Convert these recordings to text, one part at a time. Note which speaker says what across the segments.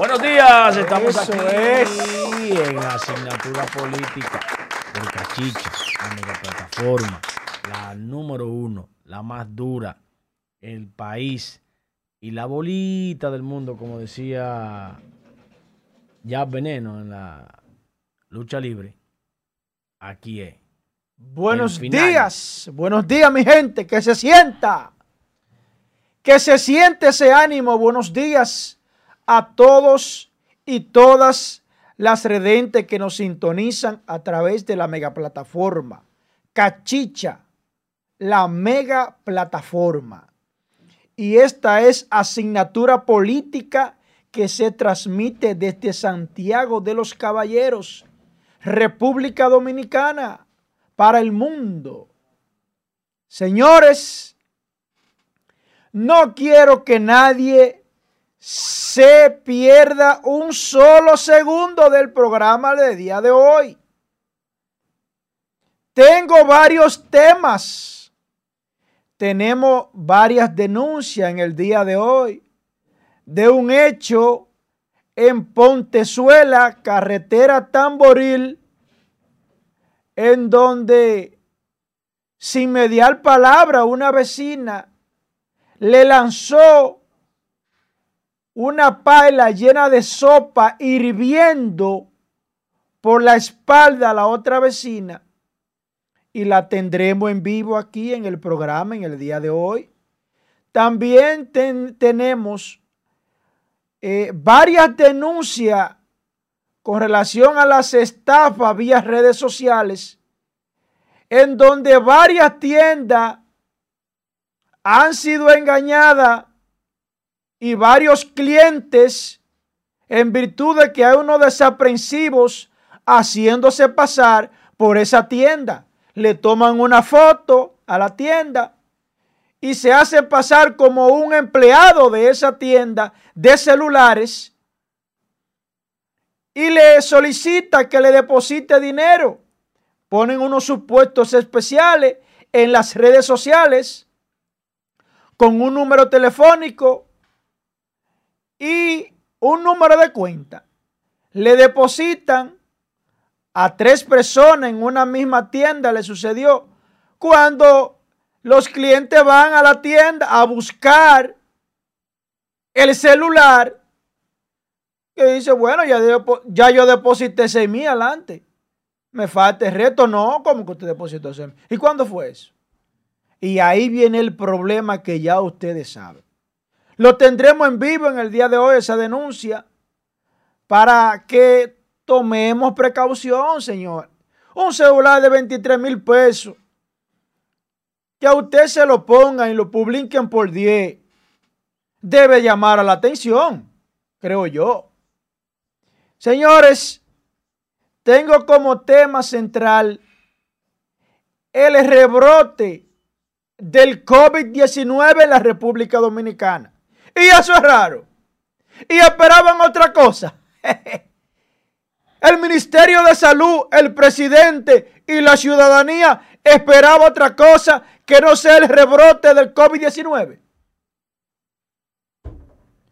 Speaker 1: Buenos días, estamos
Speaker 2: Eso
Speaker 1: aquí
Speaker 2: es.
Speaker 1: en la asignatura política del Cachicha, la mega plataforma, la número uno, la más dura, el país y la bolita del mundo, como decía ya Veneno en la lucha libre. Aquí es.
Speaker 2: Buenos días, buenos días mi gente, que se sienta, que se siente ese ánimo, buenos días a todos y todas las redentes que nos sintonizan a través de la mega plataforma, Cachicha, la mega plataforma. Y esta es asignatura política que se transmite desde Santiago de los Caballeros, República Dominicana, para el mundo. Señores, no quiero que nadie se pierda un solo segundo del programa de día de hoy. Tengo varios temas. Tenemos varias denuncias en el día de hoy de un hecho en Pontezuela, carretera Tamboril, en donde sin mediar palabra una vecina le lanzó una paila llena de sopa hirviendo por la espalda a la otra vecina y la tendremos en vivo aquí en el programa en el día de hoy. También ten- tenemos eh, varias denuncias con relación a las estafas vía redes sociales, en donde varias tiendas han sido engañadas y varios clientes, en virtud de que hay unos desaprensivos haciéndose pasar por esa tienda. Le toman una foto a la tienda y se hace pasar como un empleado de esa tienda de celulares y le solicita que le deposite dinero. Ponen unos supuestos especiales en las redes sociales con un número telefónico y un número de cuenta. Le depositan a tres personas en una misma tienda, le sucedió, cuando los clientes van a la tienda a buscar el celular que dice, bueno, ya, ya yo deposité 6 mil adelante. Me falta el reto. No, ¿cómo que usted depositó 6 mil? ¿Y cuándo fue eso? Y ahí viene el problema que ya ustedes saben. Lo tendremos en vivo en el día de hoy, esa denuncia, para que tomemos precaución, señor. Un celular de 23 mil pesos, que a usted se lo pongan y lo publiquen por 10, debe llamar a la atención, creo yo. Señores, tengo como tema central el rebrote del COVID-19 en la República Dominicana. Y eso es raro. Y esperaban otra cosa. El Ministerio de Salud, el presidente y la ciudadanía esperaba otra cosa que no sea el rebrote del COVID-19.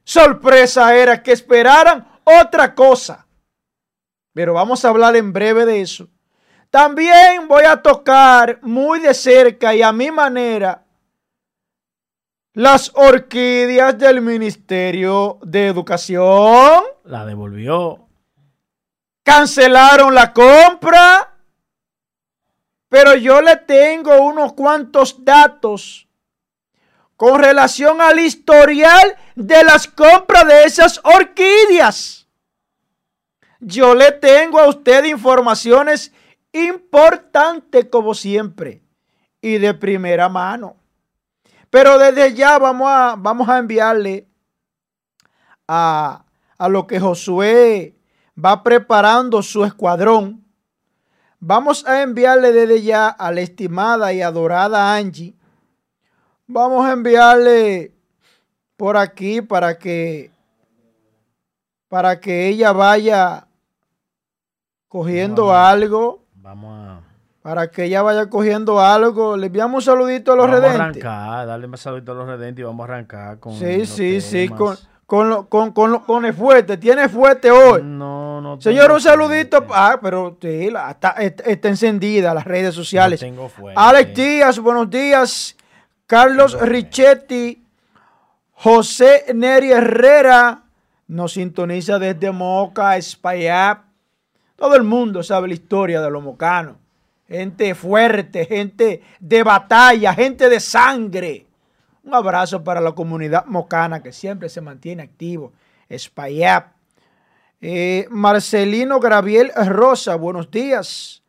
Speaker 2: Sorpresa era que esperaran otra cosa. Pero vamos a hablar en breve de eso. También voy a tocar muy de cerca y a mi manera las orquídeas del Ministerio de Educación.
Speaker 1: La devolvió.
Speaker 2: Cancelaron la compra. Pero yo le tengo unos cuantos datos con relación al historial de las compras de esas orquídeas. Yo le tengo a usted informaciones importantes como siempre y de primera mano. Pero desde ya vamos a, vamos a enviarle a, a lo que Josué va preparando su escuadrón. Vamos a enviarle desde ya a la estimada y adorada Angie. Vamos a enviarle por aquí para que para que ella vaya cogiendo
Speaker 1: Vamos.
Speaker 2: algo,
Speaker 1: Vamos a,
Speaker 2: para que ella vaya cogiendo algo. Le enviamos un saludito a los
Speaker 1: vamos a
Speaker 2: redentes.
Speaker 1: arrancar, darle más saludito a los redentes y vamos a arrancar con.
Speaker 2: Sí, sí, sí, con, con, con, con, con el fuerte. Tiene fuerte hoy.
Speaker 1: No, no.
Speaker 2: Señor, un saludito.
Speaker 1: fuerte.
Speaker 2: Ah, pero sí, la- está, está- encendida las redes sociales.
Speaker 1: No tengo fuerte.
Speaker 2: Alex Díaz, buenos días. Carlos. Richetti, José Neri Herrera, nos sintoniza desde Moca, Espaillat. Todo el mundo sabe la historia de los mocanos. Gente fuerte, gente de batalla, gente de sangre. Un abrazo para la comunidad mocana que siempre se mantiene activo. Espaillat. Eh, Marcelino Graviel Rosa, buenos días.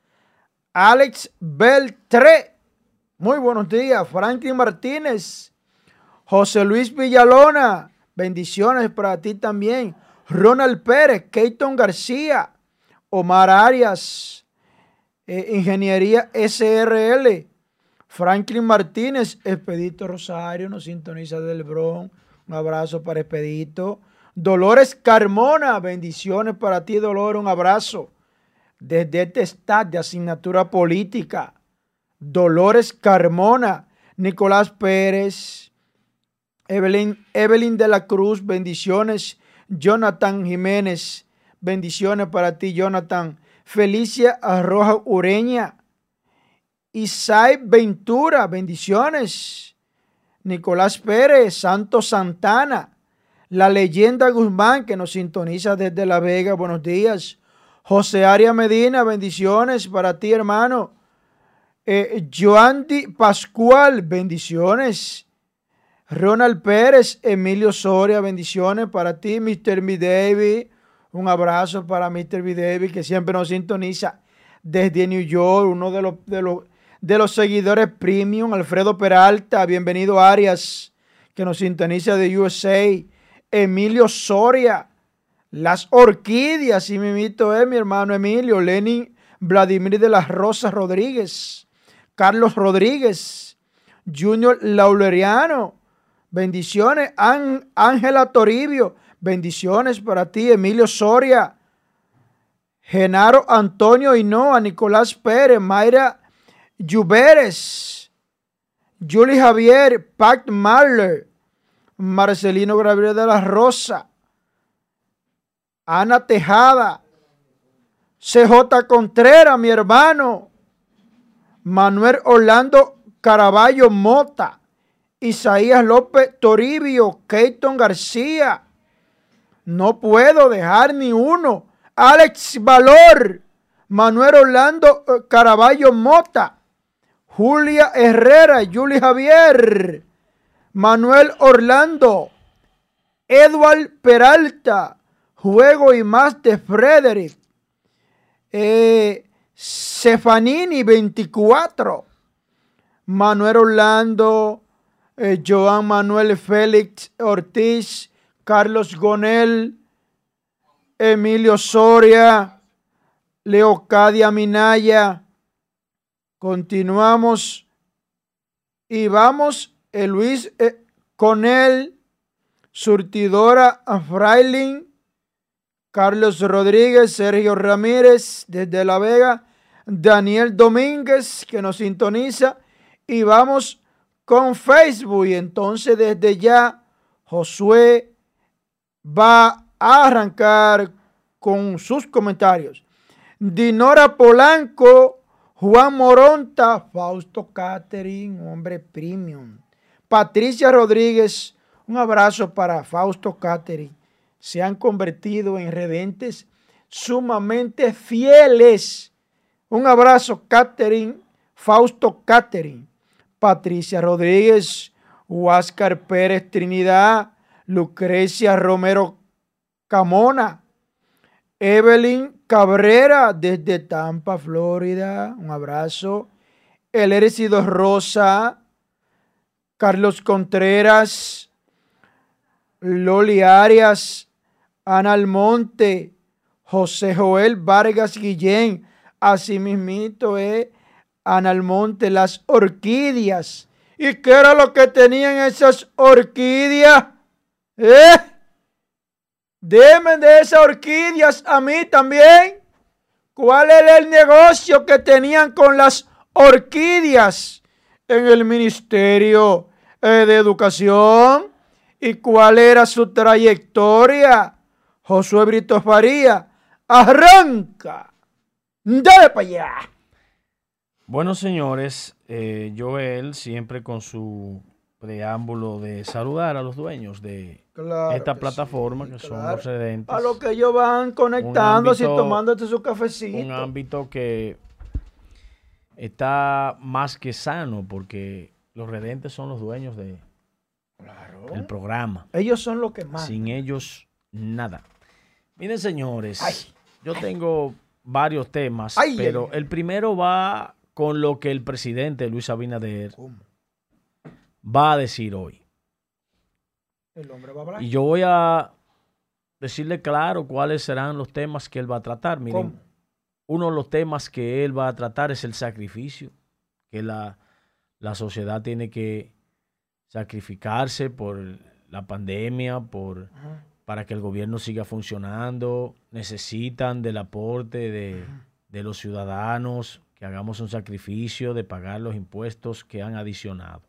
Speaker 2: Alex Beltré, muy buenos días. Franklin Martínez, José Luis Villalona, bendiciones para ti también. Ronald Pérez, Keyton García, Omar Arias, eh, Ingeniería SRL, Franklin Martínez, Expedito Rosario, nos sintoniza del Bron. Un abrazo para Expedito. Dolores Carmona, bendiciones para ti, Dolores, un abrazo. Desde este estado de asignatura política, Dolores Carmona, Nicolás Pérez, Evelyn, Evelyn de la Cruz, bendiciones. Jonathan Jiménez, bendiciones para ti, Jonathan. Felicia Arroja Ureña, Isai Ventura, bendiciones. Nicolás Pérez, Santo Santana, la leyenda Guzmán que nos sintoniza desde La Vega, buenos días. José Aria Medina, bendiciones para ti, hermano. Eh, Joandy Pascual, bendiciones. Ronald Pérez, Emilio Soria, bendiciones para ti, Mr. B. David. Un abrazo para Mr. B. David, que siempre nos sintoniza desde New York, uno de los, de los, de los seguidores premium, Alfredo Peralta, bienvenido Arias, que nos sintoniza de USA, Emilio Soria, las orquídeas, y mi mito es mi hermano Emilio, Lenin Vladimir de las Rosas Rodríguez, Carlos Rodríguez, Junior Lauleriano, bendiciones, Án- Ángela Toribio, bendiciones para ti, Emilio Soria, Genaro Antonio Hinoa, Nicolás Pérez, Mayra Lluveres, Julie Javier, Pat Marler, Marcelino Gabriel de la Rosa, Ana Tejada, CJ Contreras, mi hermano, Manuel Orlando Caraballo Mota, Isaías López Toribio, Keyton García. No puedo dejar ni uno. Alex Valor, Manuel Orlando eh, Caraballo Mota, Julia Herrera, Julie Javier, Manuel Orlando, Edward Peralta, Juego y más de Frederick, eh, Cefanini 24, Manuel Orlando, eh, Joan Manuel Félix Ortiz, Carlos Gonel, Emilio Soria, Leocadia Minaya. Continuamos y vamos, eh, Luis eh, Conel, Surtidora Frailin, Carlos Rodríguez, Sergio Ramírez desde La Vega, Daniel Domínguez que nos sintoniza y vamos con Facebook y entonces desde ya Josué va a arrancar con sus comentarios. Dinora Polanco, Juan Moronta, Fausto Catering, hombre premium. Patricia Rodríguez, un abrazo para Fausto Catering. Se han convertido en redentes sumamente fieles. Un abrazo, Catering, Fausto Catering, Patricia Rodríguez, Huáscar Pérez Trinidad, Lucrecia Romero Camona, Evelyn Cabrera desde Tampa, Florida. Un abrazo. El Erecido Rosa, Carlos Contreras, Loli Arias, Ana Almonte, José Joel Vargas Guillén. Asimismito es Ana Almonte, las orquídeas. ¿Y qué era lo que tenían esas orquídeas? ¿Eh? Deme de esas orquídeas a mí también. ¿Cuál era el negocio que tenían con las orquídeas en el Ministerio eh, de Educación? ¿Y cuál era su trayectoria? Josué Brito Faría, arranca. Dale para allá.
Speaker 1: Bueno, señores, eh, Joel siempre con su preámbulo de saludar a los dueños de esta plataforma, que son los redentes.
Speaker 2: A los que ellos van conectándose y tomándote su cafecito.
Speaker 1: Un ámbito que está más que sano, porque los redentes son los dueños de el programa.
Speaker 2: Ellos son los que más.
Speaker 1: Sin ellos, nada. Miren, señores, yo tengo varios temas, pero el primero va con lo que el presidente Luis Abinader va a decir hoy.
Speaker 2: El hombre va a hablar.
Speaker 1: Y yo voy a decirle claro cuáles serán los temas que él va a tratar. Miren, uno de los temas que él va a tratar es el sacrificio, que la, sociedad tiene que sacrificarse por la pandemia, por, para que el gobierno siga funcionando. Necesitan del aporte de, de los ciudadanos, que hagamos un sacrificio de pagar los impuestos que han adicionado.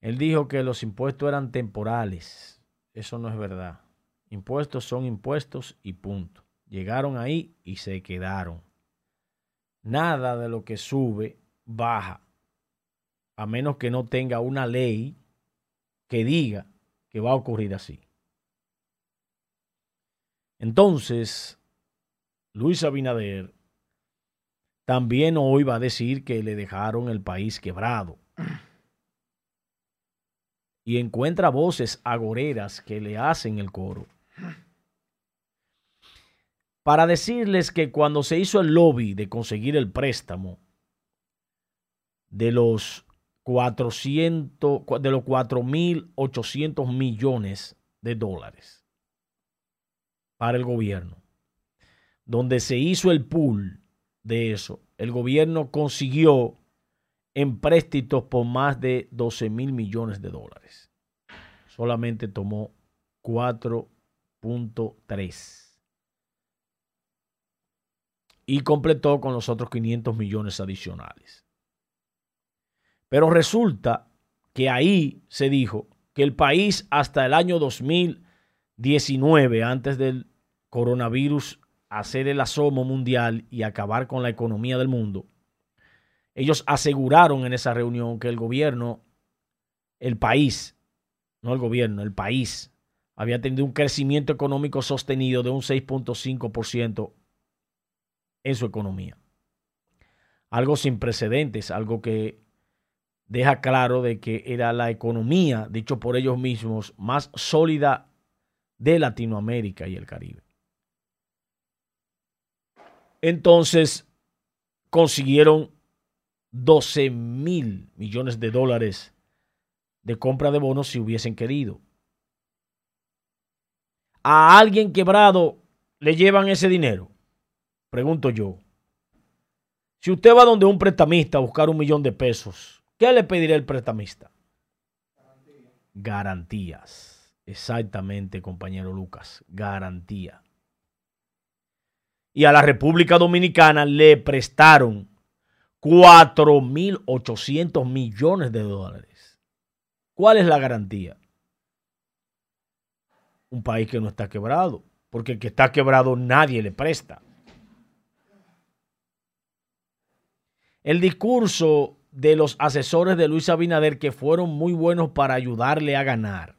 Speaker 1: Él dijo que los impuestos eran temporales. Eso no es verdad. Impuestos son impuestos y punto. Llegaron ahí y se quedaron. Nada de lo que sube baja, a menos que no tenga una ley que diga que va a ocurrir así. Entonces, Luis Abinader también hoy va a decir que le dejaron el país quebrado y encuentra voces agoreras que le hacen el coro. Para decirles que cuando se hizo el lobby de conseguir el préstamo de los 400, de los 4.800 millones de dólares para el gobierno, donde se hizo el pool de eso, el gobierno consiguió empréstitos por más de 12 mil millones de dólares. Solamente tomó 4.3. Y completó con los otros 500 millones adicionales. Pero resulta que ahí se dijo que el país hasta el año 2019, antes del coronavirus hacer el asomo mundial y acabar con la economía del mundo, ellos aseguraron en esa reunión que el gobierno, el país, no el gobierno, el país, había tenido un crecimiento económico sostenido de un 6.5% en su economía. Algo sin precedentes, algo que deja claro de que era la economía, dicho por ellos mismos, más sólida de Latinoamérica y el Caribe. Entonces consiguieron 12 mil millones de dólares de compra de bonos si hubiesen querido. ¿A alguien quebrado le llevan ese dinero? Pregunto yo. Si usted va donde un prestamista a buscar un millón de pesos, ¿qué le pedirá el prestamista? Garantías. Exactamente, compañero Lucas. Garantía. Y a la República Dominicana le prestaron 4.800 millones de dólares. ¿Cuál es la garantía? Un país que no está quebrado, porque el que está quebrado nadie le presta. El discurso de los asesores de Luis Abinader, que fueron muy buenos para ayudarle a ganar,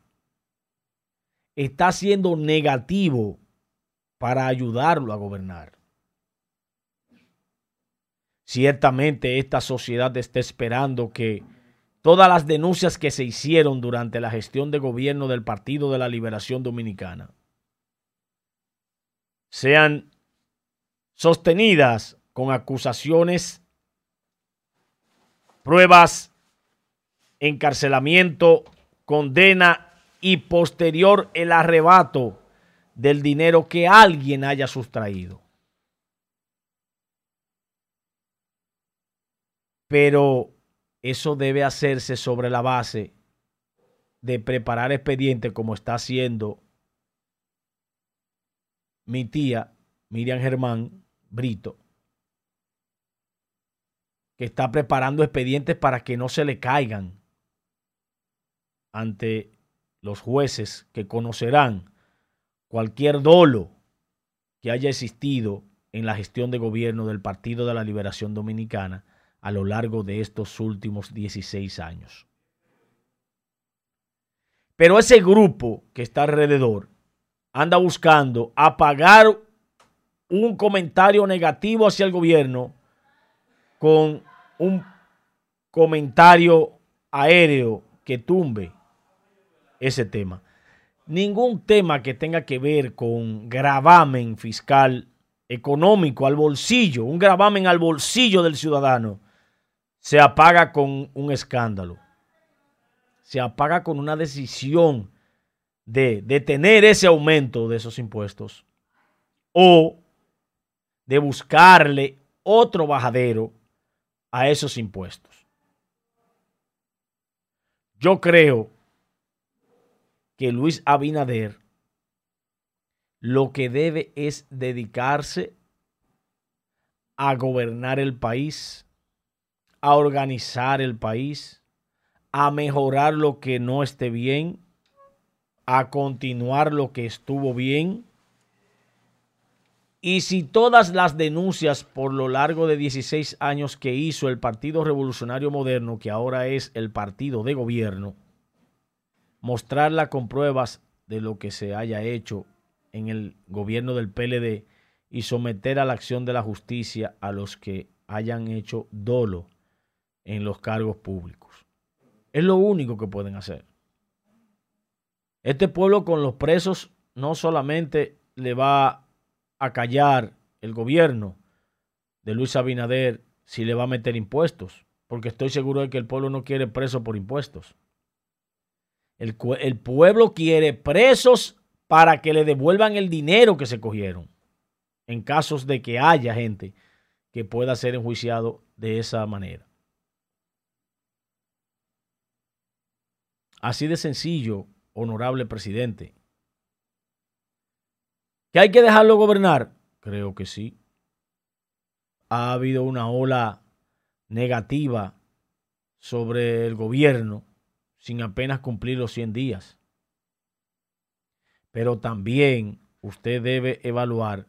Speaker 1: está siendo negativo para ayudarlo a gobernar. Ciertamente esta sociedad está esperando que todas las denuncias que se hicieron durante la gestión de gobierno del Partido de la Liberación Dominicana sean sostenidas con acusaciones, pruebas, encarcelamiento, condena y posterior el arrebato del dinero que alguien haya sustraído. Pero eso debe hacerse sobre la base de preparar expedientes como está haciendo mi tía Miriam Germán Brito, que está preparando expedientes para que no se le caigan. ante los jueces que conocerán cualquier dolo que haya existido en la gestión de gobierno del Partido de la Liberación Dominicana a lo largo de estos últimos 16 años. Pero ese grupo que está alrededor anda buscando apagar un comentario negativo hacia el gobierno con un comentario aéreo que tumbe ese tema. Ningún tema que tenga que ver con gravamen fiscal económico al bolsillo, un gravamen al bolsillo del ciudadano, se apaga con un escándalo. Se apaga con una decisión de detener ese aumento de esos impuestos o de buscarle otro bajadero a esos impuestos. Yo creo que Luis Abinader lo que debe es dedicarse a gobernar el país, a organizar el país, a mejorar lo que no esté bien, a continuar lo que estuvo bien. Y si todas las denuncias por lo largo de 16 años que hizo el Partido Revolucionario Moderno, que ahora es el partido de gobierno, mostrarla con pruebas de lo que se haya hecho en el gobierno del PLD y someter a la acción de la justicia a los que hayan hecho dolo en los cargos públicos. Es lo único que pueden hacer. Este pueblo con los presos no solamente le va a callar el gobierno de Luis Abinader si le va a meter impuestos, porque estoy seguro de que el pueblo no quiere presos por impuestos. El, el pueblo quiere presos para que le devuelvan el dinero que se cogieron en casos de que haya gente que pueda ser enjuiciado de esa manera. Así de sencillo, honorable presidente. ¿Que hay que dejarlo gobernar? Creo que sí. Ha habido una ola negativa sobre el gobierno sin apenas cumplir los 100 días. Pero también usted debe evaluar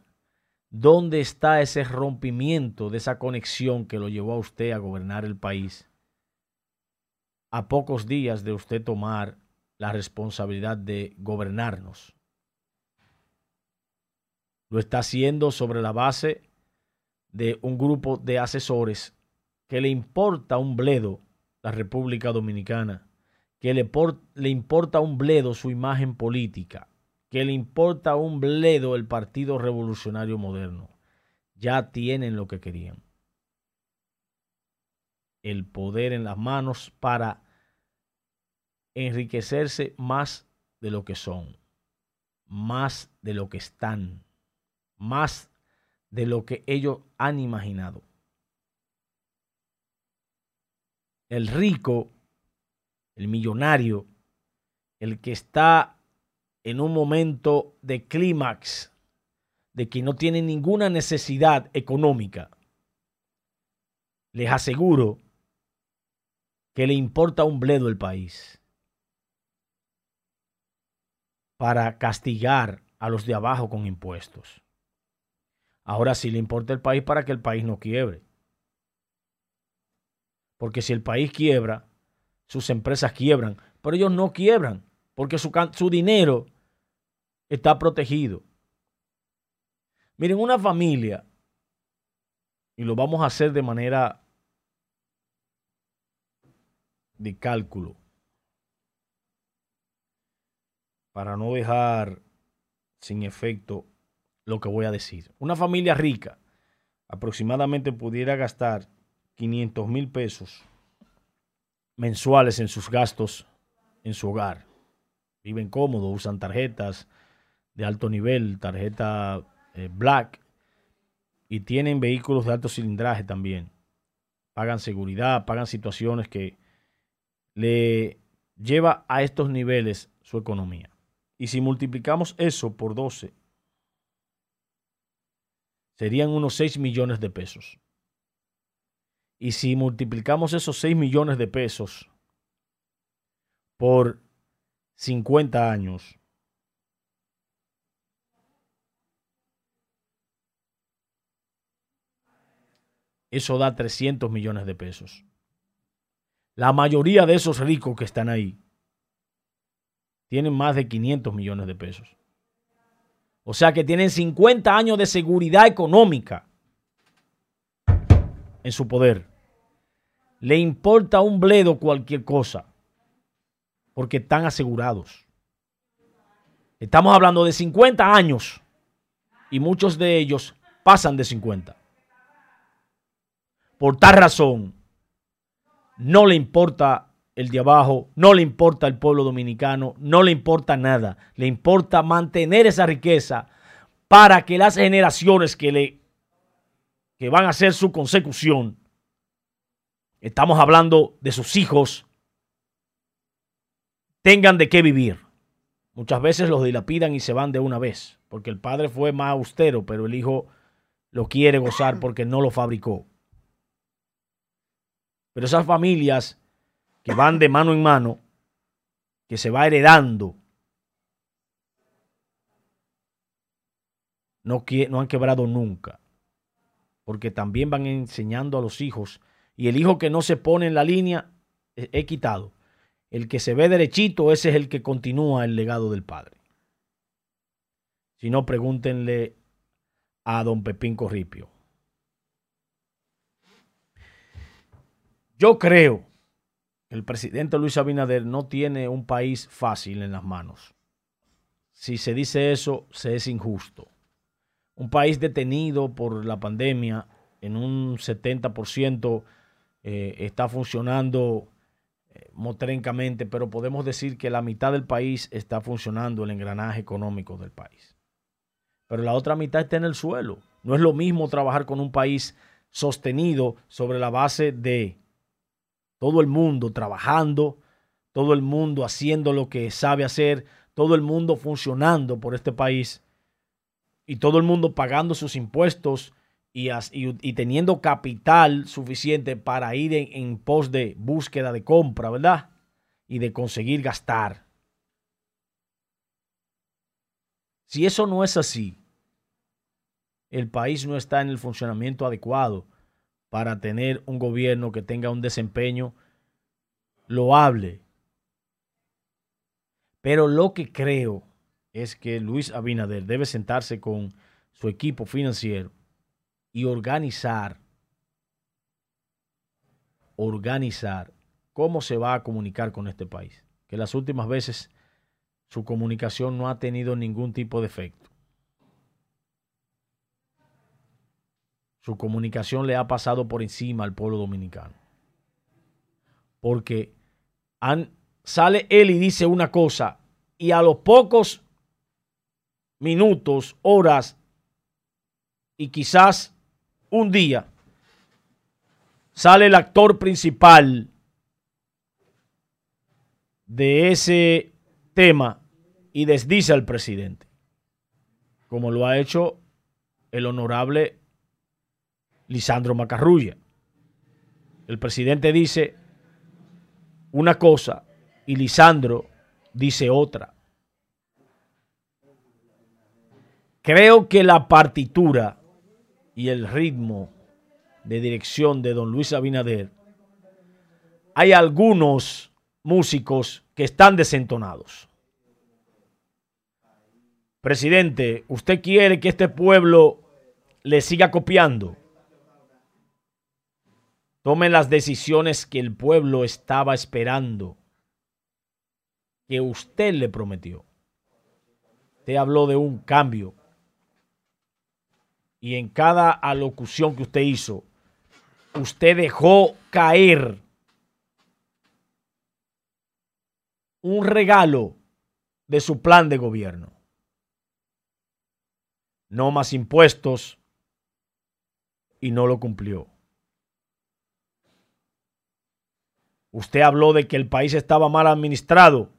Speaker 1: dónde está ese rompimiento de esa conexión que lo llevó a usted a gobernar el país a pocos días de usted tomar la responsabilidad de gobernarnos. Lo está haciendo sobre la base de un grupo de asesores que le importa un bledo la República Dominicana, que le, le importa un bledo su imagen política, que le importa un bledo el Partido Revolucionario Moderno. Ya tienen lo que querían. El poder en las manos para enriquecerse más de lo que son, más de lo que están, más de lo que ellos han imaginado. El rico, el millonario, el que está en un momento de clímax, de que no tiene ninguna necesidad económica, les aseguro que le importa un bledo el país para castigar a los de abajo con impuestos. Ahora sí le importa el país para que el país no quiebre. Porque si el país quiebra, sus empresas quiebran, pero ellos no quiebran porque su, su dinero está protegido. Miren, una familia, y lo vamos a hacer de manera de cálculo, para no dejar sin efecto lo que voy a decir. Una familia rica aproximadamente pudiera gastar 500 mil pesos mensuales en sus gastos en su hogar viven cómodos, usan tarjetas de alto nivel, tarjeta eh, Black, y tienen vehículos de alto cilindraje también. Pagan seguridad, pagan situaciones que le lleva a estos niveles su economía. Y si multiplicamos eso por 12, serían unos 6 millones de pesos. Y si multiplicamos esos 6 millones de pesos por 50 años. Eso da 300 millones de pesos. La mayoría de esos ricos que están ahí tienen más de 500 millones de pesos. O sea que tienen 50 años de seguridad económica en su poder. Le importa un bledo cualquier cosa porque están asegurados. Estamos hablando de 50 años y muchos de ellos pasan de 50. Por tal razón, no le importa el de abajo, no le importa el pueblo dominicano, no le importa nada. Le importa mantener esa riqueza para que las generaciones que le que van a hacer su consecución, estamos hablando de sus hijos, tengan de qué vivir. Muchas veces los dilapidan y se van de una vez, porque el padre fue más austero, pero el hijo lo quiere gozar porque no lo fabricó. Pero esas familias que van de mano en mano, que se va heredando, no, no han quebrado nunca, porque también van enseñando a los hijos, y el hijo que no se pone en la línea he quitado. El que se ve derechito, ese es el que continúa el legado del padre. Si no, pregúntenle a don Pepín Corripio. Yo creo que el presidente Luis Abinader no tiene un país fácil en las manos. Si se dice eso, se es injusto. Un país detenido por la pandemia en un 70% eh, está funcionando eh, motrencamente, pero podemos decir que la mitad del país está funcionando el engranaje económico del país. Pero la otra mitad está en el suelo. No es lo mismo trabajar con un país sostenido sobre la base de todo el mundo trabajando, todo el mundo haciendo lo que sabe hacer, todo el mundo funcionando por este país y todo el mundo pagando sus impuestos y, teniendo capital suficiente para ir en, en pos de búsqueda de compra, ¿verdad? Y de conseguir gastar. Si eso no es así, el país no está en el funcionamiento adecuado para tener un gobierno que tenga un desempeño loable. Pero lo que creo es que Luis Abinader debe sentarse con su equipo financiero y organizar, organizar cómo se va a comunicar con este país. Que las últimas veces su comunicación no ha tenido ningún tipo de efecto. Su comunicación le ha pasado por encima al pueblo dominicano. Porque sale él y dice una cosa y a los pocos minutos, horas y quizás un día sale el actor principal de ese tema y desdice al presidente, como lo ha hecho el honorable Lisandro Macarrulla. El presidente dice una cosa y Lisandro dice otra. Creo que la partitura y el ritmo de dirección de don Luis Abinader, hay algunos músicos que están desentonados. Presidente, ¿usted quiere que este pueblo le siga copiando? Tome las decisiones que el pueblo estaba esperando, que usted le prometió. Usted habló de un cambio. Y en cada alocución que usted hizo, usted dejó caer un regalo de su plan de gobierno. No más impuestos y no lo cumplió. Usted habló de que el país estaba mal administrado,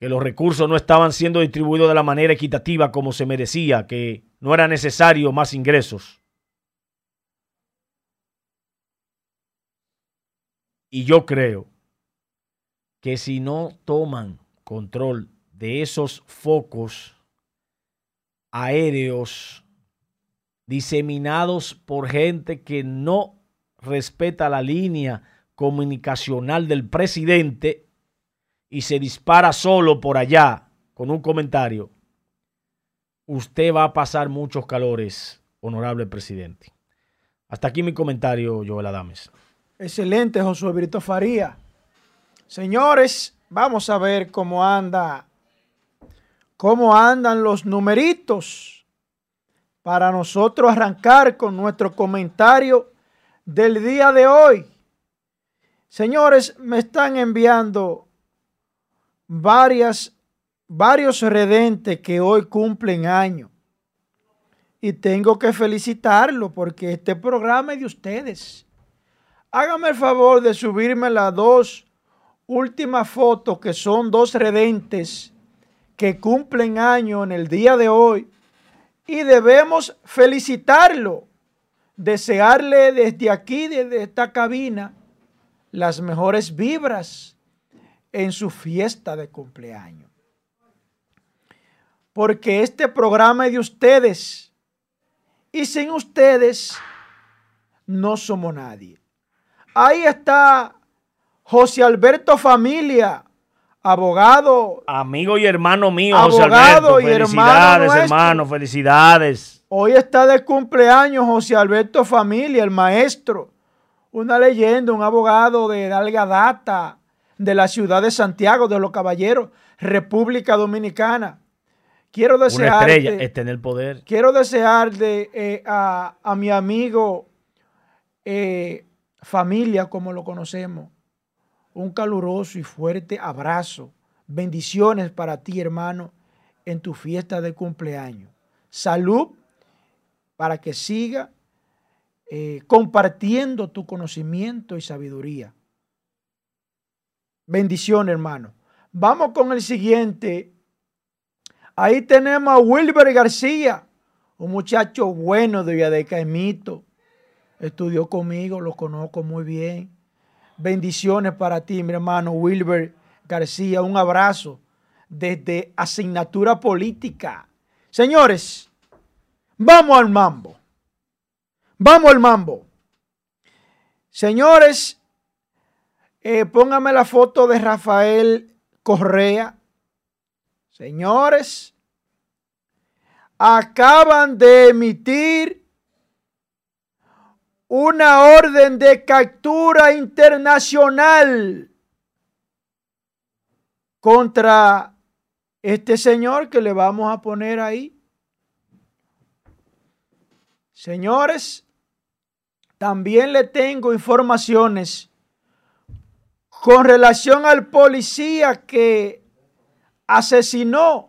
Speaker 1: que los recursos no estaban siendo distribuidos de la manera equitativa como se merecía, que no era necesario más ingresos. Y yo creo que si no toman control de esos focos aéreos diseminados por gente que no respeta la línea comunicacional del presidente y se dispara solo por allá con un comentario, usted va a pasar muchos calores, honorable presidente. Hasta aquí mi comentario, Joel Adames.
Speaker 2: Excelente, Josué Brito Faría. Señores, vamos a ver cómo anda, cómo andan los numeritos para nosotros arrancar con nuestro comentario del día de hoy. Señores, me están enviando varias, varios redentes que hoy cumplen año. Y tengo que felicitarlo porque este programa es de ustedes. Hágame el favor de subirme las dos últimas fotos que son dos redentes que cumplen año en el día de hoy. Y debemos felicitarlo, desearle desde aquí, desde esta cabina, las mejores vibras en su fiesta de cumpleaños. Porque este programa es de ustedes y sin ustedes no somos nadie. Ahí está José Alberto Familia, abogado.
Speaker 1: Amigo y hermano mío, José Alberto. felicidades, hermano, felicidades.
Speaker 2: Hoy está de cumpleaños José Alberto Familia, el maestro una leyenda, un abogado de larga data de la ciudad de Santiago, de los Caballeros, República Dominicana. Quiero desear.
Speaker 1: Una estrella, está en el poder.
Speaker 2: Quiero desear eh, a, mi amigo, eh, familia, como lo conocemos, un caluroso y fuerte abrazo. Bendiciones para ti, hermano, en tu fiesta de cumpleaños. Salud para que siga eh, compartiendo tu conocimiento y sabiduría. Bendición, hermano. Vamos con el siguiente. Ahí tenemos a Wilber García, un muchacho bueno de Villa de Caimito. Estudió conmigo, lo conozco muy bien. Bendiciones para ti, mi hermano Wilber García. Un abrazo desde asignatura política. Señores, vamos al mambo. Vamos al mambo. Señores, eh, póngame la foto de Rafael Correa. Señores, acaban de emitir una orden de captura internacional contra este señor que le vamos a poner ahí. Señores, también le tengo informaciones con relación al policía que asesinó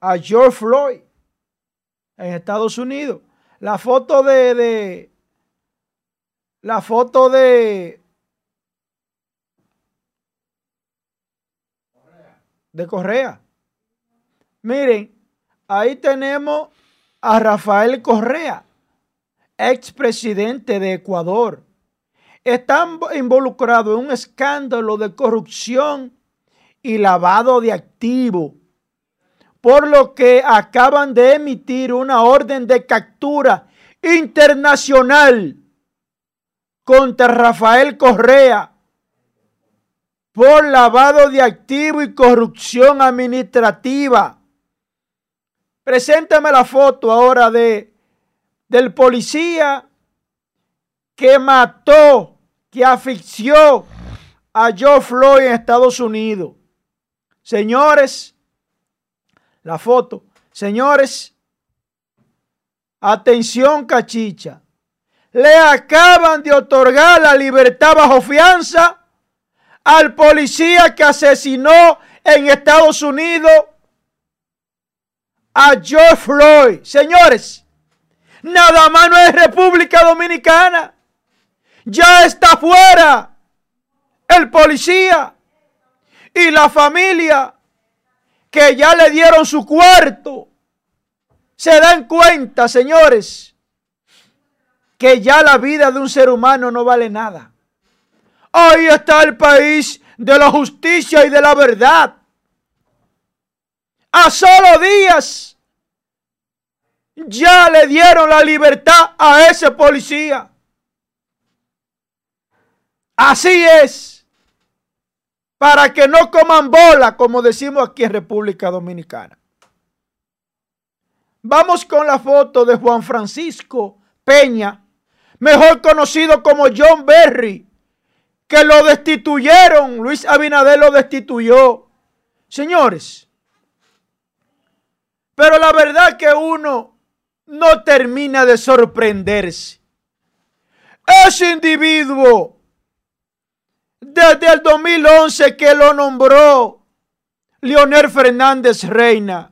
Speaker 2: a George Floyd en Estados Unidos. La foto de, de la foto de de Correa. Miren, ahí tenemos a Rafael Correa expresidente de Ecuador, están involucrados en un escándalo de corrupción y lavado de activos, por lo que acaban de emitir una orden de captura internacional contra Rafael Correa por lavado de activos y corrupción administrativa. Preséntame la foto ahora de del policía que mató, que asfixió a Joe Floyd en Estados Unidos. Señores, la foto. Señores, atención cachicha. Le acaban de otorgar la libertad bajo fianza al policía que asesinó en Estados Unidos a Joe Floyd. Señores, Nada más no es República Dominicana. Ya está fuera el policía y la familia que ya le dieron su cuarto. Se dan cuenta, señores, que ya la vida de un ser humano no vale nada. Ahí está el país de la justicia y de la verdad. A solo días ya le dieron la libertad a ese policía. Así es. Para que no coman bola, como decimos aquí en República Dominicana. Vamos con la foto de Juan Francisco Peña, mejor conocido como John Berry, que lo destituyeron. Luis Abinader lo destituyó. Señores, pero la verdad que uno no termina de sorprenderse. Ese individuo, desde el 2011 que lo nombró Leonel Fernández Reina,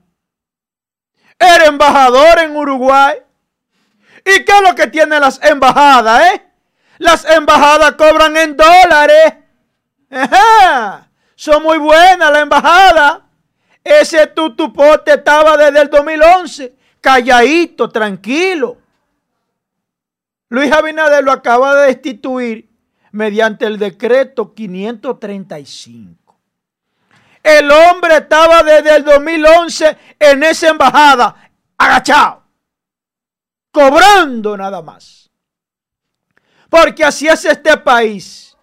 Speaker 2: era embajador en Uruguay. ¿Y qué es lo que tienen las embajadas, eh? Las embajadas cobran en dólares. Son muy buenas las embajadas. Ese tutupote estaba desde el 2011, calladito, tranquilo. Luis Abinader lo acaba de destituir mediante el decreto 535. El hombre estaba desde el 2011 en esa embajada, agachado, cobrando nada más. Porque así es este país.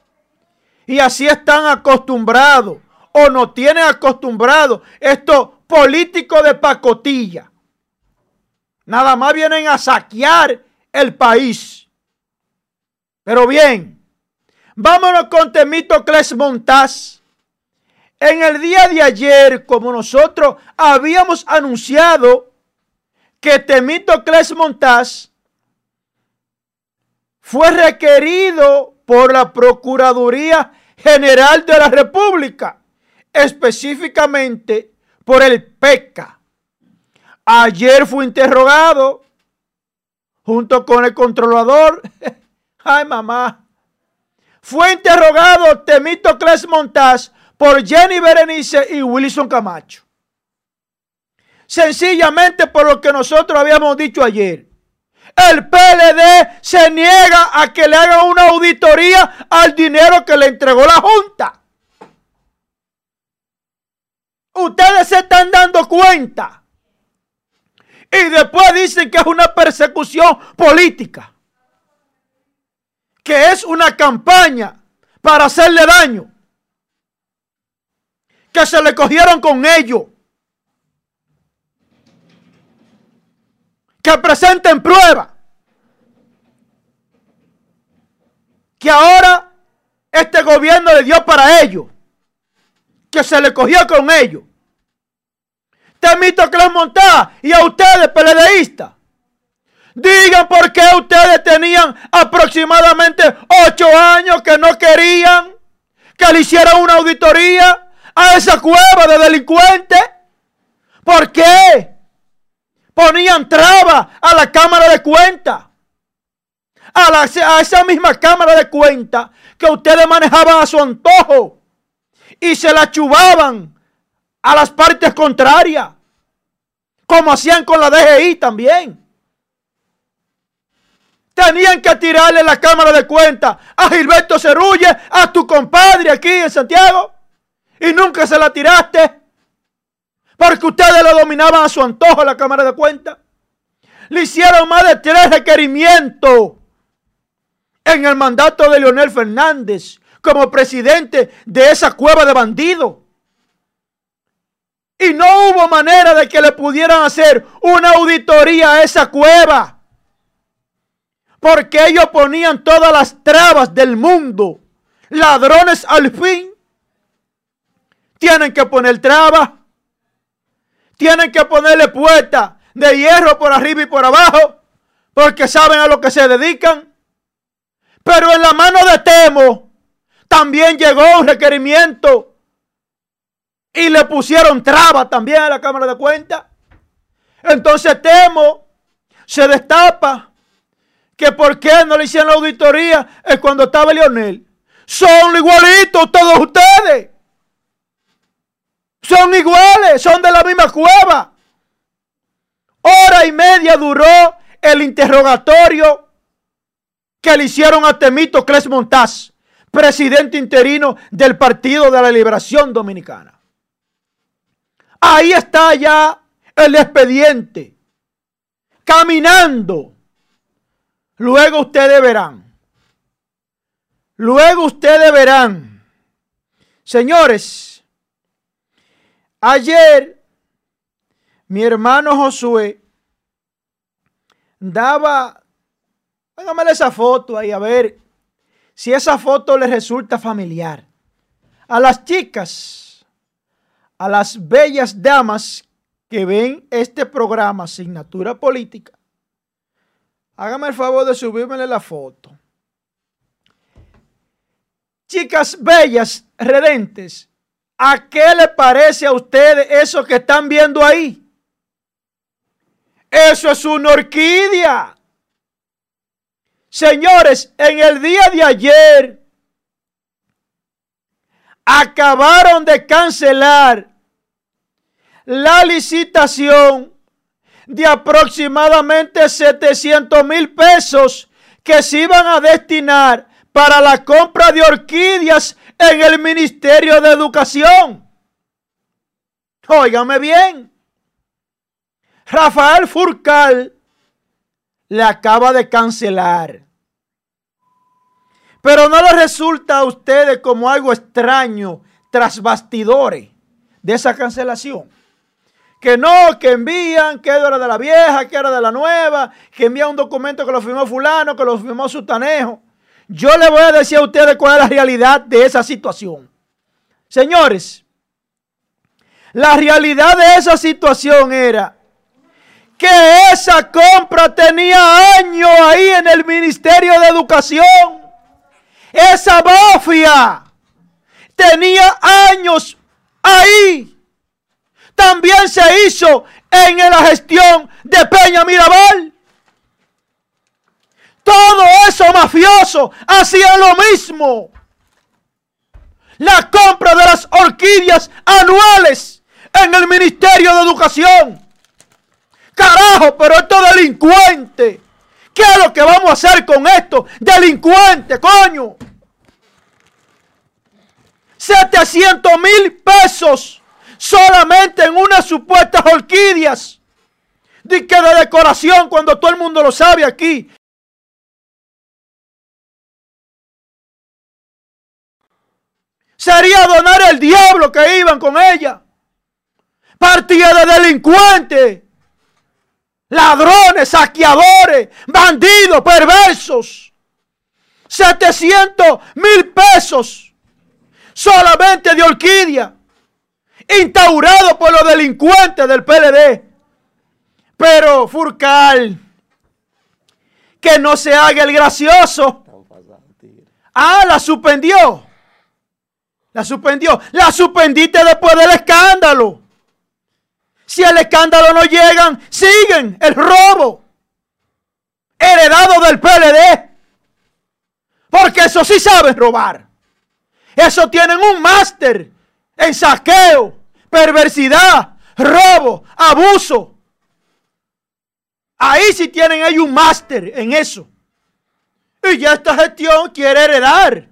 Speaker 2: Y así están acostumbrados o no tienen acostumbrados estos políticos de pacotilla. Nada más vienen a saquear el país. Pero bien, vámonos con Temito Cles Montaz. En el día de ayer, como nosotros habíamos anunciado que Temito Cles Montaz fue requerido por la Procuraduría General de la República específicamente por el PECA. Ayer fue interrogado junto con el controlador. Ay, mamá. Fue interrogado Temito Cles Montaz por Jenny Berenice y Wilson Camacho. Sencillamente por lo que nosotros habíamos dicho ayer. El PLD se niega a que le hagan una auditoría al dinero que le entregó la Junta. Ustedes se están dando cuenta. Y después dicen que es una persecución política. Que es una campaña para hacerle daño. Que se le cogieron con ellos. Que presenten pruebas. Que ahora este gobierno le dio para ellos. Que se le cogió con ellos. Temito los montaba. Y a ustedes, PLDistas. Digan por qué ustedes tenían aproximadamente ocho años que no querían que le hicieran una auditoría a esa cueva de delincuentes. ¿Por qué? Ponían trabas a la Cámara de Cuentas. A, a esa misma Cámara de Cuentas que ustedes manejaban a su antojo. Y se la chubaban a las partes contrarias, como hacían con la DGI también. Tenían que tirarle la Cámara de Cuentas a Gilberto Cerulle, a tu compadre aquí en Santiago, y nunca se la tiraste, porque ustedes lo dominaban a su antojo la Cámara de Cuentas. Le hicieron más de tres requerimientos en el mandato de Leonel Fernández como presidente de esa cueva de bandidos. Y no hubo manera de que le pudieran hacer una auditoría a esa cueva. Porque ellos ponían todas las trabas del mundo. Ladrones al fin. Tienen que poner trabas. Tienen que ponerle puertas de hierro por arriba y por abajo. Porque saben a lo que se dedican. Pero en la mano de Temo también llegó un requerimiento y le pusieron traba también a la Cámara de Cuentas. Entonces Temo se destapa que por qué no le hicieron la auditoría es cuando estaba Leonel. Son igualitos todos ustedes. Son iguales, son de la misma cueva. Hora y media duró el interrogatorio que le hicieron a Temito Cres Montaz. presidente interino del Partido de la Liberación Dominicana. Ahí está ya el expediente, caminando. Luego ustedes verán. Luego ustedes verán. Señores, ayer mi hermano Josué daba, hágame esa foto ahí a ver si esa foto le resulta familiar. A las chicas, a las bellas damas que ven este programa Asignatura Política, hágame el favor de subirme la foto. Chicas bellas, redentes, ¿a qué le parece a ustedes eso que están viendo ahí? Eso es una orquídea. Señores, en el día de ayer acabaron de cancelar la licitación de aproximadamente 700 mil pesos que se iban a destinar para la compra de orquídeas en el Ministerio de Educación. Óigame bien. Rafael Furcal le acaba de cancelar. Pero no le resulta a ustedes como algo extraño tras bastidores de esa cancelación. Que no, que envían, que era de la vieja, que era de la nueva, que envían un documento que lo firmó fulano, que lo firmó Sutanejo. Yo le voy a decir a ustedes cuál es la realidad de esa situación. Señores, la realidad de esa situación era que esa compra tenía años ahí en el Ministerio de Educación. Esa mafia tenía años ahí. También se hizo en la gestión de Peña Mirabal. Todo eso mafioso hacía lo mismo. La compra de las orquídeas anuales en el Ministerio de Educación. Carajo, pero estos delincuentes. ¿Qué es lo que vamos a hacer con esto? Delincuente, coño. 700 mil pesos solamente en unas supuestas orquídeas. De de decoración cuando todo el mundo lo sabe aquí. Sería donar el diablo que iban con ella. Partida de delincuentes ladrones, saqueadores, bandidos, perversos. 700 mil pesos solamente de orquídea, instaurado por los delincuentes del PLD. Pero Furcal, que no se haga el gracioso. Ah, la suspendió. La suspendió. La suspendiste después del escándalo. Si el escándalo no llegan, siguen el robo. Heredado del PLD. Porque eso sí saben robar. Eso tienen un máster en saqueo, perversidad, robo, abuso. Ahí sí tienen ellos un máster en eso. Y ya esta gestión quiere heredar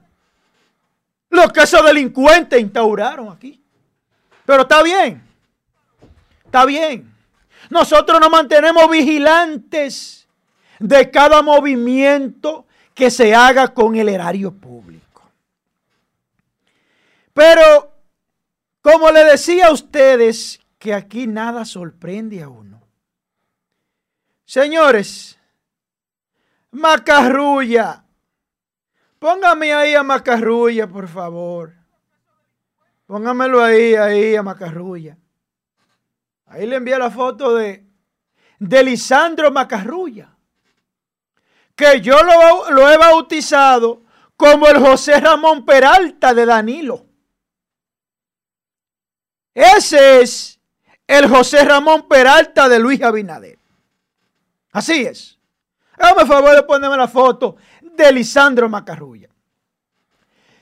Speaker 2: lo que esos delincuentes instauraron aquí. Pero está bien. Está bien. Nosotros nos mantenemos vigilantes de cada movimiento que se haga con el erario público. Pero, como le decía a ustedes, que aquí nada sorprende a uno. Señores, Macarrulla, póngame ahí a Macarrulla, por favor. Póngamelo ahí, ahí a Macarrulla. Ahí le envié la foto de, de Lisandro Macarrulla, que yo lo, lo he bautizado como el José Ramón Peralta de Danilo. Ese es el José Ramón Peralta de Luis Abinader. Así es. Hágame favor de ponerme la foto de Lisandro Macarrulla.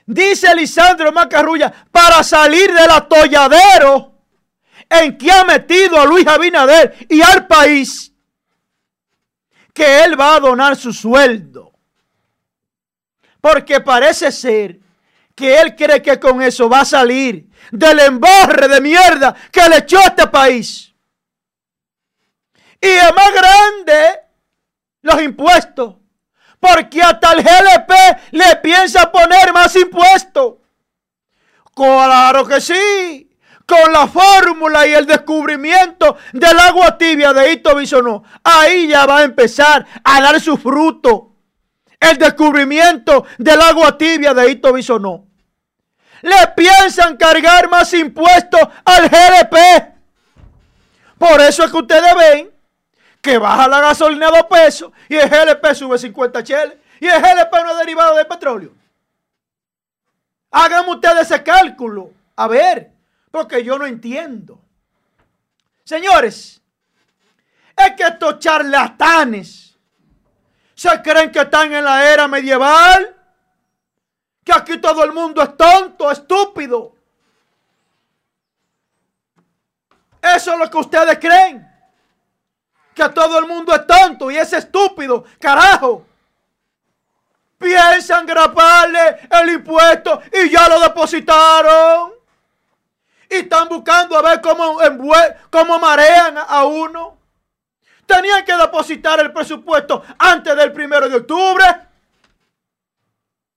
Speaker 2: Dice Lisandro Macarrulla, para salir del atolladero en que ha metido a Luis Abinader y al país, que él va a donar su sueldo. Porque parece ser que él cree que con eso va a salir del embarre de mierda que le echó a este país. Y es más grande los impuestos, porque hasta el GLP le piensa poner más impuestos. Claro que sí. Con la fórmula y el descubrimiento del agua tibia de Ito Bisonó, ahí ya va a empezar a dar su fruto. El descubrimiento del agua tibia de Ito Bisonó. Le piensan cargar más impuestos al GLP. Por eso es que ustedes ven que baja la gasolina a dos pesos y el GLP sube 50 cheles. Y el GLP no es derivado del petróleo. Hagan ustedes ese cálculo. A ver, porque yo no entiendo. Señores, es que estos charlatanes se creen que están en la era medieval. Que aquí todo el mundo es tonto, estúpido. Eso es lo que ustedes creen. Que todo el mundo es tonto y es estúpido. Carajo. Piensan graparle el impuesto y ya lo depositaron. Y están buscando a ver cómo, cómo marean a uno. Tenían que depositar el presupuesto antes del primero de octubre.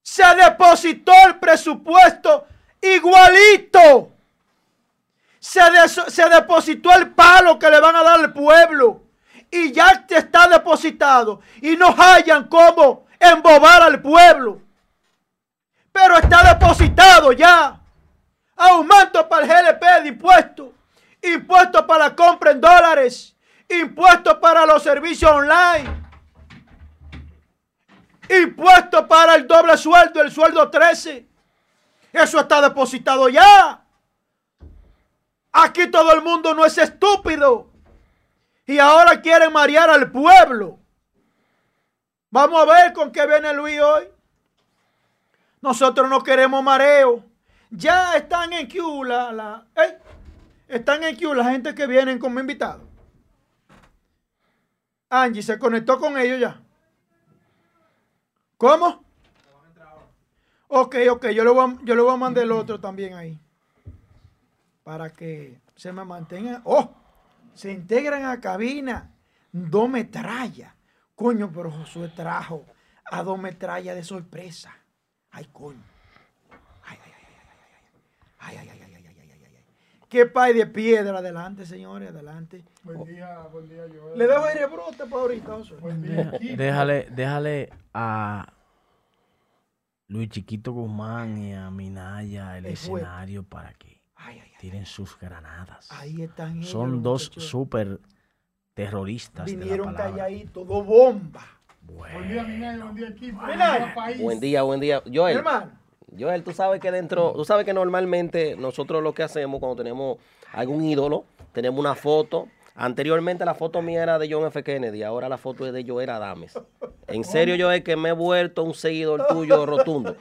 Speaker 2: Se depositó el presupuesto igualito. Se, se depositó el palo que le van a dar al pueblo. Y ya está depositado. Y no hayan cómo embobar al pueblo. Pero está depositado ya. Aumento para el GLP de impuestos. Impuestos para la compra en dólares. Impuestos para los servicios online. Impuestos para el doble sueldo, el sueldo 13. Eso está depositado ya. Aquí todo el mundo no es estúpido. Y ahora quieren marear al pueblo. Vamos a ver con qué viene Luis hoy. Nosotros no queremos mareo. Ya están en Q la, están en Q la gente que vienen como invitados. Angie se conectó con ellos ya. ¿Cómo? Ok, ok, yo le, voy yo le voy a mandar el otro también ahí. Para que se me mantenga. ¡Oh! Se integran a cabina dos metrallas. Coño, pero Josué trajo a dos metrallas de sorpresa. Ay, coño. Ay, ay, ay, ay, ay, ay, ay, ay. ay. Qué pay de piedra. Adelante, señores, adelante. Buen día, buen día, Joel. Le dejo aire brote para ahorita. Buen
Speaker 1: día. Eh, déjale, déjale a Luis Chiquito Guzmán y a Minaya el, escenario para que ay, sus granadas.
Speaker 2: Ahí están.
Speaker 1: Son dos súper terroristas.
Speaker 2: Vinieron calladitos, dos bombas. Bueno.
Speaker 3: Buen día, Minaya, buen día, equipo.
Speaker 4: Buen día. Buen día, buen día. Joel. Joel, tú sabes que dentro, tú sabes que normalmente nosotros lo que hacemos cuando tenemos algún ídolo, tenemos una foto. Anteriormente la foto mía era de John F. Kennedy, ahora la foto es de Joel Adames. En serio, Joel, que me he vuelto un seguidor tuyo rotundo.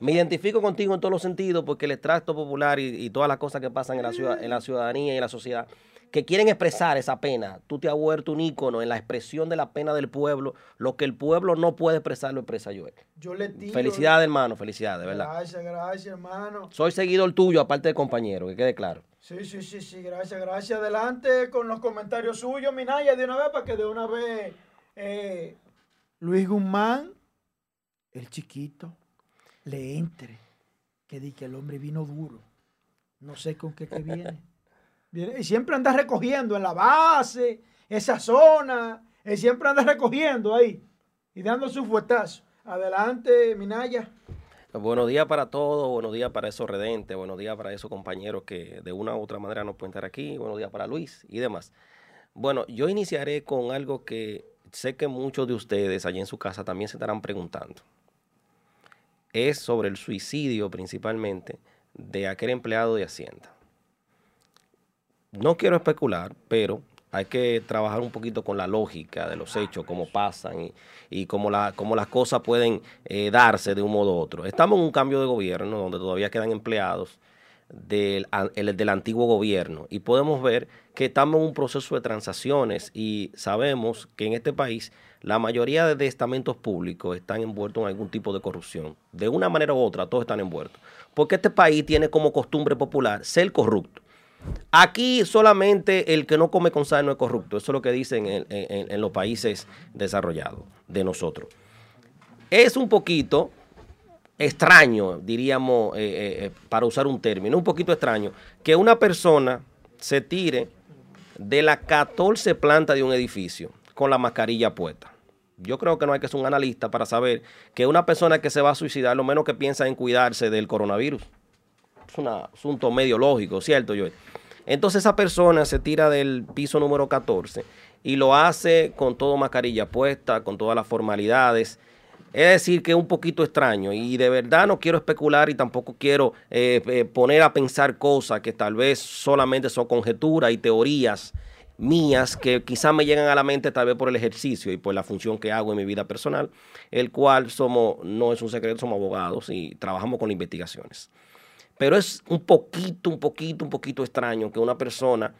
Speaker 4: Me identifico contigo en todos los sentidos porque el extracto popular y, todas las cosas que pasan en la, ciudad, en la ciudadanía y en la sociedad que quieren expresar esa pena. Tú te has vuelto un ícono en la expresión de la pena del pueblo. Lo que el pueblo no puede expresar, lo expresa Joel.
Speaker 2: Yo le tiro.
Speaker 4: Felicidades, hermano, felicidades, ¿verdad?
Speaker 2: Gracias, gracias, hermano.
Speaker 4: Soy seguidor tuyo, aparte de compañero, que quede claro.
Speaker 2: Sí, sí, sí, sí, gracias, gracias. Adelante con los comentarios suyos, Minaya, de una vez, para que de una vez eh, Luis Guzmán, el chiquito, le entre. Que di que el hombre vino duro. No sé con qué que viene. Y siempre anda recogiendo en la base, esa zona. Él siempre anda recogiendo ahí y dando su fuetazo. Adelante, Minaya.
Speaker 4: Buenos días para todos, buenos días para esos redentes, buenos días para esos compañeros que de una u otra manera nos pueden estar aquí, buenos días para Luis y demás. Bueno, yo iniciaré con algo que sé que muchos de ustedes allí en su casa también se estarán preguntando. Es sobre el suicidio principalmente de aquel empleado de Hacienda no quiero especular, pero hay que trabajar un poquito con la lógica de los hechos, cómo pasan y, cómo, la, cómo las cosas pueden eh, darse de un modo u otro. Estamos en un cambio de gobierno donde todavía quedan empleados del, del antiguo gobierno. Y podemos ver que estamos en un proceso de transacciones y sabemos que en este país la mayoría de estamentos públicos están envueltos en algún tipo de corrupción. De una manera u otra, todos están envueltos. Porque este país tiene como costumbre popular ser corrupto. Aquí solamente el que no come con sal no es corrupto. Eso es lo que dicen en, los países desarrollados de nosotros. Es un poquito extraño, diríamos, eh, eh, eh, para usar un término, un poquito extraño, que una persona se tire de las 14 plantas de un edificio con la mascarilla puesta. Yo creo que no hay que ser un analista para saber que una persona que se va a suicidar lo menos que piensa en cuidarse del coronavirus. Es un asunto medio lógico, ¿cierto, Joel? Entonces esa persona se tira del piso número 14 y lo hace con todo mascarilla puesta, con todas las formalidades. Es decir, que es un poquito extraño y de verdad no quiero especular y tampoco quiero eh, eh, poner a pensar cosas que tal vez solamente son conjeturas y teorías mías que quizás me llegan a la mente tal vez por el ejercicio y por la función que hago en mi vida personal, el cual somos, no es un secreto, somos abogados y trabajamos con investigaciones. Pero es un poquito, un poquito, un poquito extraño que una persona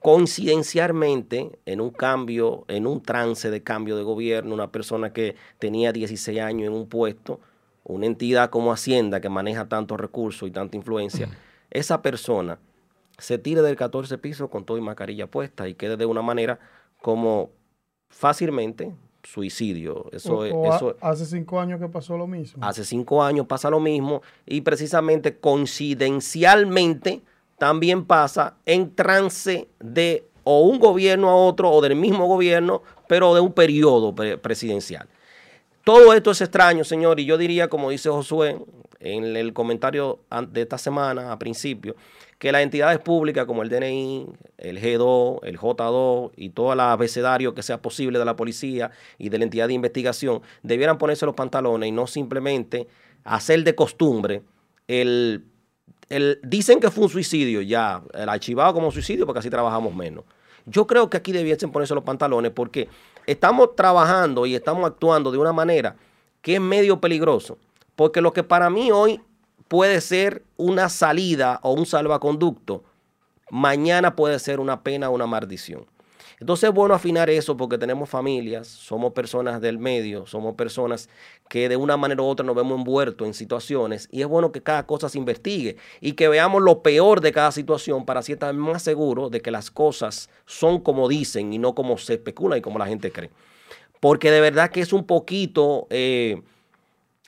Speaker 4: coincidencialmente en un cambio, en un trance de cambio de gobierno, una persona que tenía 16 años en un puesto, una entidad como Hacienda que maneja tantos recursos y tanta influencia, esa persona se tire del 14 piso con todo y mascarilla puesta y quede de una manera como fácilmente suicidio. Eso, eso
Speaker 3: hace cinco años que pasó lo mismo.
Speaker 4: Hace cinco años pasa lo mismo y precisamente coincidencialmente también pasa en trance de o un gobierno a otro o del mismo gobierno, pero de un periodo presidencial. Todo esto es extraño, señor, y yo diría, como dice Josué en el comentario de esta semana, a principio, que las entidades públicas como el DNI, el G2, el J2 y todo el abecedario que sea posible de la policía y de la entidad de investigación debieran ponerse los pantalones y no simplemente hacer de costumbre el, el dicen que fue un suicidio ya, el archivado como suicidio porque así trabajamos menos. Yo creo que aquí debiesen ponerse los pantalones porque estamos trabajando y estamos actuando de una manera que es medio peligroso. Porque lo que para mí hoy puede ser una salida o un salvaconducto, mañana puede ser una pena o una maldición. Entonces es bueno afinar eso porque tenemos familias, somos personas del medio, somos personas que de una manera u otra nos vemos envueltos en situaciones y es bueno que cada cosa se investigue y que veamos lo peor de cada situación para así estar más seguros de que las cosas son como dicen y no como se especula y como la gente cree. Porque de verdad que es un poquito... Eh,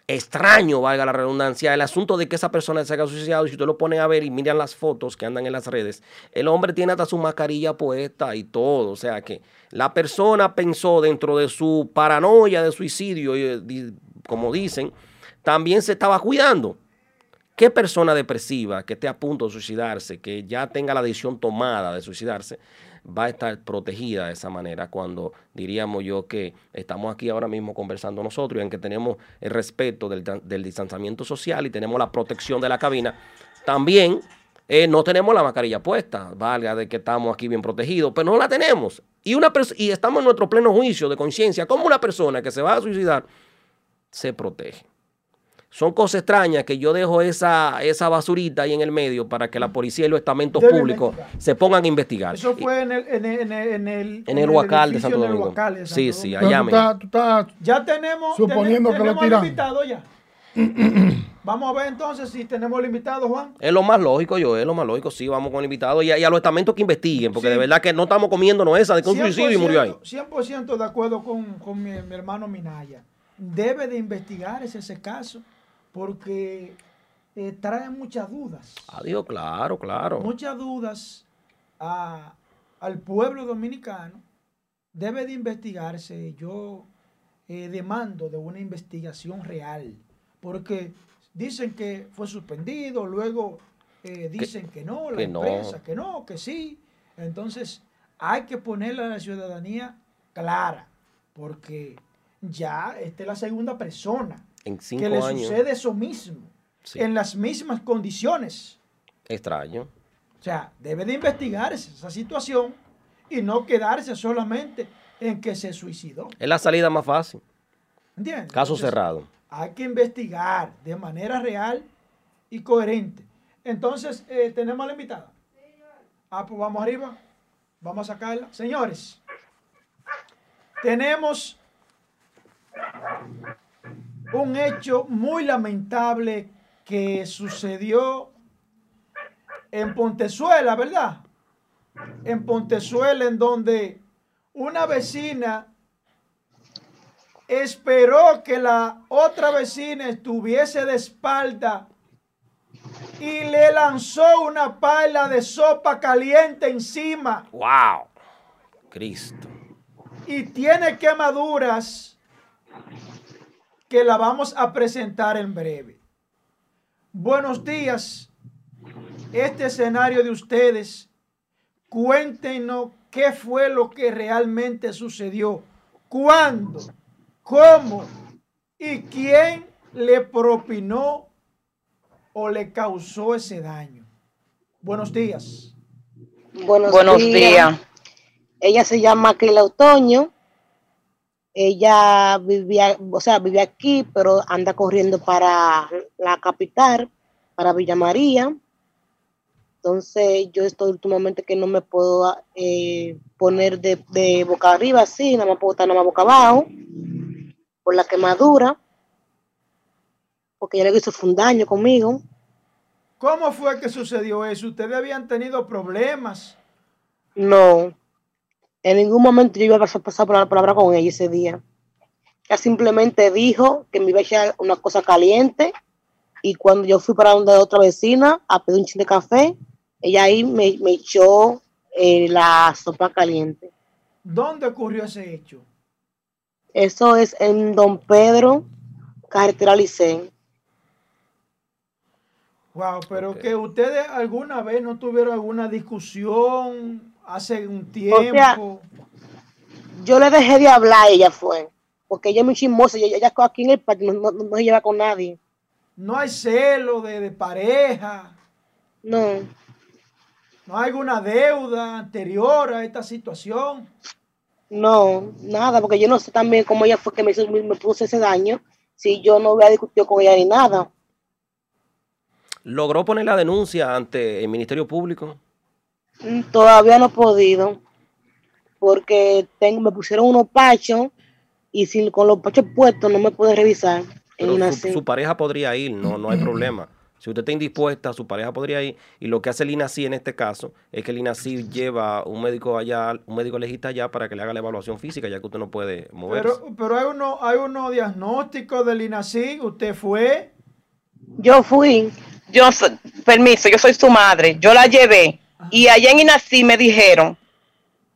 Speaker 4: extraño, valga la redundancia, el asunto de que esa persona se haya suicidado, y si usted lo pone a ver y miran las fotos que andan en las redes, el hombre tiene hasta su mascarilla puesta y todo, o sea que la persona pensó dentro de su paranoia de suicidio, como dicen, también se estaba cuidando. ¿Qué persona depresiva que esté a punto de suicidarse, que ya tenga la decisión tomada de suicidarse, va a estar protegida de esa manera cuando diríamos yo que estamos aquí ahora mismo conversando nosotros y en que tenemos el respeto del, distanciamiento social y tenemos la protección de la cabina, también eh, no tenemos la mascarilla puesta, valga de que estamos aquí bien protegidos, pero no la tenemos. Y, una y estamos en nuestro pleno juicio de conciencia, como una persona que se va a suicidar se protege son cosas extrañas que yo dejo esa, esa basurita ahí en el medio para que la policía y los estamentos públicos se pongan a investigar.
Speaker 2: Eso fue en el, en el, en el,
Speaker 4: en el, Huacal de Santo Domingo. sí, sí, allá
Speaker 3: me.
Speaker 2: ya tenemos,
Speaker 3: suponiendo que lo tiran.
Speaker 2: invitado ya. vamos a ver entonces si tenemos el invitado, Juan.
Speaker 4: Es lo más lógico, yo, es lo más lógico, sí, vamos con el invitado y a, los estamentos que investiguen, porque de verdad que no estamos comiéndonos esa de que un suicidio y murió ahí.
Speaker 2: 100% de acuerdo con, con mi, mi hermano Minaya. Debe de investigar ese caso porque eh, trae muchas dudas.
Speaker 4: Adiós, claro, claro.
Speaker 2: Muchas dudas al pueblo dominicano. Debe de investigarse. Yo eh, demando de una investigación real, porque dicen que fue suspendido, luego eh, dicen que, no, la empresa, que no, que sí. Entonces, hay que ponerle a la ciudadanía clara, porque ya esta es la segunda persona
Speaker 4: en cinco
Speaker 2: que le
Speaker 4: años.
Speaker 2: sucede eso mismo, en las mismas condiciones.
Speaker 4: Extraño.
Speaker 2: O sea, debe de investigarse esa situación y no quedarse solamente en que se suicidó.
Speaker 4: Es la salida más fácil.
Speaker 2: ¿Entiendes?
Speaker 4: Caso cerrado.
Speaker 2: Hay que investigar de manera real y coherente. Entonces, eh, tenemos a la invitada. Ah, pues vamos arriba. Vamos a sacarla. Señores, tenemos un hecho muy lamentable que sucedió en Pontezuela, ¿verdad? En Pontezuela, en donde una vecina esperó que la otra vecina estuviese de espalda y le lanzó una pala de sopa caliente encima.
Speaker 4: ¡Wow! Cristo.
Speaker 2: Y tiene quemaduras que la vamos a presentar en breve. Buenos días. Este escenario de ustedes, cuéntenos qué fue lo que realmente sucedió, cuándo, cómo y quién le propinó o le causó ese daño. Buenos días.
Speaker 5: Buenos, días. Ella se llama Keila Otoño. Ella vivía, o sea, vive aquí, pero anda corriendo para la capital, para Villa María. Entonces yo estoy últimamente que no me puedo eh, poner de, boca arriba así, no me puedo estar nada más boca abajo, por la quemadura, porque ya le hizo un daño conmigo.
Speaker 2: ¿Cómo fue que sucedió eso? ¿Ustedes habían tenido problemas?
Speaker 5: No, en ningún momento yo iba a pasar por la palabra con ella ese día. Ella simplemente dijo que me iba a echar una cosa caliente y cuando yo fui para donde otra vecina a pedir un chin de café, ella ahí me, echó eh, la sopa caliente.
Speaker 2: ¿Dónde ocurrió ese hecho?
Speaker 5: Eso es en Don Pedro, carretera Licén.
Speaker 2: Wow, pero que ustedes alguna vez no tuvieron alguna discusión hace un tiempo.
Speaker 5: yo le dejé de hablar, ella fue, porque ella es muy chismosa, ella, ella aquí en el parque no, no, se lleva con nadie.
Speaker 2: No hay celo de, de pareja.
Speaker 5: No.
Speaker 2: ¿No hay alguna deuda anterior a esta situación?
Speaker 5: No, nada, porque yo no sé también cómo ella fue que me, hizo, me puso ese daño, si yo no había discutido con ella ni nada.
Speaker 4: ¿Logró poner la denuncia ante el Ministerio Público?
Speaker 5: Todavía no he podido, porque tengo, me pusieron unos pachos y sin, con los pachos puestos no me puede revisar.
Speaker 4: En su, su, pareja podría ir, no, no hay problema. Si usted está indispuesta, su pareja podría ir. Y lo que hace el INACI en este caso es que el INACI lleva un médico allá, un médico legista allá para que le haga la evaluación física, ya que usted no puede moverse.
Speaker 2: Pero, pero hay uno, hay uno diagnóstico del INACI. ¿Usted fue?
Speaker 5: Yo fui.
Speaker 6: Yo, permiso, yo soy su madre. Yo la llevé. Y allá en INACI me dijeron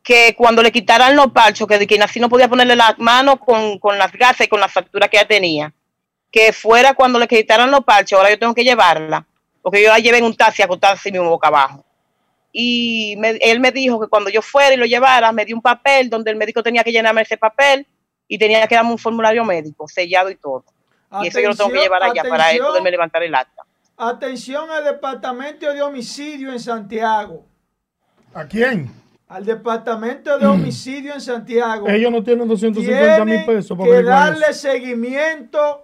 Speaker 6: que cuando le quitaran los parchos, que, que INACI no podía ponerle las manos con, con las gasas y con la factura que ella tenía que fuera cuando le quitaran los parches, ahora yo tengo que llevarla, porque yo la llevé en un taxi acostada así mismo boca abajo. Y él me dijo que cuando yo fuera y lo llevara, me dio un papel donde el médico tenía que llenarme ese papel y tenía que darme un formulario médico, sellado y todo. y eso yo lo tengo que llevar allá para él poderme levantar el acta.
Speaker 2: Atención al departamento de homicidio en Santiago.
Speaker 3: ¿A quién?
Speaker 2: Al departamento de homicidio en Santiago.
Speaker 3: Ellos no tienen 250 mil pesos
Speaker 2: para que darle seguimiento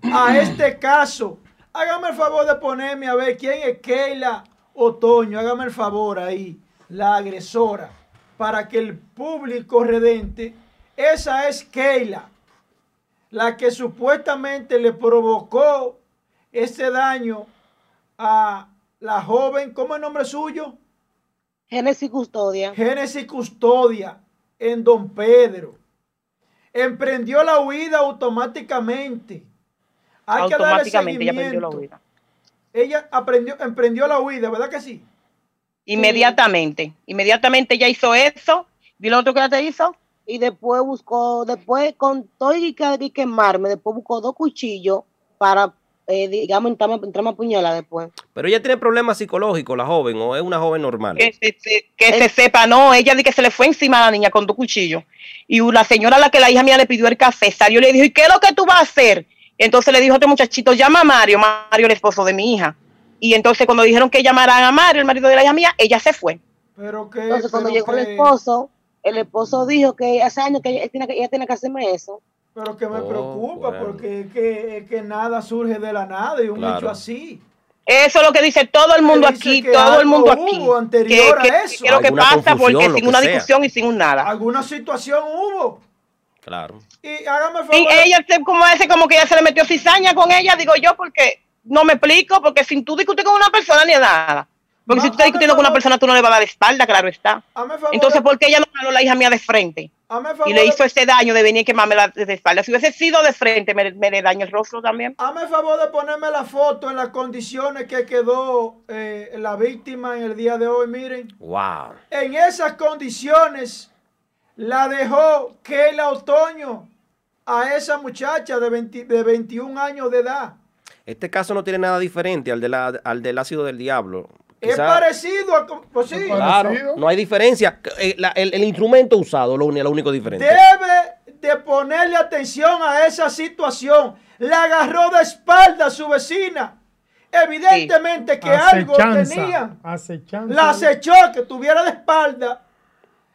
Speaker 2: a este caso. Hágame el favor de ponerme a ver quién es Keila Otoño. Hágame el favor ahí, la agresora, para que el público redente. Esa es Keila, la que supuestamente le provocó ese daño a la joven. ¿Cómo es el nombre suyo?
Speaker 5: Génesis Custodia.
Speaker 2: Génesis Custodia en Don Pedro. Emprendió la huida automáticamente
Speaker 6: automáticamente ella aprendió la huida.
Speaker 2: Ella aprendió, emprendió la huida, ¿verdad que sí?
Speaker 6: Inmediatamente, inmediatamente ella hizo eso. ¿Y lo otro que ella te hizo?
Speaker 5: Y después buscó, después con todo y que quemarme, después buscó dos cuchillos para, eh, digamos, entrarme, a puñalar después.
Speaker 4: Pero ella tiene problemas psicológicos, la joven, o es una joven normal.
Speaker 6: Que, se, sepa, no, ella dice que se le fue encima a la niña con dos cuchillos. Y la señora a la que la hija mía le pidió el café salió y le dijo, ¿y qué es lo que tú vas a hacer? Entonces le dijo a este muchachito, llama a Mario, Mario el esposo de mi hija. Y entonces cuando dijeron que llamaran a Mario, el marido de la hija mía, ella se fue.
Speaker 2: Pero que,
Speaker 5: entonces cuando llegó el esposo, el esposo dijo que hace años que ella tiene que, ella tiene que hacerme eso.
Speaker 2: Pero que me oh, preocupa porque es que, que, nada surge de la nada y un hecho así.
Speaker 6: Eso es lo que dice todo el mundo aquí,
Speaker 2: que
Speaker 6: todo el mundo aquí.
Speaker 2: hubo anterior a
Speaker 6: que, que-
Speaker 2: eso.
Speaker 6: que lo que pasa porque sin
Speaker 4: que
Speaker 6: una
Speaker 4: sea.
Speaker 6: discusión y sin un nada.
Speaker 2: Alguna situación hubo.
Speaker 4: Claro.
Speaker 2: Y hágame favor.
Speaker 6: Y ella se- como ese como que ella se le metió cizaña con ella, digo yo, porque no me explico, porque sin tú discutir con una persona ni nada. Porque
Speaker 2: Ma-
Speaker 6: si tú estás discutiendo con una persona, tú no le vas a dar espalda, claro está. Entonces, ¿por qué ella no jaló la hija mía de frente?
Speaker 2: Hazme favor
Speaker 6: Y le
Speaker 2: de-
Speaker 6: hizo ese daño de venir y quemarme la de espalda. Si hubiese sido de frente, me, me le daño el rostro también.
Speaker 2: Hazme favor de ponerme la foto en las condiciones que quedó eh, la víctima en el día de hoy. Miren,
Speaker 4: Wow.
Speaker 2: en esas condiciones la dejó Keila Otoño a esa muchacha de, 20 de 21 años de edad.
Speaker 4: Este caso no tiene nada diferente al, de la- al del ácido del diablo.
Speaker 2: Es parecido a... Pues sí,
Speaker 4: Claro, no hay diferencia. Eh, la- el, el instrumento usado, lo, lo único diferente.
Speaker 2: debe de ponerle atención a esa situación. La agarró de espalda a su vecina. Evidentemente que algo tenía.
Speaker 3: acechanza.
Speaker 2: La acechó que tuviera de espalda.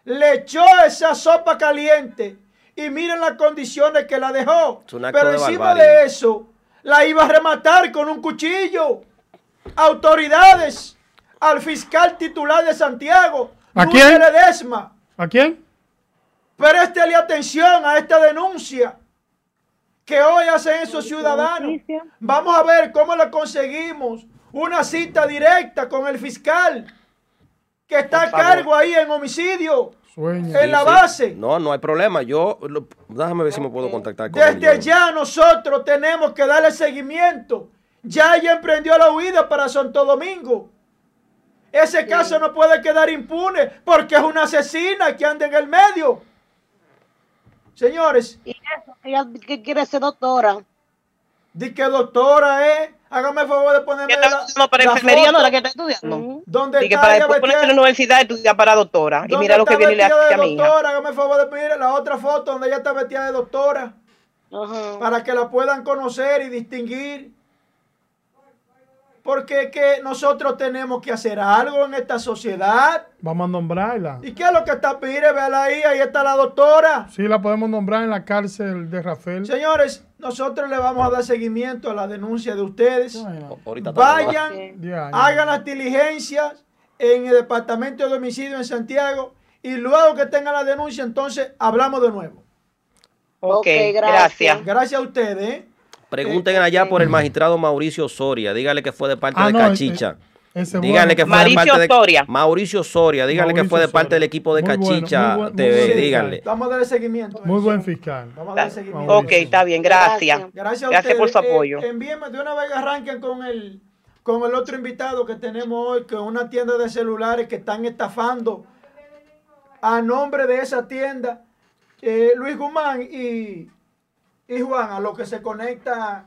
Speaker 2: Le echó esa sopa caliente. Y miren las condiciones que la dejó.
Speaker 4: Es un acto
Speaker 2: Pero
Speaker 4: de
Speaker 2: encima
Speaker 4: barbarie.
Speaker 2: de eso, la iba a rematar con un cuchillo. Autoridades. Al fiscal titular de Santiago.
Speaker 3: ¿A
Speaker 2: Luis
Speaker 3: quién?
Speaker 2: Ledesma.
Speaker 3: ¿A quién?
Speaker 2: Préstele atención a esta denuncia que hoy hacen esos ciudadanos. Vamos a ver cómo le conseguimos una cita directa con el fiscal que está a cargo ahí en homicidio,
Speaker 3: Sueño.
Speaker 2: en la
Speaker 4: Sí.
Speaker 2: base.
Speaker 4: No, no hay problema. Yo, lo- déjame ver si me puedo contactar con él.
Speaker 2: Desde ya nosotros tenemos que darle seguimiento. Ya ella emprendió la huida para Santo Domingo. Ese caso no puede quedar impune porque es una asesina que anda en el medio. Señores,
Speaker 5: Y eso, ella que quiere ser doctora.
Speaker 2: Di que doctora, ¿eh? Hágame el favor de ponerme la,
Speaker 6: está estudiando para
Speaker 2: la
Speaker 6: enfermería,
Speaker 2: foto
Speaker 6: no la que está estudiando. Y que
Speaker 2: está
Speaker 6: para después ponerse en la universidad y estudiar para doctora. Y
Speaker 2: donde
Speaker 6: mira lo que
Speaker 2: está
Speaker 6: viene y le hace
Speaker 2: de
Speaker 6: a mi hija.
Speaker 2: doctora. Hágame el favor de pedir la otra foto donde ella está vestida de doctora
Speaker 5: Ajá.
Speaker 2: para que la puedan conocer y distinguir. Porque es que nosotros tenemos que hacer algo en esta sociedad.
Speaker 3: Vamos a nombrarla.
Speaker 2: ¿Y qué es lo que está Pire? Véala ahí, ahí está la doctora.
Speaker 3: Sí, la podemos nombrar en la cárcel de Rafael.
Speaker 2: Señores, nosotros le vamos a dar seguimiento a la denuncia de ustedes.
Speaker 4: Ahorita estamos-
Speaker 2: Vayan,
Speaker 3: ya, ya.
Speaker 2: hagan las diligencias en el departamento de homicidio en Santiago y luego que tengan la denuncia, entonces hablamos de nuevo.
Speaker 6: Ok,
Speaker 5: Ok, gracias.
Speaker 6: gracias.
Speaker 2: Gracias a ustedes. ¿eh?
Speaker 4: Pregunten allá por el magistrado Mauricio Soria. Dígale que fue de parte
Speaker 3: Ah,
Speaker 4: de
Speaker 3: no,
Speaker 4: Cachicha.
Speaker 3: ese- ese
Speaker 4: díganle
Speaker 3: bueno.
Speaker 4: que fue
Speaker 6: Mauricio
Speaker 4: de parte de
Speaker 6: Soria.
Speaker 4: Mauricio Soria. Díganle que fue de parte
Speaker 3: Soria.
Speaker 4: del equipo de
Speaker 3: Muy bueno,
Speaker 4: Cachicha
Speaker 3: muy buen- muy
Speaker 4: TV. díganle.
Speaker 2: Vamos a darle seguimiento. a
Speaker 3: Muy buen fiscal.
Speaker 2: Vamos a darle seguimiento.
Speaker 6: Ok, está bien, gracias.
Speaker 5: Gracias.
Speaker 2: Gracias a
Speaker 6: Gracias por su
Speaker 2: ustedes. Eh,
Speaker 6: apoyo.
Speaker 2: envíenme de una vez que arranquen con el, con el otro invitado que tenemos hoy, que es una tienda de celulares que están estafando a nombre de esa tienda. eh, Luis Guzmán y, y Juan, a lo que se conecta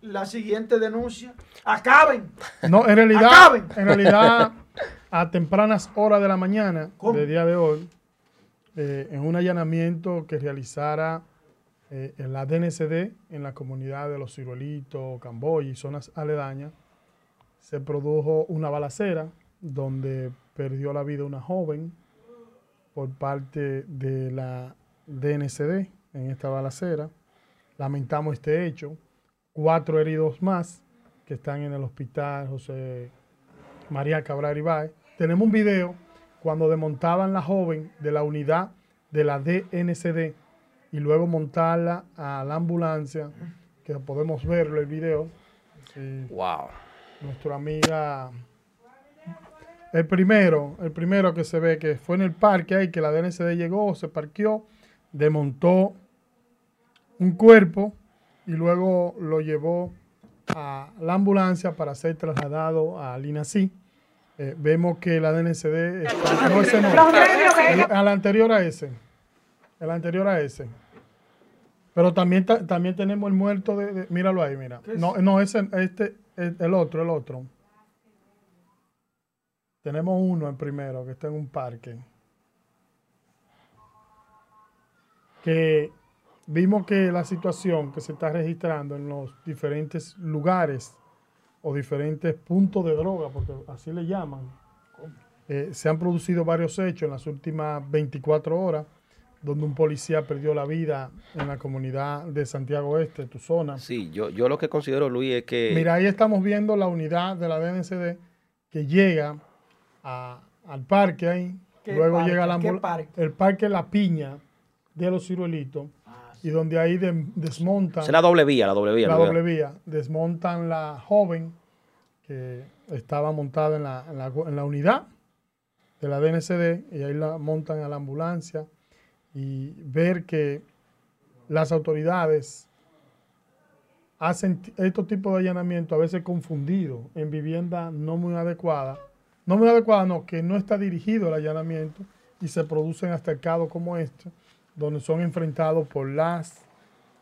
Speaker 2: la siguiente denuncia. Acaben.
Speaker 3: No, en realidad,
Speaker 2: Acaben.
Speaker 3: en realidad, a tempranas horas de la mañana
Speaker 2: ¿Cómo?
Speaker 3: del día de hoy, eh, en un allanamiento que realizara eh, en la DNCD, en la comunidad de Los Ciruelitos, Camboya y zonas aledañas, se produjo una balacera donde perdió la vida una joven por parte de la DNCD en esta balacera. Lamentamos este hecho. Cuatro heridos más que están en el hospital José María Cabral Ibáez. Tenemos un video cuando desmontaban la joven de la unidad de la DNCD y luego montarla a la ambulancia, que podemos verlo el video. Sí,
Speaker 4: Wow.
Speaker 3: nuestra amiga. El primero, el primero que se ve que fue en el parque ahí, que la DNCD llegó, se parqueó, desmontó un cuerpo y luego lo llevó a la ambulancia para ser trasladado a Linací. Eh, vemos que la DNCD está, no, ese no, el- al anterior a ese, el anterior a ese. Pero también, ta- también tenemos el muerto de, de- míralo ahí, mira. No, no, ese, este, el, el otro, el otro. Tenemos uno en primero que está en un parque. Que vimos que la situación que se está registrando en los diferentes lugares o diferentes puntos de droga, porque así le llaman, eh, se han producido varios hechos en las últimas 24 horas donde un policía perdió la vida en la comunidad de Santiago Este, tu zona.
Speaker 4: Sí, yo, yo lo que considero, Luis, es que...
Speaker 3: Mira, ahí estamos viendo la unidad de la DNCD que llega al parque ahí, luego llega la el parque La Piña de los ciruelitos, y donde ahí desmontan...
Speaker 4: Es la doble vía, la doble vía.
Speaker 3: La doble vía. Desmontan la joven que estaba montada en la, en la, en la unidad de la DNCD y ahí la montan a la ambulancia y ver que las autoridades hacen estos tipos de allanamiento a veces confundidos en vivienda no muy adecuada. No muy adecuada, no, que no está dirigido el allanamiento y se producen altercados como este, donde son enfrentados por las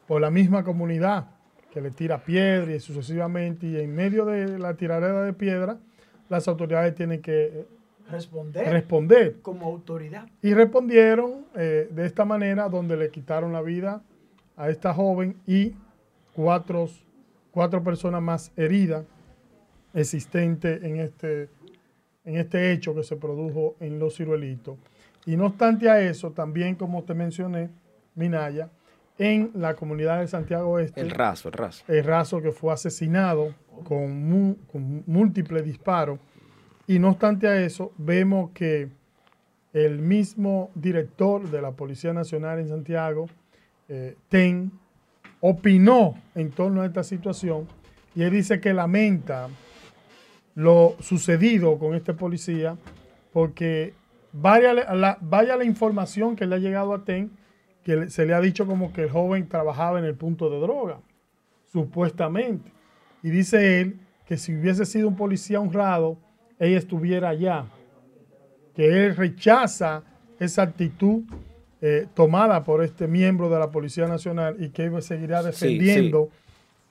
Speaker 3: por la misma comunidad que le tira piedra y sucesivamente y en medio de la tiradera de piedra las autoridades tienen que
Speaker 2: responder,
Speaker 3: responder.
Speaker 2: como autoridad.
Speaker 3: Y respondieron eh, de esta manera, donde le quitaron la vida a esta joven y cuatro, cuatro personas más heridas existentes en este, en este hecho que se produjo en Los Ciruelitos. Y no obstante a eso, también como te mencioné, Minaya, en la comunidad de Santiago Este.
Speaker 4: El raso, el raso.
Speaker 3: El raso que fue asesinado con, con múltiples disparos y no obstante a eso, vemos que el mismo director de la Policía Nacional en Santiago, eh, TEN, opinó en torno a esta situación y él dice que lamenta lo sucedido con este policía porque vaya la, vaya la información que le ha llegado a TEN, que se le ha dicho como que el joven trabajaba en el punto de droga, supuestamente. Y dice él que si hubiese sido un policía honrado, ella estuviera allá. Que él rechaza esa actitud eh, tomada por este miembro de la Policía Nacional y que seguirá defendiendo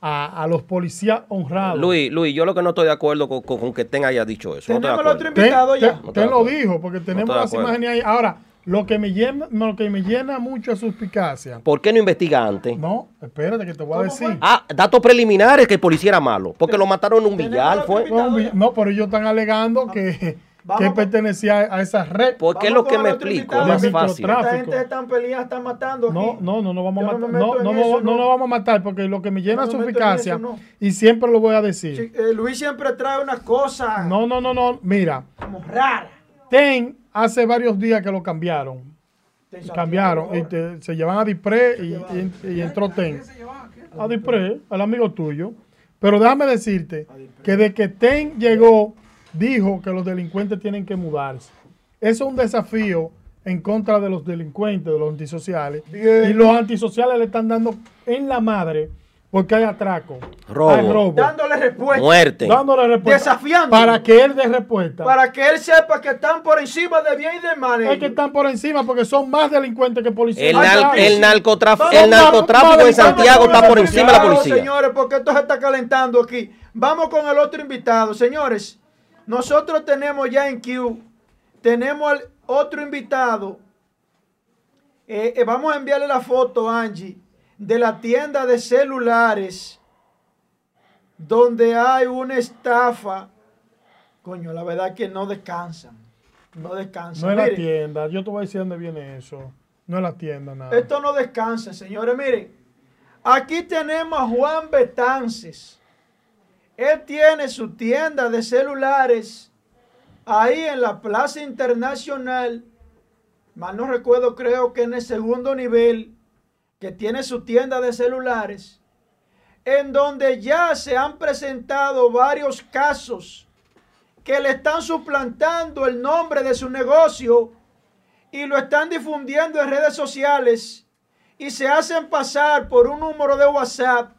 Speaker 3: A, los policías honrados.
Speaker 4: Luis, Luis, yo lo que no estoy de acuerdo con, que Ten haya dicho eso.
Speaker 2: Tenemos el otro invitado ya.
Speaker 3: Ten, lo dijo, porque tenemos las imágenes ahí. Ahora, lo que me llena, lo que me llena mucho es suspicacia.
Speaker 4: ¿Por qué no investiga antes?
Speaker 3: No, espérate que te voy a decir.
Speaker 4: Ah, datos preliminares que el policía era malo. Porque lo mataron en un billar, fue.
Speaker 3: No, pero ellos están alegando que, que pertenecía a esa red.
Speaker 4: Porque es lo que me explico, es más fácil.
Speaker 2: Esta gente están peleando, están matando. Aquí.
Speaker 3: No, no, no, no vamos a matar. No, no, no, no, vamos a matar porque lo que me llena es suspicacia, y siempre lo voy a decir.
Speaker 2: Eh, Luis siempre trae una cosa.
Speaker 3: No, no, no, no, mira.
Speaker 2: Como rara.
Speaker 3: Ten hace varios días que lo cambiaron. Cambiaron. Y se llevan a Dipré y, entró Ten. A Dipré, al amigo tuyo. Pero déjame decirte que de que Ten llegó, dijo que los delincuentes tienen que mudarse. Eso es un desafío en contra de los delincuentes, de los antisociales. Y los antisociales le están dando en la madre porque hay atraco.
Speaker 4: Robo.
Speaker 2: Dándole respuesta.
Speaker 4: Muerte.
Speaker 3: Dándole respuesta.
Speaker 2: Desafiando.
Speaker 3: Para que él dé respuesta.
Speaker 2: Para que él sepa que están por encima de bien y de mal.
Speaker 3: Es que están por encima porque son más delincuentes que policías.
Speaker 4: El, el, narcotráfico, el narcotráfico en Santiago está por encima de la policía.
Speaker 2: Señores, porque esto se está calentando aquí. Vamos con el otro invitado. Señores, nosotros tenemos ya en Q, tenemos al otro invitado. Eh, eh, vamos a enviarle la foto, Angie de la tienda de celulares donde hay una estafa. Coño, la verdad es que no descansan. No descansan.
Speaker 3: No es la tienda. Yo te voy a decir dónde viene eso. No es la tienda, nada.
Speaker 2: Esto no descansa, señores. Miren, aquí tenemos a Juan Betances. Él tiene su tienda de celulares ahí en la Plaza Internacional. Mal no recuerdo, creo que en el segundo nivel que tiene su tienda de celulares, en donde ya se han presentado varios casos que le están suplantando el nombre de su negocio y lo están difundiendo en redes sociales y se hacen pasar por un número de WhatsApp,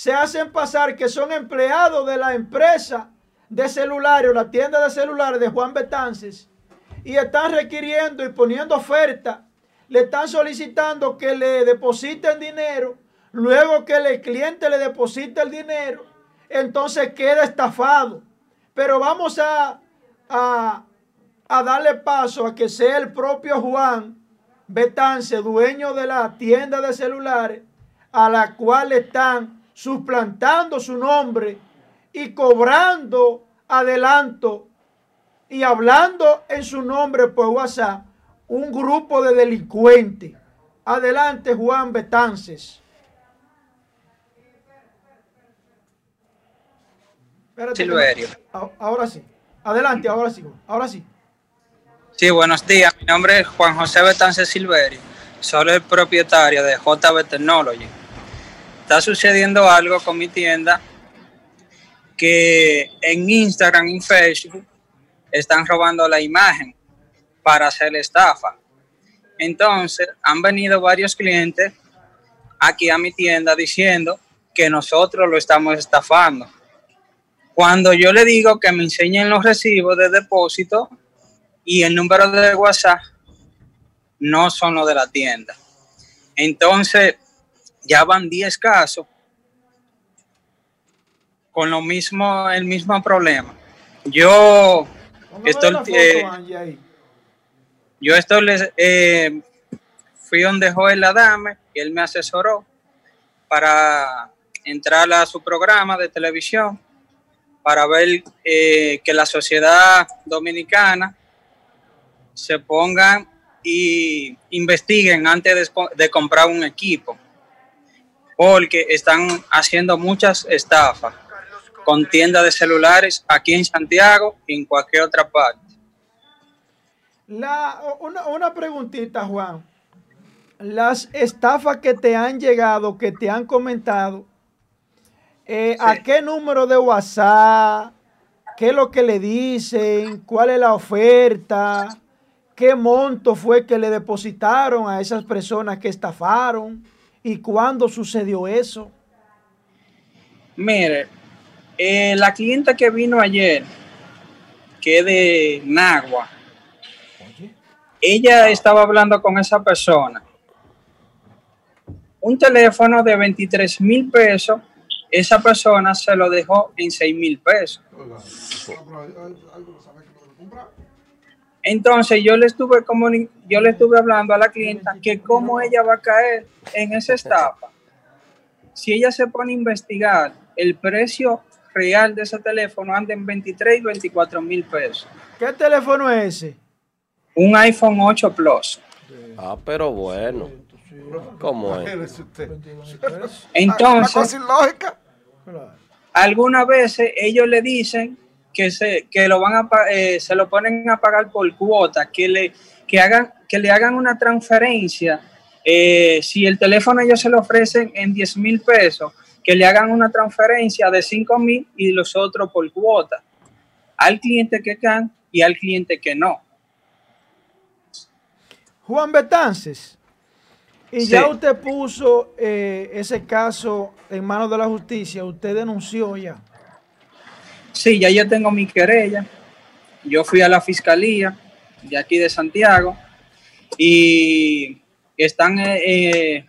Speaker 2: se hacen pasar que son empleados de la empresa de celulares, la tienda de celulares de Juan Betances, y están requiriendo y poniendo oferta le están solicitando que le depositen dinero, luego que el cliente le deposite el dinero, entonces queda estafado. Pero vamos a, a, darle paso a que sea el propio Juan Betance, dueño de la tienda de celulares, a la cual están suplantando su nombre y cobrando adelanto y hablando en su nombre por WhatsApp un grupo de delincuentes. Adelante, Juan Betances. Espérate,
Speaker 7: Silverio.
Speaker 2: A- Ahora sí. Adelante, ahora sí. Ahora sí.
Speaker 7: Sí, buenos días. Mi nombre es Juan José Betance Silverio. Soy el propietario de JB Technology. Está sucediendo algo con mi tienda que en Instagram y Facebook están robando la imagen para hacer estafa. Entonces, han venido varios clientes aquí a mi tienda diciendo que nosotros lo estamos estafando. Cuando yo le digo que me enseñen los recibos de depósito y el número de WhatsApp, no son los de la tienda. Entonces, ya van 10 casos con lo mismo, el mismo problema. Yo estoy,
Speaker 2: foto,
Speaker 7: eh, yo esto les eh, fui donde Joel Adame y él me asesoró para entrar a su programa de televisión para ver eh, que la sociedad dominicana se pongan y investiguen antes de comprar un equipo porque están haciendo muchas estafas con tiendas de celulares aquí en Santiago y en cualquier otra parte.
Speaker 2: La, una, una preguntita, Juan. Las estafas que te han llegado, que te han comentado, eh, ¿a qué número de WhatsApp? ¿Qué es lo que le dicen? ¿Cuál es la oferta? ¿Qué monto fue que le depositaron a esas personas que estafaron? ¿Y cuándo sucedió eso?
Speaker 7: Mire, eh, la clienta que vino ayer, que es de Nagua, ella estaba hablando con esa persona. Un teléfono de 23 mil pesos, esa persona se lo dejó en 6 mil pesos. Entonces yo le estuve yo le estuve hablando a la clienta que cómo ella va a caer en esa estafa. Si ella se pone a investigar, el precio real de ese teléfono anda en 23 y 24 mil pesos.
Speaker 2: ¿Qué teléfono es ese?
Speaker 7: Un iPhone 8 Plus.
Speaker 4: Ah, pero bueno. ¿Cómo es?
Speaker 7: Entonces, algunas veces ellos le dicen que se que lo van a eh, se lo ponen a pagar por cuota, que le que hagan que le hagan una transferencia. eh, si el teléfono ellos se lo ofrecen en 10 mil pesos, que le hagan una transferencia de 5 mil y los otros por cuota. Al cliente que can y al cliente que no.
Speaker 2: Juan Betances. Y
Speaker 7: Sí.
Speaker 2: ya usted puso eh, ese caso en manos de la justicia, usted denunció ya.
Speaker 7: Sí, ya yo tengo mi querella. Yo fui a la fiscalía de aquí de Santiago y están, eh, eh,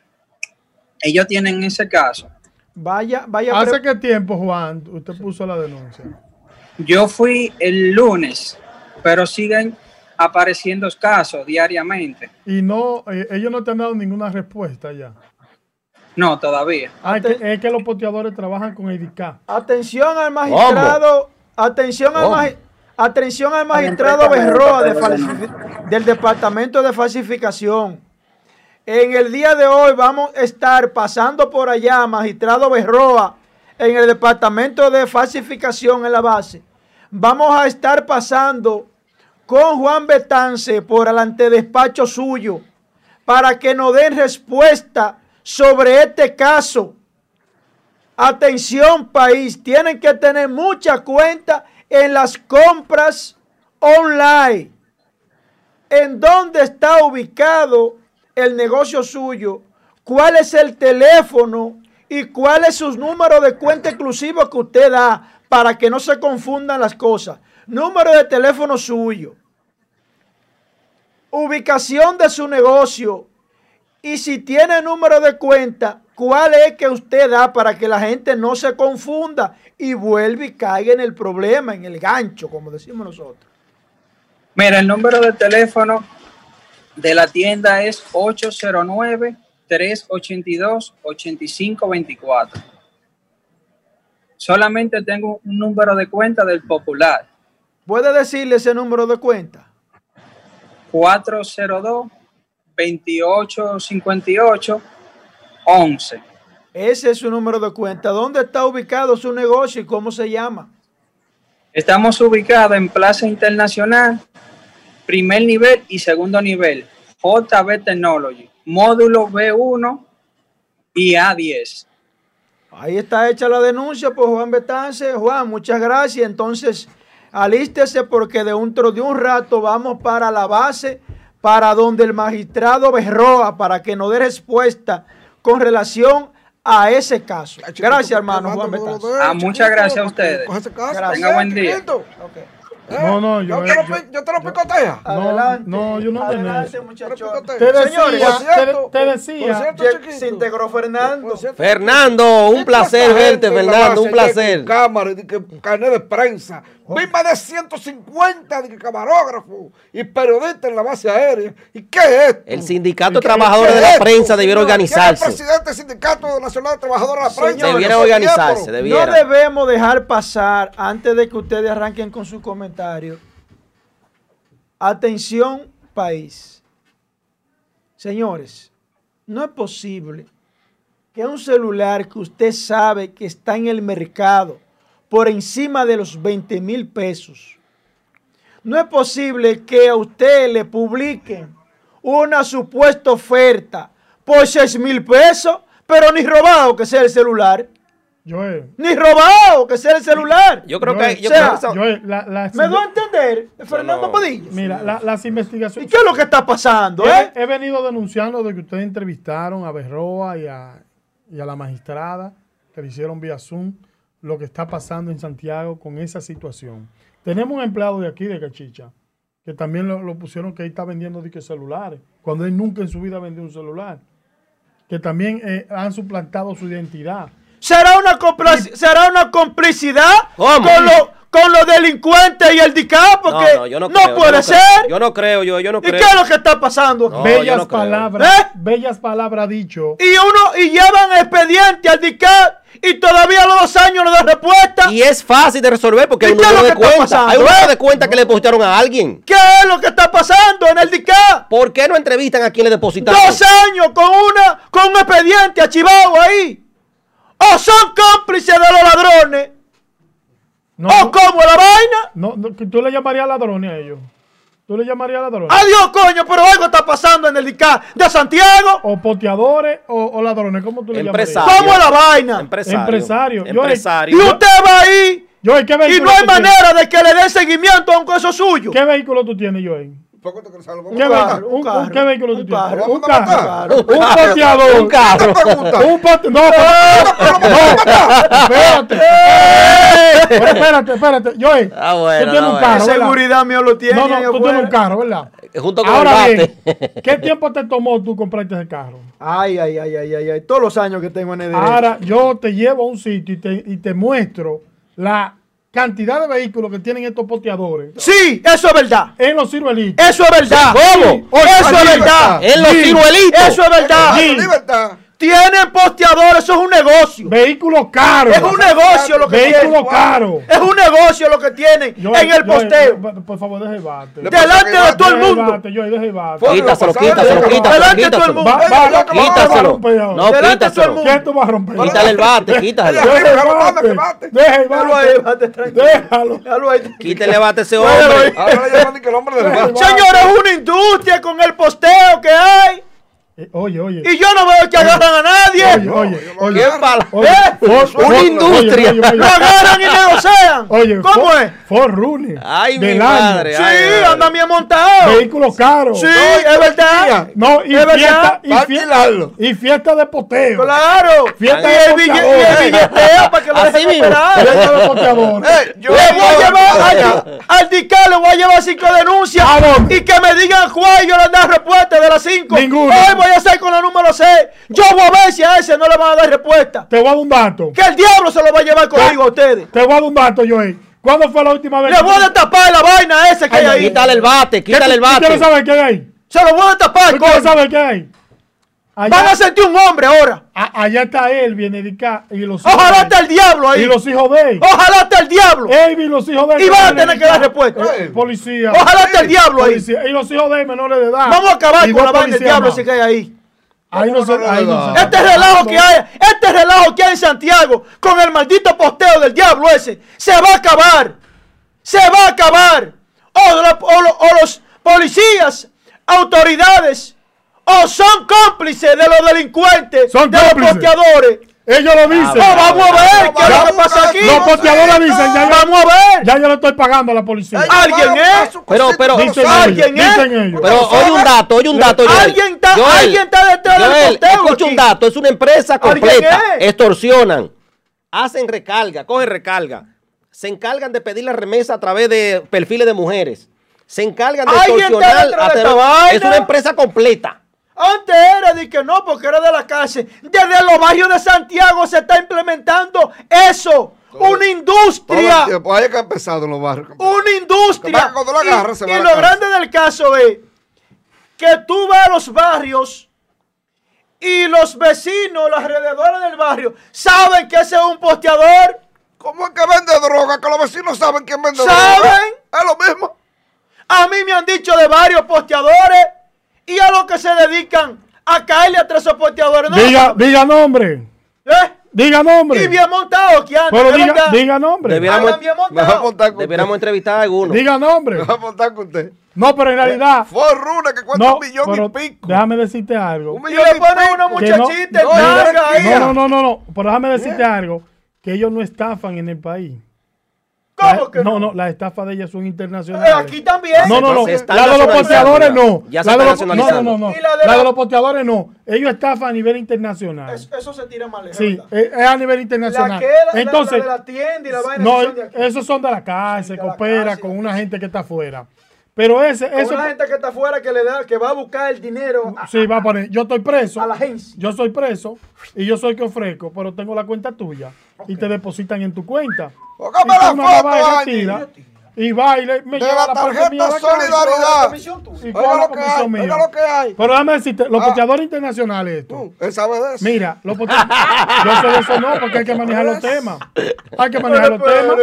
Speaker 7: ellos tienen ese caso.
Speaker 2: Vaya, vaya.
Speaker 3: ¿Hace qué tiempo, Juan, usted puso la denuncia?
Speaker 7: Yo fui el lunes, pero siguen apareciendo casos diariamente.
Speaker 3: Y no, eh, ellos no te han dado ninguna respuesta ya.
Speaker 7: No, todavía.
Speaker 3: Ah, es, que, es que los poteadores trabajan con IDK.
Speaker 2: Atención al magistrado, atención al,
Speaker 4: ¿Cómo?
Speaker 2: magi- atención al magistrado Berroa de del Departamento de Falsificación. En el día de hoy vamos a estar pasando por allá, magistrado Berroa, en el Departamento de Falsificación en la base. Vamos a estar pasando con Juan Betance por el antedespacho suyo para que nos den respuesta sobre este caso. Atención país, tienen que tener mucha cuenta en las compras online. ¿En dónde está ubicado el negocio suyo? ¿Cuál es el teléfono? ¿Y cuál es su número de cuenta exclusivo que usted da para que no se confundan las cosas? Número de teléfono suyo. Ubicación de su negocio. Y si tiene número de cuenta, ¿cuál es que usted da para que la gente no se confunda y vuelva y caiga en el problema, en el gancho, como decimos nosotros?
Speaker 7: Mira, el número de teléfono de la tienda es 809-382-8524. Solamente tengo un número de cuenta del Popular,
Speaker 2: ¿Puede decirle ese número de cuenta?
Speaker 7: 402 2858 11.
Speaker 2: Ese es su número de cuenta. ¿Dónde está ubicado su negocio y cómo se llama?
Speaker 7: Estamos ubicados en Plaza Internacional, primer nivel y segundo nivel. JB Technology, módulo B1 y A10.
Speaker 2: Ahí está hecha la denuncia por Juan Betance. Juan, muchas gracias. Entonces, alístese porque de un, de un rato vamos para la base, para donde el magistrado Berroa, para que nos dé respuesta con relación a ese caso. Gracias, hermano Juan.
Speaker 7: Ah, muchas gracias a ustedes. Tenga buen día.
Speaker 3: No, no, yo,
Speaker 8: yo, te lo,
Speaker 3: yo-
Speaker 8: pi- yo te lo picotea.
Speaker 2: Adelante.
Speaker 3: no, yo no
Speaker 2: Adelante, muchachos.
Speaker 3: Te decía,
Speaker 2: Señores,
Speaker 8: por cierto,
Speaker 3: te, te
Speaker 8: Por
Speaker 3: decía,
Speaker 8: cierto, chiquito.
Speaker 2: se integró Fernando.
Speaker 8: Por cierto,
Speaker 4: Fernando, un
Speaker 8: ¿qué
Speaker 4: placer verte, Fernando, un placer.
Speaker 8: Cámara, y de que carnet de prensa. Vi más de 150 de camarógrafos y periodistas en la base aérea. ¿Y qué es esto?
Speaker 4: El sindicato de
Speaker 8: ¿Qué-
Speaker 4: trabajadores de la prensa debiera organizarse.
Speaker 8: ¿Quién es el presidente del Sindicato Nacional de Trabajadores de la Prensa?
Speaker 4: Debiera organizarse, debiera.
Speaker 2: No debemos dejar pasar, antes de que ustedes arranquen con sus comentarios, atención país. Señores, no es posible que un celular que usted sabe que está en el mercado por encima de los 20 mil pesos, no es posible que a usted le publiquen una supuesta oferta por 6 mil pesos, pero ni robado que sea el celular.
Speaker 3: Joel,
Speaker 2: Ni robado que sea el celular.
Speaker 4: Yo creo
Speaker 3: Joel,
Speaker 4: que. Yo
Speaker 2: o sea,
Speaker 4: creo que eso-
Speaker 3: Joel, la- las
Speaker 2: ¿Me doy a entender, Fernando
Speaker 4: no.
Speaker 2: Padilla?
Speaker 3: Mira, la- las
Speaker 2: ¿Y
Speaker 3: investigaciones.
Speaker 2: qué es lo que está pasando? eh?
Speaker 3: He, he venido denunciando de que ustedes entrevistaron a Berroa y a, y a la magistrada que le hicieron vía Zoom lo que está pasando en Santiago con esa situación. Tenemos un empleado de aquí, de Cachicha, que también lo, lo pusieron que ahí está vendiendo dique celulares, cuando él nunca en su vida vendió un celular. Que también eh, han suplantado su identidad.
Speaker 2: ¿Será una, ¿Será una complicidad
Speaker 4: ¿Cómo?
Speaker 2: con, lo- con los delincuentes y el DICAP? Porque
Speaker 4: no, no, yo no, creo, yo
Speaker 2: puede
Speaker 4: no
Speaker 2: ser.
Speaker 4: creo. Yo no creo, yo, yo no
Speaker 2: ¿Y
Speaker 4: creo.
Speaker 2: qué es lo que está pasando?
Speaker 3: Bellas palabras,
Speaker 2: ¿Eh?
Speaker 3: bellas palabras dicho.
Speaker 2: Y uno, y llevan expediente al DICAP y todavía a los dos años no da respuesta.
Speaker 4: Y es fácil de resolver porque
Speaker 2: ¿Y es
Speaker 4: no
Speaker 2: lo
Speaker 4: de
Speaker 2: que está
Speaker 4: cuenta.
Speaker 2: pasando,
Speaker 4: Hay uno
Speaker 2: eh?
Speaker 4: de cuenta que le depositaron a alguien.
Speaker 2: ¿Qué es lo que está pasando en el DICAP?
Speaker 4: ¿Por qué no entrevistan a quien le depositaron?
Speaker 2: Dos años con una, con un expediente archivado ahí. O son cómplices de los ladrones.
Speaker 3: No,
Speaker 2: o
Speaker 3: no,
Speaker 2: como la vaina.
Speaker 3: no, no, tú le llamarías ladrones a ellos. Tú le llamarías ladrones.
Speaker 2: Adiós, coño, pero algo está pasando en el DICAP de Santiago.
Speaker 3: o poteadores o, o ladrones, ¿cómo tú le
Speaker 4: Empresario.
Speaker 3: llamarías?
Speaker 2: ¿Cómo es la vaina?
Speaker 4: Empresario.
Speaker 3: Empresario. Yo-
Speaker 4: Empresario.
Speaker 2: Y usted va ahí
Speaker 3: Joel, ¿qué
Speaker 2: y no hay
Speaker 3: tienes?
Speaker 2: manera de que le den seguimiento a un caso suyo.
Speaker 3: ¿Qué vehículo tú tienes, Joel?
Speaker 8: ¿Por qué te crees algo?
Speaker 3: ¿Qué,
Speaker 8: Vamos a
Speaker 3: vehículo?
Speaker 8: matar.
Speaker 3: Un, un- ¿Qué vehículo tú
Speaker 2: un
Speaker 3: tienes?
Speaker 2: carro,
Speaker 3: un
Speaker 8: un carro.
Speaker 3: carro. Un poteador.
Speaker 4: Un carro.
Speaker 3: Un pote- No, espérate. Pero espérate, espérate. Joel,
Speaker 4: Ah, bueno,
Speaker 3: tú tienes
Speaker 4: ah,
Speaker 3: un carro, ¿verdad?
Speaker 2: seguridad mío lo tiene.
Speaker 3: No, no, tú tienes un carro, ¿verdad?
Speaker 4: Junto con
Speaker 3: Ahora bien. ¿qué tiempo te tomó tú comprarte ese carro?
Speaker 2: Ay, ay, ay, ay, ay, ay. Todos los años que tengo en el derecho.
Speaker 3: Ahora yo te llevo a un sitio y te, y te muestro la cantidad de vehículos que tienen estos poteadores
Speaker 2: Sí, eso es verdad.
Speaker 3: en los ciruelitos.
Speaker 2: Eso es verdad.
Speaker 4: ¿Cómo?
Speaker 2: Eso es verdad.
Speaker 4: En los
Speaker 3: Sí.
Speaker 4: ciruelitos.
Speaker 2: Eso es verdad.
Speaker 3: Sí.
Speaker 8: Libertad.
Speaker 2: Tienen posteadores, eso es un negocio.
Speaker 3: Vehículos caros.
Speaker 2: Es un negocio lo que
Speaker 3: Vehículos
Speaker 2: tienen.
Speaker 3: caros.
Speaker 2: Es un negocio lo que tienen
Speaker 3: Yo-
Speaker 2: en el posteo.
Speaker 3: yo- por favor, deja el bate.
Speaker 2: Delante de todo el mundo.
Speaker 4: Quítaselo, quítaselo, quítaselo,
Speaker 2: Delante de todo el mundo.
Speaker 4: Quítaselo. No,
Speaker 2: Delante de todo el
Speaker 4: quítaselo.
Speaker 2: mundo.
Speaker 3: ¿Qué tú vas a romper?
Speaker 4: Quítale el bate, quítale.
Speaker 3: Deja el
Speaker 8: Déjalo,
Speaker 3: bate.
Speaker 2: Déjalo.
Speaker 3: Déjalo.
Speaker 2: Ahí.
Speaker 4: Quítale el bate a ese hombre.
Speaker 8: Ahora le llaman que el hombre del
Speaker 3: bate.
Speaker 2: Señores, es una industria con el posteo que hay.
Speaker 3: Eh, Oye, oye.
Speaker 2: Y yo no veo que agarran a nadie.
Speaker 3: Oye, oye, oye.
Speaker 4: ¿Qué pala-
Speaker 2: ¿Eh?
Speaker 4: Una
Speaker 3: oye,
Speaker 4: industria.
Speaker 3: oye, oye,
Speaker 2: Lo agarran y negocian.
Speaker 3: Oye,
Speaker 2: ¿Cómo
Speaker 3: for-
Speaker 2: es?
Speaker 3: For running.
Speaker 4: Ay, mi
Speaker 3: del
Speaker 4: madre.
Speaker 2: Sí,
Speaker 4: ay, ay.
Speaker 2: anda bien montado.
Speaker 3: Vehículos caros.
Speaker 2: Sí, es verdad.
Speaker 3: No, y
Speaker 2: Es verdad.
Speaker 3: fiesta, y,
Speaker 8: Va a
Speaker 3: fie-
Speaker 8: alquilarlo.
Speaker 3: y fiesta de poteo.
Speaker 2: Claro.
Speaker 3: Fiesta
Speaker 2: y
Speaker 3: de
Speaker 2: el, bille- y el billeteo para que lo
Speaker 4: Así
Speaker 2: dejen
Speaker 4: mismo.
Speaker 2: operar.
Speaker 3: Fiesta de poteadores.
Speaker 8: Eh, yo-
Speaker 2: Le voy a llevar
Speaker 8: Vaya.
Speaker 2: al, DICA, le voy a llevar cinco denuncias y que me digan cuál yo le dar respuesta de las cinco.
Speaker 3: Ninguno.
Speaker 2: Voy a hacer con la número 6. Yo voy a ver si a ese no le van a dar respuesta.
Speaker 3: Te voy a dar un dato.
Speaker 2: Que el diablo se lo va a llevar conmigo a ustedes.
Speaker 3: Te voy a dar un dato, Joey. ¿Cuándo fue la última vez?
Speaker 2: Le voy a destapar la vaina ese que hay ahí.
Speaker 4: Quítale el bate,
Speaker 3: ¿Qué
Speaker 4: quítale el
Speaker 3: tú ¿Quieres
Speaker 4: bate.
Speaker 3: saber qué hay?
Speaker 2: Se lo voy a destapar,
Speaker 3: ¿Tú quieres
Speaker 2: coño.
Speaker 3: saber qué hay? Allá-
Speaker 2: Van a sentir un hombre ahora.
Speaker 3: A- allá está Elvin, Edica y los
Speaker 2: Ojalá
Speaker 3: hijos
Speaker 2: esté el diablo
Speaker 3: él.
Speaker 2: ahí.
Speaker 3: Y los hijos de él.
Speaker 2: Ojalá esté el diablo.
Speaker 3: Elvin y los hijos de él.
Speaker 2: Y van a tener que dar respuesta.
Speaker 3: Eh, Policía.
Speaker 2: Ojalá esté el diablo ahí.
Speaker 3: Policía. Y los hijos de él menores de edad.
Speaker 2: Vamos a acabar
Speaker 3: Y
Speaker 2: con la vaina del diablo
Speaker 3: más.
Speaker 2: si cae ahí.
Speaker 3: Ahí no se, ahí no se-
Speaker 2: Este relajo que hay, este relajo que hay en Santiago con el maldito posteo del diablo ese, se va a acabar. Se va a acabar. O los policías, autoridades, o son cómplices de los delincuentes,
Speaker 3: Son
Speaker 2: de los posteadores.
Speaker 3: Ellos lo dicen.
Speaker 2: Oh, vamos a ver qué es lo que pasa aquí.
Speaker 3: Los posteadores dicen, ya,
Speaker 2: Vamos a ver.
Speaker 3: ya yo le estoy pagando a la policía.
Speaker 2: ¿Alguien es?
Speaker 4: Pero, pero,
Speaker 3: Dicen ellos,
Speaker 2: ¿Alguien es?
Speaker 3: dicen ellos.
Speaker 4: pero oye un dato, oye un dato. Joel.
Speaker 2: Alguien está-
Speaker 4: Joel,
Speaker 2: alguien está detrás del
Speaker 4: Joel,
Speaker 2: posteo
Speaker 4: escucha un dato, es una empresa
Speaker 2: ¿Alguien
Speaker 4: completa.
Speaker 2: es?
Speaker 4: Extorsionan, hacen recarga, cogen recarga. Se encargan de pedir la remesa a través de perfiles de mujeres. Se encargan de
Speaker 2: ¿Alguien está
Speaker 4: extorsionar. a es una empresa completa.
Speaker 2: Antes era de que no, porque era de la cárcel. Desde los barrios de Santiago se está implementando eso. Una
Speaker 8: Todo
Speaker 2: industria.
Speaker 8: tiempo. Es que ha empezado en los barrios.
Speaker 2: Una industria.
Speaker 8: Cuando agarra,
Speaker 2: y
Speaker 8: se va
Speaker 2: y
Speaker 8: a la
Speaker 2: lo grande del caso es que tú vas a los barrios y los vecinos, los alrededores del barrio, saben que ese es un posteador.
Speaker 8: ¿Cómo es que vende droga? Que los vecinos saben quién vende
Speaker 2: ¿Saben?
Speaker 8: droga. Es lo mismo.
Speaker 2: A mí me han dicho de varios posteadores y a los que se dedican a caerle a tres posteadores. No,
Speaker 3: Diga, diga nombre.
Speaker 2: ¿Eh?
Speaker 3: Diga nombre.
Speaker 2: Y bien montado que andan.
Speaker 3: Pero
Speaker 2: ¿es
Speaker 3: diga,
Speaker 2: verdad?
Speaker 3: diga nombre.
Speaker 4: Debiéramos,
Speaker 2: bien
Speaker 4: entrevistar a alguno.
Speaker 3: Diga nombre.
Speaker 8: Me va a montar con usted.
Speaker 3: No, pero en realidad.
Speaker 8: Fue Runa que cuesta
Speaker 3: No,
Speaker 8: un millón
Speaker 3: pero
Speaker 8: y pico.
Speaker 3: déjame decirte algo.
Speaker 8: Un
Speaker 2: Y
Speaker 8: millón
Speaker 2: le
Speaker 8: y
Speaker 2: ponen
Speaker 8: pico.
Speaker 2: una
Speaker 3: Que no-
Speaker 2: muchachita en
Speaker 8: no,
Speaker 3: No, no, no, no, no. Pero déjame decirte algo. Que ellos no estafan en el país.
Speaker 2: ¿Cómo
Speaker 3: La-
Speaker 2: que
Speaker 3: no,
Speaker 2: no?
Speaker 3: no, las estafas de ellas son
Speaker 2: Eh,
Speaker 3: internacionales.
Speaker 2: aquí también.
Speaker 3: No, no, no. La de los posteadores no.
Speaker 4: Ya se
Speaker 3: La de los- no, no, no,
Speaker 2: la de
Speaker 3: La
Speaker 2: la-
Speaker 3: de los posteadores no. Ellos estafan a nivel internacional.
Speaker 2: Eso, eso se tira mal.
Speaker 3: Sí, es es a nivel
Speaker 2: La
Speaker 3: internacional.
Speaker 2: que la, la-
Speaker 3: Entonces,
Speaker 2: la de la tienda y la vaina
Speaker 3: no, esos son de la cárcel,
Speaker 2: la
Speaker 3: coopera
Speaker 2: cárcel,
Speaker 3: con una gente que está afuera. Pero ese,
Speaker 2: Con
Speaker 3: eso,
Speaker 2: una gente que está afuera que le da, que va a buscar el dinero a,
Speaker 3: sí, va a poner, yo estoy preso,
Speaker 2: a la agencia.
Speaker 3: yo soy preso y yo soy que ofrezco, pero tengo la cuenta tuya y te depositan en tu cuenta. Y tú
Speaker 8: la
Speaker 3: no me vas
Speaker 8: foto,
Speaker 3: a
Speaker 8: Andy.
Speaker 3: tira, y va y le, me
Speaker 8: De
Speaker 3: lleva
Speaker 8: la
Speaker 3: mía
Speaker 8: tarjeta
Speaker 3: cárcel.
Speaker 8: Solidaridad.
Speaker 3: Y
Speaker 8: lo que
Speaker 3: comisión
Speaker 8: hay,
Speaker 3: mía.
Speaker 8: oiga lo que hay.
Speaker 3: Pero déjame decirte, los
Speaker 8: Ah.
Speaker 3: posteadores internacionales esto.
Speaker 8: Él sabe de eso.
Speaker 3: Mira, los posteadores, yo sé de eso no, porque hay que manejar los temas. Hay que manejar los temas.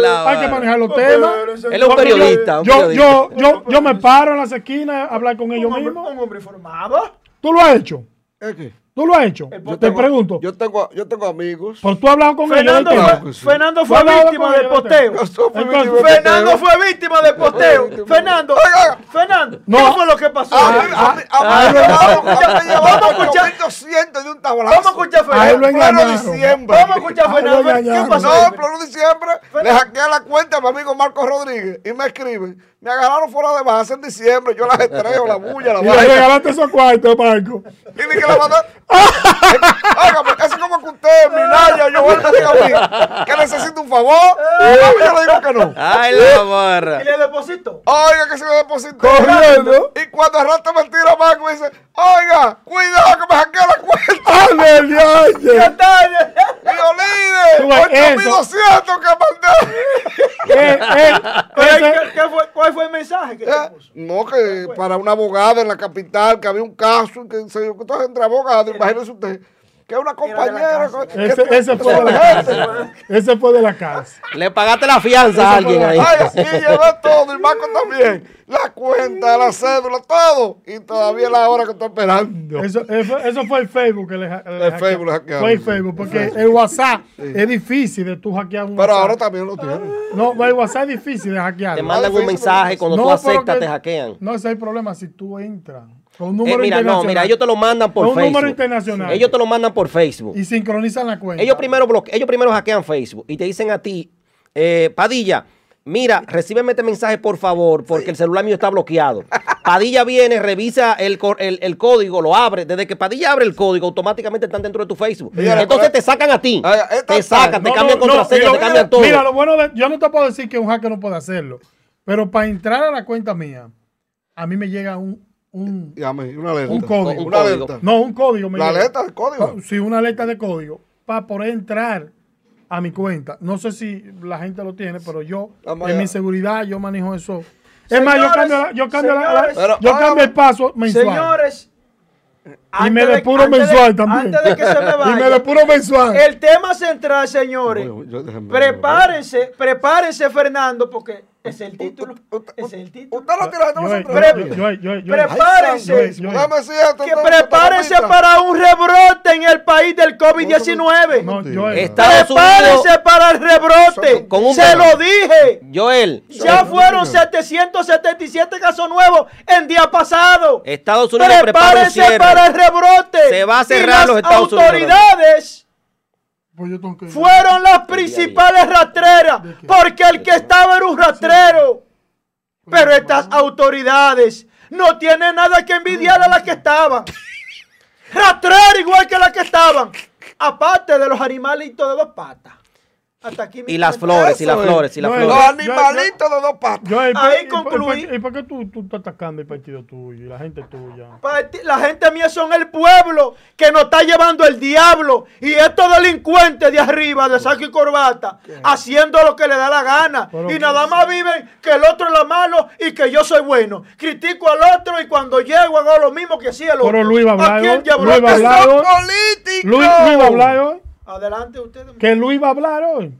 Speaker 4: La
Speaker 3: Hay que manejar los temas.
Speaker 4: Él es un periodista,
Speaker 3: Yo, yo, yo, yo me paro en las esquinas a hablar con ellos mismos.
Speaker 2: un hombre informado.
Speaker 3: ¿Tú lo has hecho?
Speaker 8: ¿Es que?
Speaker 3: ¿Tú lo has hecho?
Speaker 2: Yo
Speaker 3: Te pregunto.
Speaker 8: Yo tengo, yo tengo amigos.
Speaker 3: ¿Por tú has hablado con
Speaker 2: Fernando
Speaker 3: ellos?
Speaker 8: Claro sí.
Speaker 2: Fernando fue víctima del posteo.
Speaker 8: de
Speaker 2: Fernando fue víctima del posteo. Fernando. Fernando,
Speaker 3: No.
Speaker 2: ¿qué fue lo que pasó? Vamos a escuchar.
Speaker 8: 8.200 de un tablazo.
Speaker 2: Vamos a escuchar Fernando. Vamos a escuchar Fernando. ¿Qué pasó?
Speaker 8: No, en pleno diciembre le hackeé la cuenta a mi amigo Marco Rodríguez y me escriben. Me agarraron fuera de base en diciembre. Yo las estrello, la bulla, la
Speaker 3: Y le regalaste esos cuartos, Marco.
Speaker 8: Y ni que la mandé. Eso es como que usted, Minaya, yo vuelvo a decir a mí que necesito un favor. Y yo le digo que no.
Speaker 4: Ay, la barra.
Speaker 2: ¿Y le deposito?
Speaker 8: Oiga, que se me depositó.
Speaker 3: Corriendo.
Speaker 8: Y cuando al rato me tira Marco y dice, oiga, cuidado que me hackeé la cuenta.
Speaker 3: ¡Ande, diache!
Speaker 2: ¿Qué tal?
Speaker 8: Yo,
Speaker 3: ves,
Speaker 8: 8200 que mandé.
Speaker 3: Eh, eh,
Speaker 2: Pero,
Speaker 3: ese-
Speaker 2: ¿qué- qué fue- ¿Cuál fue el mensaje que te
Speaker 8: Eh,
Speaker 2: puso?
Speaker 8: No, que para una abogada en la capital, que había un caso, y que se dio entonces entre abogados, imagínese usted, que una compañera.
Speaker 3: ese, ese fue de la cárcel. Ese fue de la cárcel.
Speaker 4: Le pagaste la fianza a alguien ahí.
Speaker 8: Ay, y llevé todo, y Marco también. La cuenta, la cédula, todo. Y todavía es la hora que estoy esperando.
Speaker 3: Eso, eso, eso fue el Facebook que le, le
Speaker 8: El. Facebook le hackearon.
Speaker 3: Fue el Facebook, porque el WhatsApp es difícil de tú hackear un
Speaker 8: Pero
Speaker 3: WhatsApp.
Speaker 8: ahora también lo tiene.
Speaker 3: No, el WhatsApp es difícil de hackear.
Speaker 4: Te mandan un
Speaker 8: Facebook
Speaker 4: mensaje, cuando tú aceptas te hackean.
Speaker 3: No, ese es el problema si tú entras con un
Speaker 4: Eh,
Speaker 3: número
Speaker 4: mira, no,
Speaker 3: internacional.
Speaker 4: mira, ellos te lo mandan por
Speaker 3: Con un número
Speaker 4: Facebook.
Speaker 3: internacional.
Speaker 4: Ellos te lo mandan por Facebook.
Speaker 3: Y sincronizan la cuenta.
Speaker 4: Ellos primero bloque- ellos primero hackean Facebook y te dicen a ti, eh, Padilla, mira, recíbeme este mensaje por favor, porque el celular mío está bloqueado. Padilla viene, revisa el, co- el- el código, lo abre. Desde que Padilla abre el código, automáticamente están dentro de tu Facebook.
Speaker 8: Mira,
Speaker 4: Entonces te sacan a ti.
Speaker 8: Ay, esta
Speaker 4: Te sacan, te
Speaker 3: No,
Speaker 4: cambian
Speaker 3: no, no,
Speaker 4: contraseña,
Speaker 3: lo-
Speaker 4: te cambian todo.
Speaker 3: Mira, lo bueno de, yo no te puedo decir que un hacker no puede hacerlo, pero para entrar a la cuenta mía, a mí me llega un, un,
Speaker 8: mí, una alerta.
Speaker 3: un código.
Speaker 8: Una
Speaker 4: código.
Speaker 8: alerta.
Speaker 3: no, un código. Me
Speaker 8: La
Speaker 3: llega.
Speaker 8: alerta del código.
Speaker 3: Sí, una alerta de código para poder entrar a mi cuenta. No sé si la gente lo tiene, pero yo,
Speaker 8: Vamos
Speaker 3: en mi seguridad, yo manejo eso. Es más, yo
Speaker 2: Señores,
Speaker 3: cambio, la- yo cambio, la- la-
Speaker 2: señores,
Speaker 8: Pero,
Speaker 3: yo cambio el paso mensual.
Speaker 2: Señores,
Speaker 3: Y me
Speaker 2: de-
Speaker 3: depuro
Speaker 2: de-
Speaker 3: mensual también.
Speaker 2: Antes de que se me
Speaker 3: Y me
Speaker 2: vaya.
Speaker 3: depuro mensual.
Speaker 2: El tema central, señores.
Speaker 8: Yo-
Speaker 2: Prepárense, prepárense, Fernando, porque es el título. Es el título.
Speaker 8: Usted no tiene
Speaker 2: Prepárense. Que prepárense para un rebrote en el país del COVID-19.
Speaker 3: no, yo-
Speaker 4: Estados
Speaker 2: Prepárense
Speaker 4: Unidos,
Speaker 2: para el rebrote.
Speaker 4: Con un
Speaker 2: Se lo dije.
Speaker 4: Joel,
Speaker 2: Ya fueron 777 casos nuevos en día pasado.
Speaker 4: Estados Unidos
Speaker 2: Prepárense para el rebrote.
Speaker 4: Se va a
Speaker 2: Y
Speaker 4: cerrar
Speaker 2: las
Speaker 4: los Estados Unidos.
Speaker 2: autoridades
Speaker 3: Pues que-
Speaker 2: fueron las principales rastreras, porque el que estaba era un rastrero. Pero estas autoridades no tienen nada que envidiar a las que estaban. Rastreras igual que las que estaban. Aparte de los animalitos de dos patas. Hasta aquí mi
Speaker 4: Y las flores, y las flores, y las
Speaker 8: Los
Speaker 4: flores.
Speaker 3: yo-
Speaker 8: animalitos de dos patas.
Speaker 3: yo- ¿y por-
Speaker 2: Ahí concluí.
Speaker 3: ¿Y por qué tú, tú estás atacando el partido tuyo y la gente tuya?
Speaker 2: La gente mía son el pueblo que nos está llevando el diablo y estos delincuentes de arriba de saco y corbata haciendo lo que le da la gana
Speaker 3: Pero
Speaker 2: y nada más viven que el otro es lo malo y que yo soy bueno. Critico al otro y cuando llego hago lo mismo que hacía el otro.
Speaker 3: Pero Luis va a hablar
Speaker 2: ¿A quién
Speaker 3: hoy. Luis
Speaker 2: la
Speaker 3: va a hablar hoy.
Speaker 2: Adelante ustedes.
Speaker 3: Que Luis va a hablar hoy.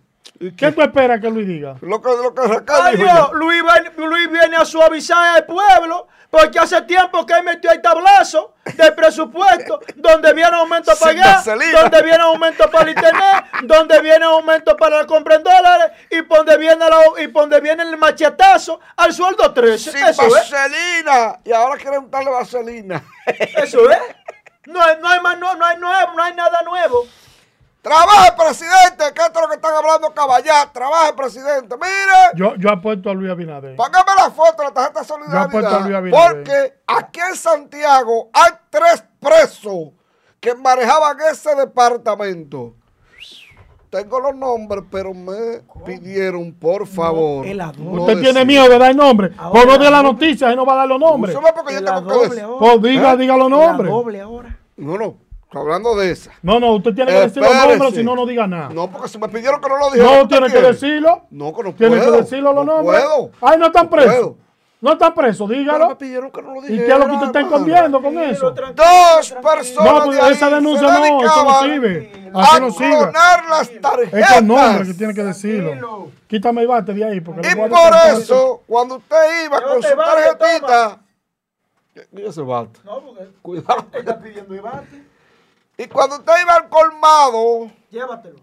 Speaker 3: ¿Qué tú esperas que Luis diga?
Speaker 8: Lo que, lo que
Speaker 2: Ay, Dios. Luis, viene a suavizar al pueblo porque hace tiempo que él metió el tablazo del presupuesto donde viene aumento para
Speaker 8: vaselina.
Speaker 2: donde viene aumento para el internet, donde viene aumento para la compra en dólares y donde viene, la- y donde viene el machetazo al sueldo 13.
Speaker 8: Sin
Speaker 2: Eso es,
Speaker 8: vaselina. Y ahora quieren darle vaselina.
Speaker 2: eso es. No hay, no hay más, no, no hay nuevo, no hay nada nuevo.
Speaker 8: Trabaje, presidente, que esto es lo que están hablando caballar. Trabaje, presidente. Mire,
Speaker 3: Yo, yo apuesto a Luis Abinader.
Speaker 8: póngame la foto de la tarjeta de
Speaker 3: Yo apuesto a Luis
Speaker 8: solidaridad.
Speaker 3: Abinader.
Speaker 8: Porque aquí en Santiago hay tres presos que manejaban ese departamento. Tengo los nombres, pero me pidieron, por favor. no
Speaker 3: Usted tiene miedo de dar nombres.
Speaker 2: Ahora,
Speaker 3: Por no de la noticia, ahí no va a dar los nombres.
Speaker 8: Úsame porque yo tengo que
Speaker 2: doble
Speaker 8: decir.
Speaker 2: ahora.
Speaker 3: Pues diga, diga los
Speaker 2: La
Speaker 3: nombres.
Speaker 2: doble ahora.
Speaker 8: No, no, hablando de esa.
Speaker 3: No, no, usted tiene que decir los nombres, si no, no diga nada.
Speaker 8: No, porque si me pidieron que no lo dijera.
Speaker 3: No,
Speaker 8: ¿qué
Speaker 3: tiene que decirlo.
Speaker 8: No, que no
Speaker 3: Tiene que decirlo los
Speaker 8: no
Speaker 3: nombres.
Speaker 8: puedo.
Speaker 3: Ay, no están presos.
Speaker 8: puedo.
Speaker 3: No están presos,
Speaker 8: Pero
Speaker 3: dígalo.
Speaker 8: me pidieron que no lo
Speaker 3: ¿Y
Speaker 8: dijera.
Speaker 3: qué es lo que usted está escondiendo con eso?
Speaker 8: Dos personas
Speaker 3: No, pues
Speaker 8: de ahí
Speaker 3: esa denuncia
Speaker 8: se
Speaker 3: no, eso no sirve. Así
Speaker 8: a
Speaker 3: no sirve.
Speaker 8: clonar las
Speaker 3: Es
Speaker 8: tarjetas.
Speaker 3: con nombre que tiene que decirlo. Quítame el bate de ahí. Porque
Speaker 8: Y por eso, cuando usted iba con su tarjetita... ¿Qué ese bate?
Speaker 2: No, porque
Speaker 8: Cuidado.
Speaker 2: él está pidiendo ibate.
Speaker 8: Y cuando usted iba al colmado...
Speaker 2: Llévatelo.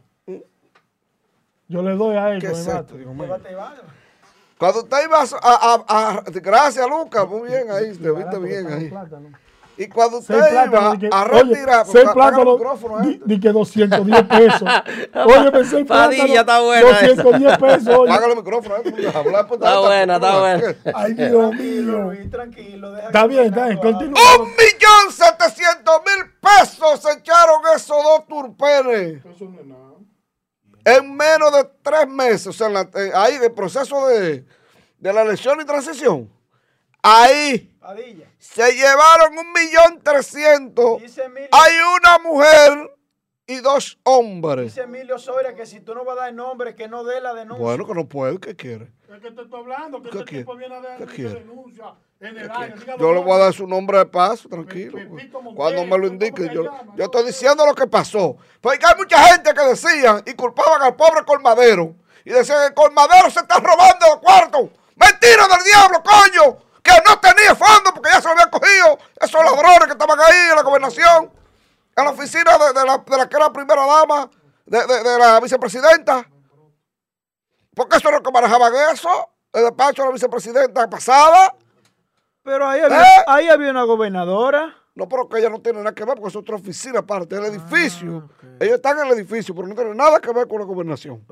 Speaker 3: Yo le doy a él
Speaker 8: ¿Qué es esto, mío?
Speaker 2: Llévate ibate.
Speaker 8: Cuando usted iba a... a- a- a- gracias, Lucas. Muy bien ahí. Te viste bien ahí.
Speaker 3: plátano.
Speaker 8: Y cuando usted
Speaker 3: Seis
Speaker 8: iba
Speaker 3: que-
Speaker 8: a
Speaker 3: Oye,
Speaker 8: retirar...
Speaker 3: seis
Speaker 8: Apaga el
Speaker 3: plátanos.
Speaker 8: micrófono,
Speaker 3: Di, que 210 pesos. Oye, me seis
Speaker 4: Padilla,
Speaker 3: plátanos.
Speaker 4: está buena esa.
Speaker 3: 210 pesos. Oye.
Speaker 8: Apaga el micrófono. hablar por
Speaker 4: Está buena, está buena.
Speaker 3: Ay, Dios mío.
Speaker 2: Tranquilo. deja
Speaker 3: Está
Speaker 2: que
Speaker 3: bien, está bien. Continúa.
Speaker 8: Un millón setecientos mil pesos se echaron esos dos turpenes en menos de tres meses. O sea, en la- eh, ahí el proceso de, de la elección y transición. Ahí
Speaker 2: Padilla.
Speaker 8: se llevaron un millón trescientos. Hay una mujer y dos hombres.
Speaker 2: dice Emilio Soria que si tú no vas a dar nombre, que no dé la denuncia.
Speaker 8: Bueno, que no puede, ¿qué quiere?
Speaker 3: Es que te estoy hablando, que
Speaker 8: ¿Qué
Speaker 3: este
Speaker 8: quiere?
Speaker 3: tipo viene a dar
Speaker 8: ¿Qué quiere?
Speaker 3: denuncia en el año. Diga
Speaker 8: Yo le voy a dar su nombre de paso, tranquilo.
Speaker 3: Pe- Pepito Montero,
Speaker 8: Cuando me lo
Speaker 3: ¿cómo
Speaker 8: indique, yo,
Speaker 3: llama?
Speaker 8: yo estoy diciendo lo que pasó. Porque hay mucha gente que decían y culpaban al pobre colmadero. Y decían que el colmadero se está robando los cuartos. Mentira del diablo, coño. Que no tenía fondo porque ya se lo habían cogido esos ladrones que estaban ahí en la gobernación. En la oficina de, de la, de la que era primera dama, de, de- de la vicepresidenta. Porque eso es lo que manejaban eso. El despacho de la vicepresidenta pasada.
Speaker 2: Pero ahí había,
Speaker 8: ¿Eh?
Speaker 2: ahí había una gobernadora.
Speaker 8: No, pero que ella no tiene nada que ver porque es otra oficina aparte del edificio. Ellos están en el edificio, pero no tienen nada que ver con la gobernación.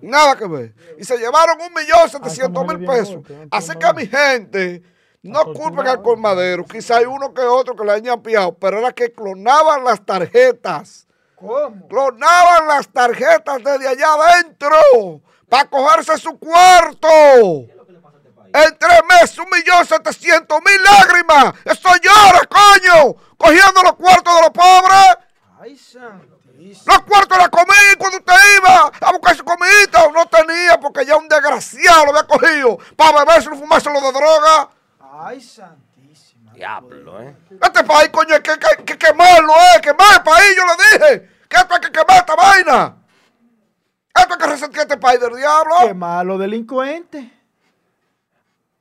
Speaker 8: Nada que ver. Y se llevaron un millón setecientos mil pesos. Así que mi gente, no culpen al colmadero. Quizá hay uno que otro que le hayan pillado, pero era que clonaban las tarjetas.
Speaker 2: ¿Cómo?
Speaker 8: Clonaban las tarjetas desde allá adentro para cogerse su cuarto. En tres meses, un millón setecientos mil lágrimas. Eso llora, coño. Cogiendo los cuartos de los pobres.
Speaker 2: Ay.
Speaker 8: Los cuartos de la comida. y Cuando usted iba a buscar su comidita, no tenía porque ya un desgraciado lo había cogido para beberse y fumárselo de droga.
Speaker 2: Ay, santísima.
Speaker 4: Diablo, ¿eh?
Speaker 8: Este país, coño, hay que, que, que quemarlo, eh. Quemar el país, yo le dije. Que esto hay que quemar esta vaina. Esto hay que resentir este país del diablo.
Speaker 2: Qué malo delincuente.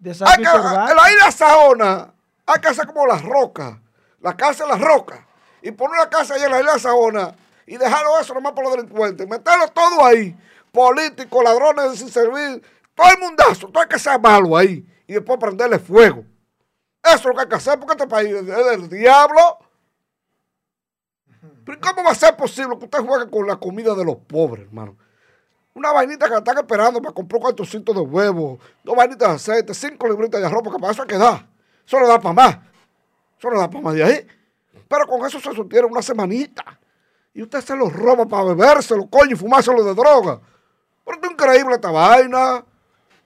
Speaker 2: De San Víctor
Speaker 8: la isla Saona hay que hacer como las rocas, la casa de las rocas, y poner una casa ahí en la isla Saona y dejarlo eso nomás por los delincuentes, meterlo todo ahí, políticos, ladrones sin servir, todo el mundazo, todo hay que ser malo ahí, y después prenderle fuego. Eso es lo que hay que hacer porque este país es del diablo. Pero ¿cómo va a ser posible que usted juegue con la comida de los pobres, hermano? Una vainita que la están esperando para comprar cuatro cientos de huevos, dos vainitas de aceite, cinco libritas de arroz, porque para eso hay que dar. Eso no da para más. Eso no da para más de ahí. Pero con eso se sostiene una semanita. Y usted se lo roba para bebérselo, coño, y fumárselo de droga. Pero es increíble esta vaina.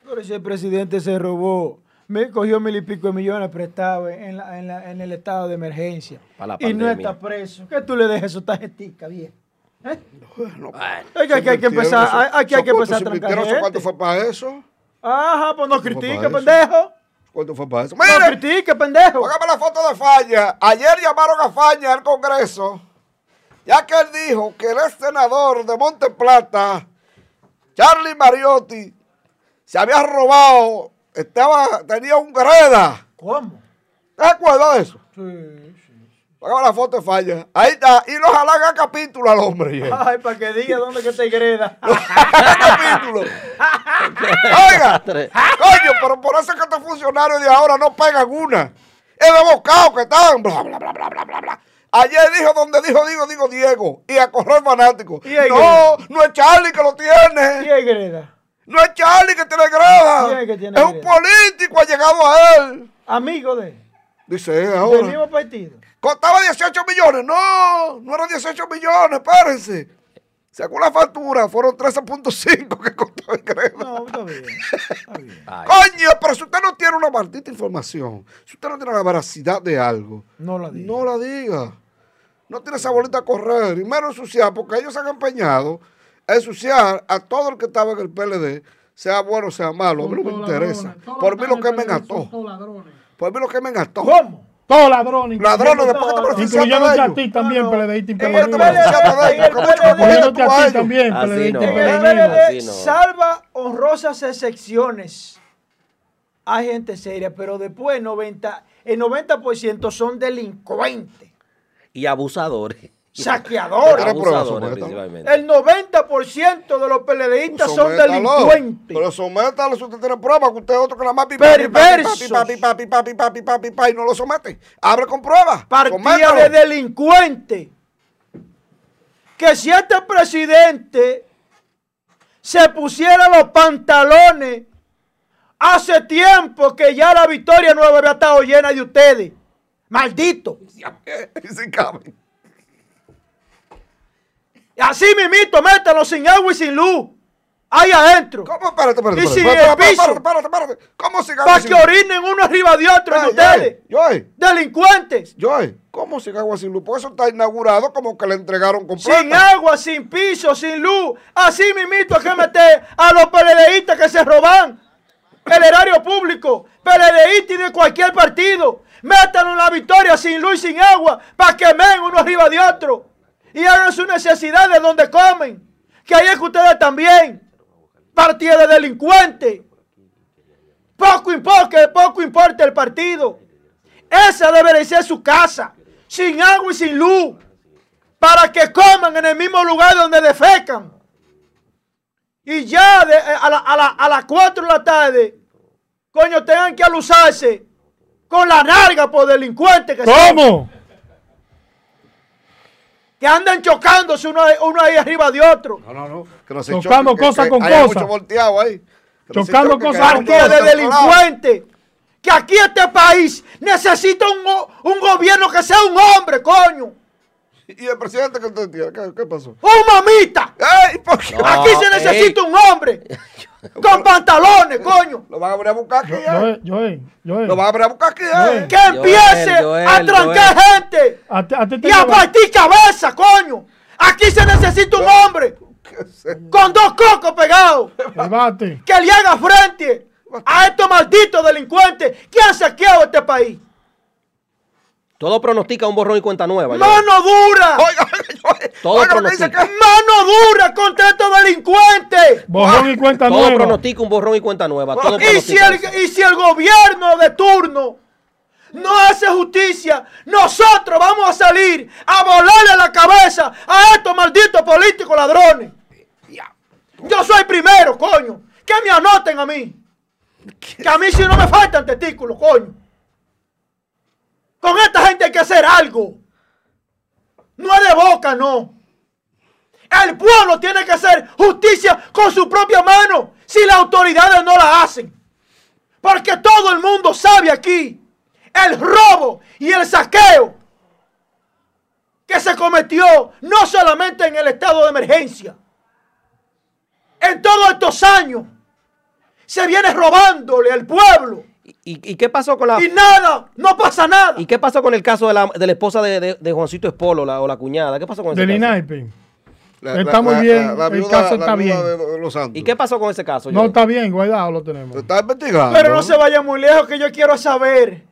Speaker 2: Pero ese presidente se robó, me cogió mil y pico de millones prestados en, la- en, la- en el estado de emergencia.
Speaker 4: La
Speaker 2: y no está preso. ¿Qué tú le dejes su tarjetica, bien? ¿Eh? Aquí hay que empezar, aquí hay que empezar a trancar
Speaker 8: ¿Cuánto fue para eso?
Speaker 2: Ajá, pues no critique, pendejo.
Speaker 8: ¿Cuánto fue para eso?
Speaker 2: No
Speaker 8: Mire,
Speaker 2: critique, pendejo.
Speaker 8: póngame la foto de Faña. Ayer llamaron a Faña al Congreso, ya que él dijo que el ex senador de Monte Plata, Charlie Mariotti, se había robado, estaba, tenía un greda.
Speaker 2: ¿Cómo?
Speaker 8: ¿Te acuerdas de eso?
Speaker 2: Sí,
Speaker 8: Póngame la foto de Falla. Ahí está. Y nos halaga capítulo al hombre. yeah.
Speaker 2: Ay, para que diga dónde que te greda.
Speaker 8: capítulo. Oiga, coño, pero por eso es que estos funcionarios de ahora no pegan una. Es de bocado que están. Bla, bla, bla, bla, bla, bla, bla. Ayer dijo donde dijo, digo, digo Diego. Y a correr fanático.
Speaker 2: ¿Y
Speaker 8: No, no es Charlie que lo tiene.
Speaker 2: ¿Quién greda?
Speaker 8: No es Charlie que tiene greda.
Speaker 2: ¿Quién es que tiene
Speaker 8: es un
Speaker 2: greda?
Speaker 8: político, ha llegado a él.
Speaker 2: Amigo de él.
Speaker 8: Dice él
Speaker 2: Del mismo partido.
Speaker 8: Costaba 18 millones. No, no eran 18 millones, espérense. Según la factura, fueron 13.5 que costó el crédito.
Speaker 2: No, está bien. Está bien.
Speaker 4: Ay,
Speaker 8: Coño, pero si usted no tiene una maldita información, si usted no tiene la veracidad de algo,
Speaker 2: No la diga.
Speaker 8: no la diga. No tiene esa bolita a correr. Y menos ensuciar, porque ellos se han empeñado a ensuciar a todo el que estaba en el PLD, sea bueno o sea malo. A mí no me interesa. Por mí lo que me
Speaker 3: ladrones.
Speaker 8: Por mí lo que me gastó.
Speaker 2: ¿Cómo?
Speaker 3: Todos ladrones.
Speaker 8: Ladrones, después que te
Speaker 3: Incluyéndote a ti también,
Speaker 2: el PLD,
Speaker 3: Incluyéndote a ti también,
Speaker 2: salva honrosas excepciones. Hay gente seria, pero después 90, el 90% son delincuentes,
Speaker 4: Y abusadores.
Speaker 2: Saqueadores.
Speaker 4: Abusadores.
Speaker 2: El 90% de los PLDistas son
Speaker 8: Sométalo.
Speaker 2: delincuentes.
Speaker 8: Pero sométalo si usted tiene pruebas, que usted es otro que nada más pipa,
Speaker 2: Perversos.
Speaker 8: pipa, pipa, pipa, pipa, pipa, pipa, y no lo somete. Abre con pruebas.
Speaker 2: Partida
Speaker 8: Sométalo.
Speaker 2: de delincuentes. Que si este presidente se pusiera los pantalones hace tiempo que ya la Victoria Nueva había estado llena de ustedes. Maldito.
Speaker 8: Y sin cabe.
Speaker 2: Así mismito, métanlo sin agua y sin luz. Ahí adentro.
Speaker 8: ¿Cómo? Espérate, espérate.
Speaker 2: Y sin el piso.
Speaker 8: espérate, espérate, espérate. ¿Cómo sin agua
Speaker 2: Para
Speaker 8: sin
Speaker 2: que
Speaker 8: luz?
Speaker 2: orinen uno arriba de otro en ustedes.
Speaker 8: Joey,
Speaker 2: Delincuentes.
Speaker 8: Joey, ¿cómo sin agua sin luz? Porque eso está inaugurado como que le entregaron completo.
Speaker 2: Sin agua, sin piso, sin luz. Así mismito hay que meter a los PLDistas que se roban el erario público. PLDistas y de cualquier partido. Métanlo en la victoria sin luz y sin agua para que men uno arriba de otro. Y hagan sus necesidades donde comen. Que ahí es que ustedes también. Partido de delincuentes. Poco importa, poco importa el partido. Esa debe de ser su casa. Sin agua y sin luz para que coman en el mismo lugar donde defecan. Y ya eh, a, la- a la- a las 4 de la tarde, coño, tengan que alusarse con la narga por delincuentes que
Speaker 3: ¿Cómo?
Speaker 2: Que andan chocándose uno, uno ahí arriba de otro.
Speaker 8: No, no, no. Que no se
Speaker 3: Chocando
Speaker 8: choque, que-
Speaker 3: cosa
Speaker 8: que
Speaker 3: con
Speaker 8: haya
Speaker 3: cosa.
Speaker 8: mucho volteado ahí. Que
Speaker 3: Chocando
Speaker 8: choque,
Speaker 3: cosa
Speaker 8: que haya
Speaker 3: con
Speaker 2: Partido de delincuentes. Que aquí este país necesita un, un gobierno que sea un hombre, coño.
Speaker 8: ¿Y el presidente que usted tiene? ¿Qué, qué pasó?
Speaker 2: Un mamita.
Speaker 8: ¡Ey! ¿Por qué?
Speaker 4: No.
Speaker 2: Aquí se
Speaker 4: ey.
Speaker 2: necesita un hombre. Con pantalones, coño.
Speaker 8: Lo van a venir a buscar aquí, ¿eh?
Speaker 3: Joel, Joel, Joel.
Speaker 8: Lo van a venir a buscar aquí, ¿eh?
Speaker 2: Que empiece
Speaker 4: Joel,
Speaker 2: a trancar
Speaker 4: Joel.
Speaker 2: gente
Speaker 3: A ti- a ti te
Speaker 2: y a partir cabeza, coño. Aquí se necesita un hombre con dos cocos pegados que le haga frente a estos malditos delincuentes que han saqueado este país.
Speaker 1: Todo pronostica un borrón y cuenta nueva.
Speaker 2: ¡Mano dura!
Speaker 8: Oiga, oiga,
Speaker 1: Todo
Speaker 8: oiga lo que dice
Speaker 1: pronostica.
Speaker 8: que
Speaker 2: ¡Mano dura contra estos delincuentes!
Speaker 3: Borrón y cuenta
Speaker 1: Todo
Speaker 3: nueva.
Speaker 1: pronostica un borrón y cuenta nueva. Todo
Speaker 2: Y si, el,
Speaker 1: eso.
Speaker 2: y si el gobierno de turno no hace justicia, nosotros vamos a salir a volarle la cabeza a estos malditos políticos ladrones. Yo soy primero, coño. Que me anoten a mí. Que a mí si no me faltan testículos, coño. Con esta gente hay que hacer algo. No es de boca, no. El pueblo tiene que hacer justicia con su propia mano si las autoridades no la hacen. Porque todo el mundo sabe aquí el robo y el saqueo que se cometió no solamente en el estado de emergencia. En todos estos años se viene robándole al pueblo
Speaker 1: ¿Y, y qué pasó con la
Speaker 2: y nada, no pasa nada.
Speaker 1: ¿Y qué pasó con el caso de la, de la esposa de, de- de Juancito Espolo la- o la cuñada? ¿Qué pasó con ese
Speaker 3: Del
Speaker 1: caso?
Speaker 3: INAIPE. Está muy bien, el
Speaker 8: viuda-
Speaker 3: caso
Speaker 8: la
Speaker 3: está bien.
Speaker 8: los Santos.
Speaker 1: ¿Y qué pasó con ese caso?
Speaker 3: No está bien, guardado lo tenemos.
Speaker 8: Se está investigando.
Speaker 2: Pero no se vaya muy lejos que yo quiero saber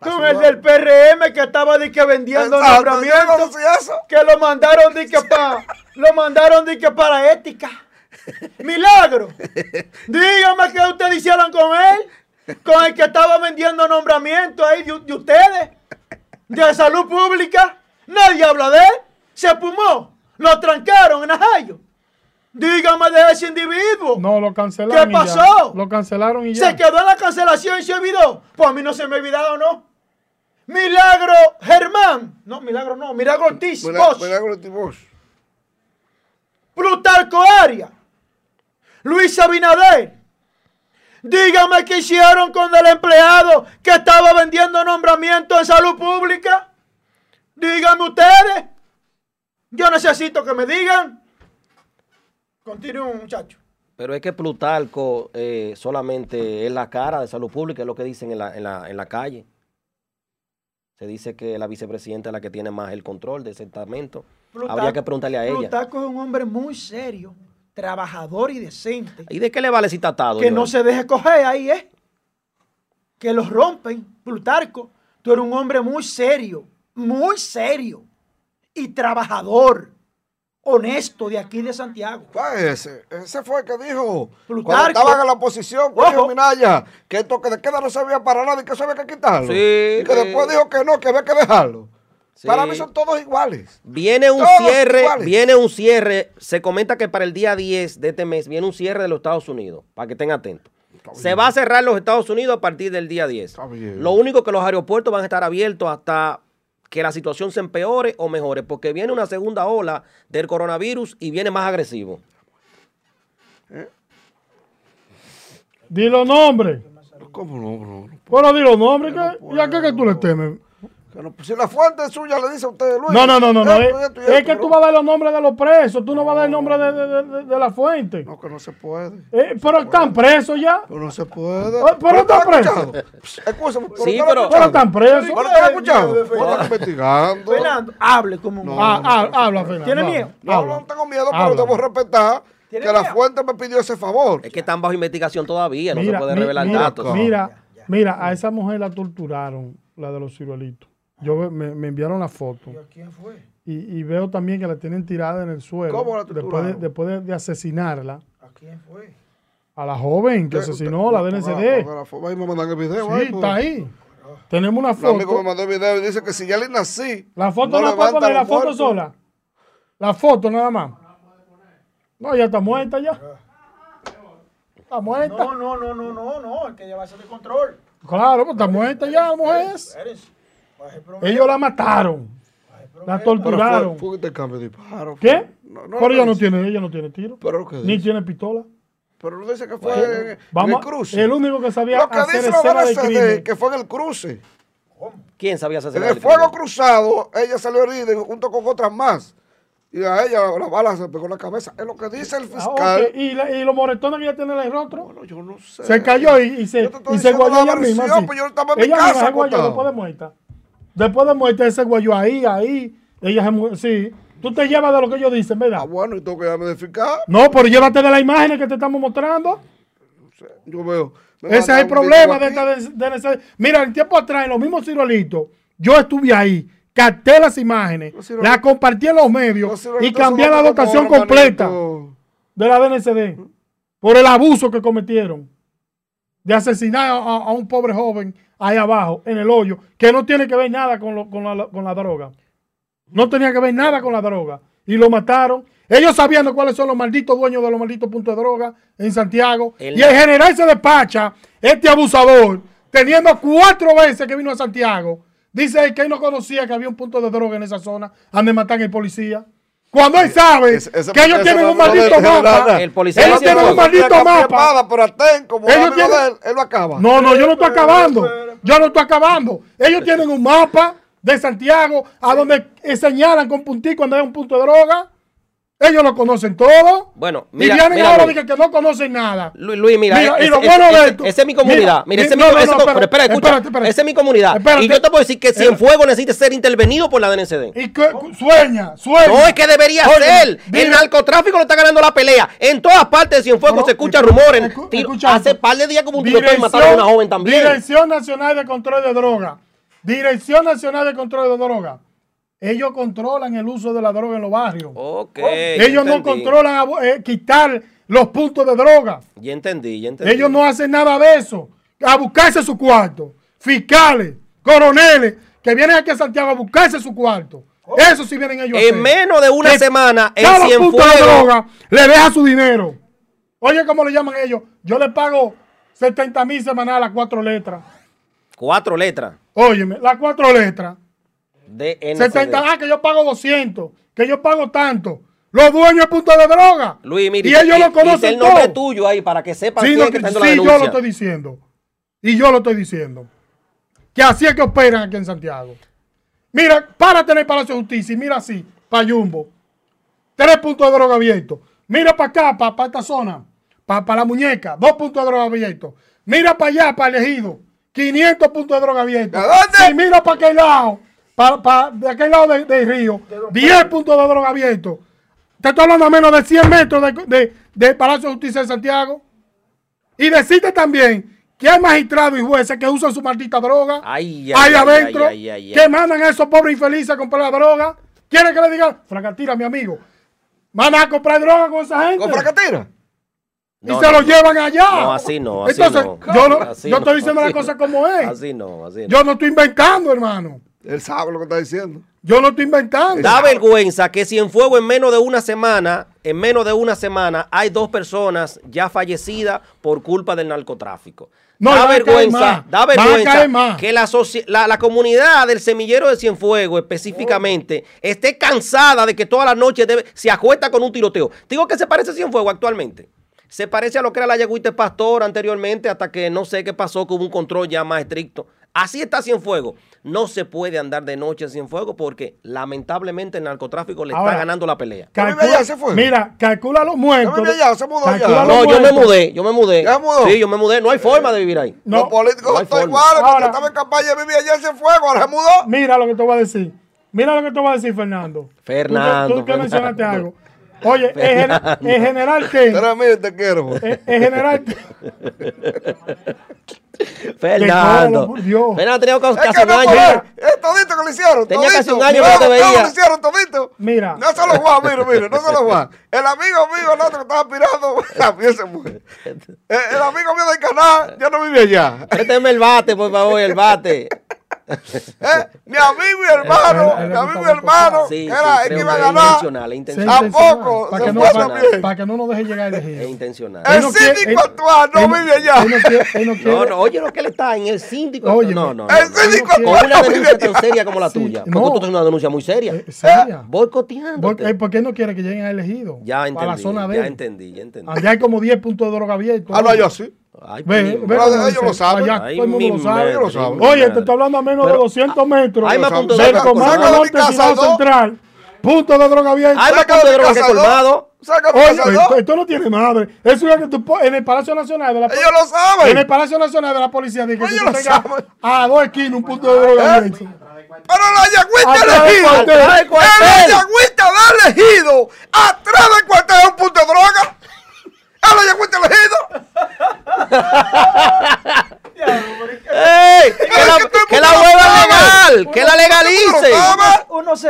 Speaker 2: con el del PRM que estaba de que vendiendo nombramientos.
Speaker 8: no sé eso.
Speaker 2: que lo mandaron de que para lo mandaron de que para ética. Milagro. Dígame qué ustedes hicieron con él, con el que estaba vendiendo nombramientos ahí de, de ustedes, de salud pública. Nadie habla de él. Se espumó. Lo trancaron en Ajayo. Dígame de ese individuo.
Speaker 3: No, lo cancelaron.
Speaker 2: ¿Qué
Speaker 3: y ya.
Speaker 2: pasó?
Speaker 3: Lo cancelaron y ya.
Speaker 2: Se quedó en la cancelación y se olvidó. Pues a mí no se me ha olvidado, ¿no? Milagro Germán. No, Milagro no. Milagro Ortiz. Bosch.
Speaker 8: Milagro de Bosch.
Speaker 2: Plutarco Arias, Luis Abinader. Dígame qué hicieron con el empleado que estaba vendiendo nombramientos en salud pública. Díganme ustedes. Yo necesito que me digan. Continúen, muchachos.
Speaker 1: Pero es que Plutarco eh, solamente es la cara de salud pública, es lo que dicen en la, en la, en la calle. Se dice que la vicepresidenta es la que tiene más el control de ese estamento. Habría que preguntarle a ella.
Speaker 2: Plutarco es un hombre muy serio, trabajador y decente.
Speaker 1: ¿Y de qué le vale si está atado?
Speaker 2: Que
Speaker 1: Joel?
Speaker 2: no se deje coger ahí, ¿eh? Que los rompen. Plutarco, tú eres un hombre muy serio, muy serio y trabajador, honesto de aquí de Santiago.
Speaker 8: ¿Cuál es ese? Ese fue el que dijo
Speaker 2: Plutarco.
Speaker 8: cuando estaban en la oposición, dijo Minaya, que esto que de queda no servía para nada y que eso había que quitarlo.
Speaker 1: Sí,
Speaker 8: y que
Speaker 1: sí.
Speaker 8: después dijo que no, que había que dejarlo.
Speaker 1: Sí.
Speaker 8: Para mí son todos iguales.
Speaker 1: Viene un
Speaker 8: Todos
Speaker 1: cierre,
Speaker 8: iguales.
Speaker 1: viene un cierre. Se comenta que para el día 10 de este mes viene un cierre de los Estados Unidos, para que estén atentos. Se va a cerrar los Estados Unidos a partir del día 10.
Speaker 8: Está bien.
Speaker 1: Lo único que los aeropuertos van a estar abiertos hasta que la situación se empeore o mejore, porque viene una segunda ola del coronavirus y viene más agresivo.
Speaker 3: Di los nombres.
Speaker 8: ¿Cómo no, bro?
Speaker 3: Bueno, di los nombres. ¿qué? ¿Y a qué que tú le temes?
Speaker 8: No- si la fuente suya le dice a usted, Luis.
Speaker 3: No, no, no, no. no.
Speaker 8: esto,
Speaker 3: Es,
Speaker 8: esto y
Speaker 3: es
Speaker 8: esto,
Speaker 3: que tú vas a dar los nombres de los presos. Tú no vas a dar el nombre de, de- de- de- la fuente.
Speaker 8: No, que no se puede.
Speaker 3: Eh, pero están presos ya.
Speaker 8: Pero no se puede.
Speaker 3: Oh, pero está
Speaker 8: ¿usted lo ha
Speaker 3: preso.
Speaker 8: escuchado? Pss, Escúchame, pero
Speaker 1: Sí, pero-
Speaker 3: Pero están presos.
Speaker 8: ¿Pero usted lo ha escuchado?
Speaker 2: Miedo de
Speaker 8: Usted está investigando.
Speaker 2: Fernando, hable como un
Speaker 8: No.
Speaker 3: Ah, ah, habla, Fernando.
Speaker 2: ¿Tiene miedo?
Speaker 8: No, no tengo miedo, pero debo respetar que
Speaker 2: ¿Tiene
Speaker 8: la fuente me pidió ese favor.
Speaker 1: Es que están bajo investigación todavía, no
Speaker 3: Mira,
Speaker 1: se puede
Speaker 3: mi-
Speaker 1: revelar
Speaker 3: mira,
Speaker 1: datos.
Speaker 3: Mira, mira, a esa mujer la torturaron, la de los ciruelitos. Yo me, me enviaron la foto.
Speaker 2: ¿Quién fue?
Speaker 3: Y, y veo también que la tienen tirada en el suelo.
Speaker 8: ¿Cómo la
Speaker 3: después de, después de, de asesinarla.
Speaker 2: ¿A quién fue?
Speaker 3: A la joven que asesinó, la DNCD.
Speaker 8: Ahí me mandan el video.
Speaker 3: Sí,
Speaker 8: ahí, pues.
Speaker 3: está ahí. Tenemos una
Speaker 8: Un amigo me
Speaker 3: foto.
Speaker 8: mandó el video y dice que si ya le nací.
Speaker 3: La foto
Speaker 8: no
Speaker 3: no la puede
Speaker 8: levanta
Speaker 3: poner, la foto sola. La foto nada más. No, ya está muerta ya. Está muerta.
Speaker 2: No, no, no, no, no, no, hay que llevarse de control.
Speaker 3: Claro, pues está muerta ya la mujer. Ellos la mataron. La
Speaker 8: Pero
Speaker 3: torturaron.
Speaker 8: fue, fue de.
Speaker 3: ¿Qué?
Speaker 8: No, no,
Speaker 3: Pero ella no tiene, ella no tiene tiro.
Speaker 8: Pero que
Speaker 3: Ni tiene pistola.
Speaker 8: Pero no dice que fue
Speaker 3: Bueno,
Speaker 8: en, el cruce.
Speaker 3: el único que sabía
Speaker 8: Lo que
Speaker 3: hacer
Speaker 8: dice la
Speaker 3: escena de crimen.
Speaker 8: que fue en el cruce.
Speaker 1: ¿Quién sabía hacer
Speaker 8: En el fuego cruzado, ella salió herida junto con otras más. Y a ella la bala se pegó en la cabeza. Es lo que dice el
Speaker 3: Ah,
Speaker 8: fiscal.
Speaker 3: ¿Y, la- y los moretones que ella tiene en el rostro.
Speaker 8: Bueno, yo no sé.
Speaker 3: Se cayó y, y se,
Speaker 8: Yo te estoy
Speaker 3: y se
Speaker 8: diciendo
Speaker 3: guayó
Speaker 8: la
Speaker 3: ella misma.
Speaker 8: versión,
Speaker 3: así.
Speaker 8: pues yo estaba en mi
Speaker 3: ella misma
Speaker 8: casa
Speaker 3: se guayó después de muerta. Después de muerta, ese guayó ahí, ahí. Ella se mu- sí. Tú te llevas de lo que ellos dicen,
Speaker 8: Ah,
Speaker 3: ¿verdad?
Speaker 8: bueno, y tengo que llamarme de fiscal.
Speaker 3: No, pero llévate de las imágenes que te estamos mostrando.
Speaker 8: Yo veo.
Speaker 3: Ese es el problema de esta
Speaker 8: aquí.
Speaker 3: DNCD. Mira, el tiempo atrás, en los mismos ciruelitos, Yo estuve ahí, capté las imágenes,
Speaker 8: No,
Speaker 3: las compartí en los medios y cambié la dotación completa
Speaker 8: manito.
Speaker 3: de la DNCD por el abuso que cometieron de asesinar a, a- a un pobre joven ahí abajo, en el hoyo, que no tiene que ver nada con, lo- con la, con la droga. No tenía que ver nada con la droga. Y lo mataron. Ellos sabiendo cuáles son los malditos dueños de los malditos puntos de droga en Santiago.
Speaker 1: El-
Speaker 3: Y el general se despacha, este abusador, teniendo cuatro veces que vino a Santiago. Dice que él no conocía que había un punto de droga en esa zona donde matan al policía. Cuando él sabe que ellos tienen un maldito mapa.
Speaker 1: El policía
Speaker 3: Ellos tienen un maldito mapa. Ellos tienen-
Speaker 8: de él, él lo acaba.
Speaker 3: No, no, yo no estoy acabando. Yo no estoy acabando. Ellos tienen un mapa de Santiago a donde señalan con puntico cuando hay un punto de droga. Ellos lo conocen todo.
Speaker 1: Bueno,
Speaker 3: y
Speaker 1: mira,
Speaker 3: vienen
Speaker 1: mira,
Speaker 3: ahora
Speaker 1: Luis.
Speaker 3: y que no conocen nada.
Speaker 1: Luis, Luis, mira,
Speaker 3: Mira, y
Speaker 1: ese,
Speaker 3: lo bueno de
Speaker 1: ese-
Speaker 3: esto-
Speaker 1: esa es mi comunidad.
Speaker 3: Mira,
Speaker 1: Mira, esa es mi, es comunidad.
Speaker 3: Espérate.
Speaker 1: Y yo te puedo decir que Cienfuegos necesita ser intervenido por la DNCD.
Speaker 3: Y que, sueña, sueña.
Speaker 1: No, es que debería
Speaker 3: Oye,
Speaker 1: ser.
Speaker 3: dime-
Speaker 1: El narcotráfico le está ganando la pelea. En todas partes de Cienfuegos
Speaker 3: No,
Speaker 1: se escuchan
Speaker 3: escu-
Speaker 1: rumores.
Speaker 3: escu-
Speaker 1: Tiro- hace par de días como un tiroteo y mataron a una joven también.
Speaker 3: Dirección Nacional de Control de Droga. Dirección Nacional de Control de Droga. Ellos controlan el uso de la droga en los barrios.
Speaker 1: Ok.
Speaker 3: Ellos no controlan eh, quitar los puntos de droga.
Speaker 1: Ya entendí, ya entendí.
Speaker 3: Ellos no hacen nada de eso. A buscarse su cuarto. Fiscales, coroneles, que vienen aquí a Santiago a buscarse su cuarto. Eso sí vienen ellos a hacer.
Speaker 1: En menos de una
Speaker 3: Que
Speaker 1: semana, en
Speaker 3: cada punto de
Speaker 1: Cienfuegos.
Speaker 3: droga le deja su dinero. Oye, ¿cómo le llaman ellos? Yo le pago 70 mil semanal a cuatro letras.
Speaker 1: Cuatro letras
Speaker 3: Óyeme, las cuatro letras.
Speaker 1: De NCD.
Speaker 3: 70, ah, que yo pago 200, que yo pago tanto. Los dueños de punto de droga.
Speaker 1: Luis, mire,
Speaker 3: y ellos lo
Speaker 1: dice
Speaker 3: conocen
Speaker 1: el nombre
Speaker 3: todo.
Speaker 1: tuyo ahí para que sepan
Speaker 3: Sí,
Speaker 1: quién
Speaker 3: no,
Speaker 1: es que la
Speaker 3: sí, yo lo estoy diciendo. Y yo lo estoy diciendo. Que así es que operan aquí en Santiago. Mira, párate en el Palacio de Justicia y mira así, para Jumbo. Tres puntos de droga abiertos. Mira para acá, para, esta zona. Para la muñeca. Dos puntos de droga abiertos. Mira para allá, para el ejido. 500 puntos de droga abiertos.
Speaker 8: ¿A dónde?
Speaker 3: Y mira para aquel lado. Para, de aquel lado de- del río. 10 puntos de droga abiertos. Te estoy hablando a menos de 100 metros de, de- del Palacio de Justicia de Santiago. Y decirte también que hay magistrados y jueces que usan su maldita droga
Speaker 1: Ay, ay,
Speaker 3: ahí
Speaker 1: ay,
Speaker 3: adentro,
Speaker 1: ay, ay, ay,
Speaker 3: que mandan a esos pobres infelices a comprar la droga. ¿Quiere que le diga? Fracatira, mi amigo. Mandan a comprar droga con esa gente.
Speaker 8: ¿Con fracatira?
Speaker 3: y
Speaker 1: No,
Speaker 3: se
Speaker 1: no,
Speaker 3: lo
Speaker 1: no.
Speaker 3: llevan allá.
Speaker 1: No, así no, así
Speaker 3: Entonces,
Speaker 1: no.
Speaker 3: yo, no-
Speaker 1: Así
Speaker 3: yo
Speaker 1: no,
Speaker 3: estoy diciendo las cosas como es.
Speaker 1: Así no, así no.
Speaker 3: Yo no estoy inventando, hermano.
Speaker 8: Él sabe lo que está diciendo.
Speaker 3: Yo no estoy inventando.
Speaker 1: Da vergüenza que si en fuego en menos de una semana, en menos de una semana, hay dos personas ya fallecidas por culpa del narcotráfico.
Speaker 3: No,
Speaker 1: da vergüenza,
Speaker 3: más.
Speaker 1: da vergüenza que la, la, la comunidad del semillero de Cienfuegos específicamente esté cansada de que todas las noches se acuesta con un tiroteo. Digo que se parece a Cienfuegos actualmente. Se parece a lo que era la Yagüite Pastor anteriormente, hasta que no sé qué pasó, que hubo un control ya más estricto. Así está Cienfuegos. No se puede andar de noche en Cienfuegos porque lamentablemente el narcotráfico le
Speaker 3: Ahora,
Speaker 1: está ganando la pelea.
Speaker 8: ¿Ya
Speaker 3: Calcula-
Speaker 8: vive allá, se fue?
Speaker 3: Mira, calcula los muertos.
Speaker 1: No, yo me mudé, yo me mudé.
Speaker 8: ¿Ya mudó?
Speaker 1: Sí, yo me mudé. No hay forma de vivir ahí.
Speaker 3: No,
Speaker 8: Los políticos
Speaker 1: no
Speaker 8: están
Speaker 1: forma.
Speaker 8: iguales. Porque
Speaker 3: Ahora-
Speaker 8: estaba en campaña, vivía allá en fuego, ahora se mudó.
Speaker 3: Mira lo que te voy a decir. Mira lo que te voy a decir, Fernando.
Speaker 1: Fernando,
Speaker 3: Tú, tú que mencionaste algo. Oye, en, gener- en general
Speaker 8: Tú
Speaker 3: que.
Speaker 8: y te quiero.
Speaker 3: En, en general que.
Speaker 1: Fernando.
Speaker 3: por Dios.
Speaker 1: Fernando tenía casi
Speaker 8: Es que
Speaker 1: un año.
Speaker 8: Es todito que lo hicieron.
Speaker 1: Tenía casi un año que no te veía.
Speaker 8: lo hicieron todito.
Speaker 3: Mira.
Speaker 8: No solo Juan, mire, mire, no solo Juan. El amigo mío, el otro que estaba aspirando, también se fue. El, el amigo mío del canal, ya no vive allá.
Speaker 1: Présteme el bate, por favor, el bate.
Speaker 8: Eh, Mi amigo y hermano,
Speaker 3: Él- él-
Speaker 8: mi amigo y hermano,
Speaker 1: Sí, sí,
Speaker 8: era el que iba a
Speaker 1: es
Speaker 8: ganar.
Speaker 1: intencional, es
Speaker 8: Tampoco,
Speaker 3: Para que, no, para, que no nos deje llegar el
Speaker 1: Es
Speaker 3: elegido.
Speaker 1: intencional.
Speaker 8: El síndico
Speaker 3: él-
Speaker 8: actual no
Speaker 3: él
Speaker 8: vive allá.
Speaker 3: Él no quiere. Él no quiere
Speaker 1: No, no, oye lo que él está en el síndico.
Speaker 3: Oye,
Speaker 1: no, no.
Speaker 8: El
Speaker 1: no.
Speaker 8: síndico
Speaker 3: Con
Speaker 1: Con
Speaker 8: actual
Speaker 1: una
Speaker 8: no vive
Speaker 1: denuncia tan seria como la
Speaker 3: Sí,
Speaker 1: tuya.
Speaker 3: no.
Speaker 1: Porque tú haciendo una denuncia muy seria.
Speaker 3: Eh, seria.
Speaker 1: Boicoteando.
Speaker 3: Porque, eh, porque él no quiere que lleguen al elegido.
Speaker 1: Ya
Speaker 3: A la
Speaker 1: entendí.
Speaker 3: zona de
Speaker 1: Ya entendí, ya entendí.
Speaker 3: Allá hay como 10 puntos de droga abiertos.
Speaker 8: Ah, no, yo sí.
Speaker 1: Ay,
Speaker 3: Ve, ve
Speaker 8: ellos
Speaker 3: dice,
Speaker 8: lo saben.
Speaker 3: allá
Speaker 1: Ay,
Speaker 3: todo el mundo lo sabe.
Speaker 8: Lo saben.
Speaker 1: mi
Speaker 3: Oye,
Speaker 1: madre.
Speaker 3: te estoy hablando a menos
Speaker 1: Pero
Speaker 3: de 200 metros.
Speaker 1: hay más puntos
Speaker 8: saben.
Speaker 1: de
Speaker 3: del
Speaker 1: droga
Speaker 3: norte Final central. Punto de droga abierto.
Speaker 1: Hay más puntos de droga que colmado.
Speaker 3: Oye, esto, no tiene madre. Eso es que tú en el Palacio Nacional de la
Speaker 8: Ellos lo
Speaker 3: En el
Speaker 8: saben.
Speaker 3: Palacio Nacional de la Policía dice que
Speaker 8: Ellos
Speaker 3: tú
Speaker 8: lo saben.
Speaker 3: a dos esquinas un punto de droga
Speaker 8: ¿Eh?
Speaker 3: abierto.
Speaker 8: Pero la yagüita elegido. la yagüita de elegido. Atrás del cuartel es un punto de droga. En la yagüita elegido.
Speaker 1: ¡Ey! ¡Que la,
Speaker 8: que todo el
Speaker 1: que la
Speaker 8: mundo lo
Speaker 1: hueva
Speaker 8: sabe.
Speaker 1: legal! ¡Que la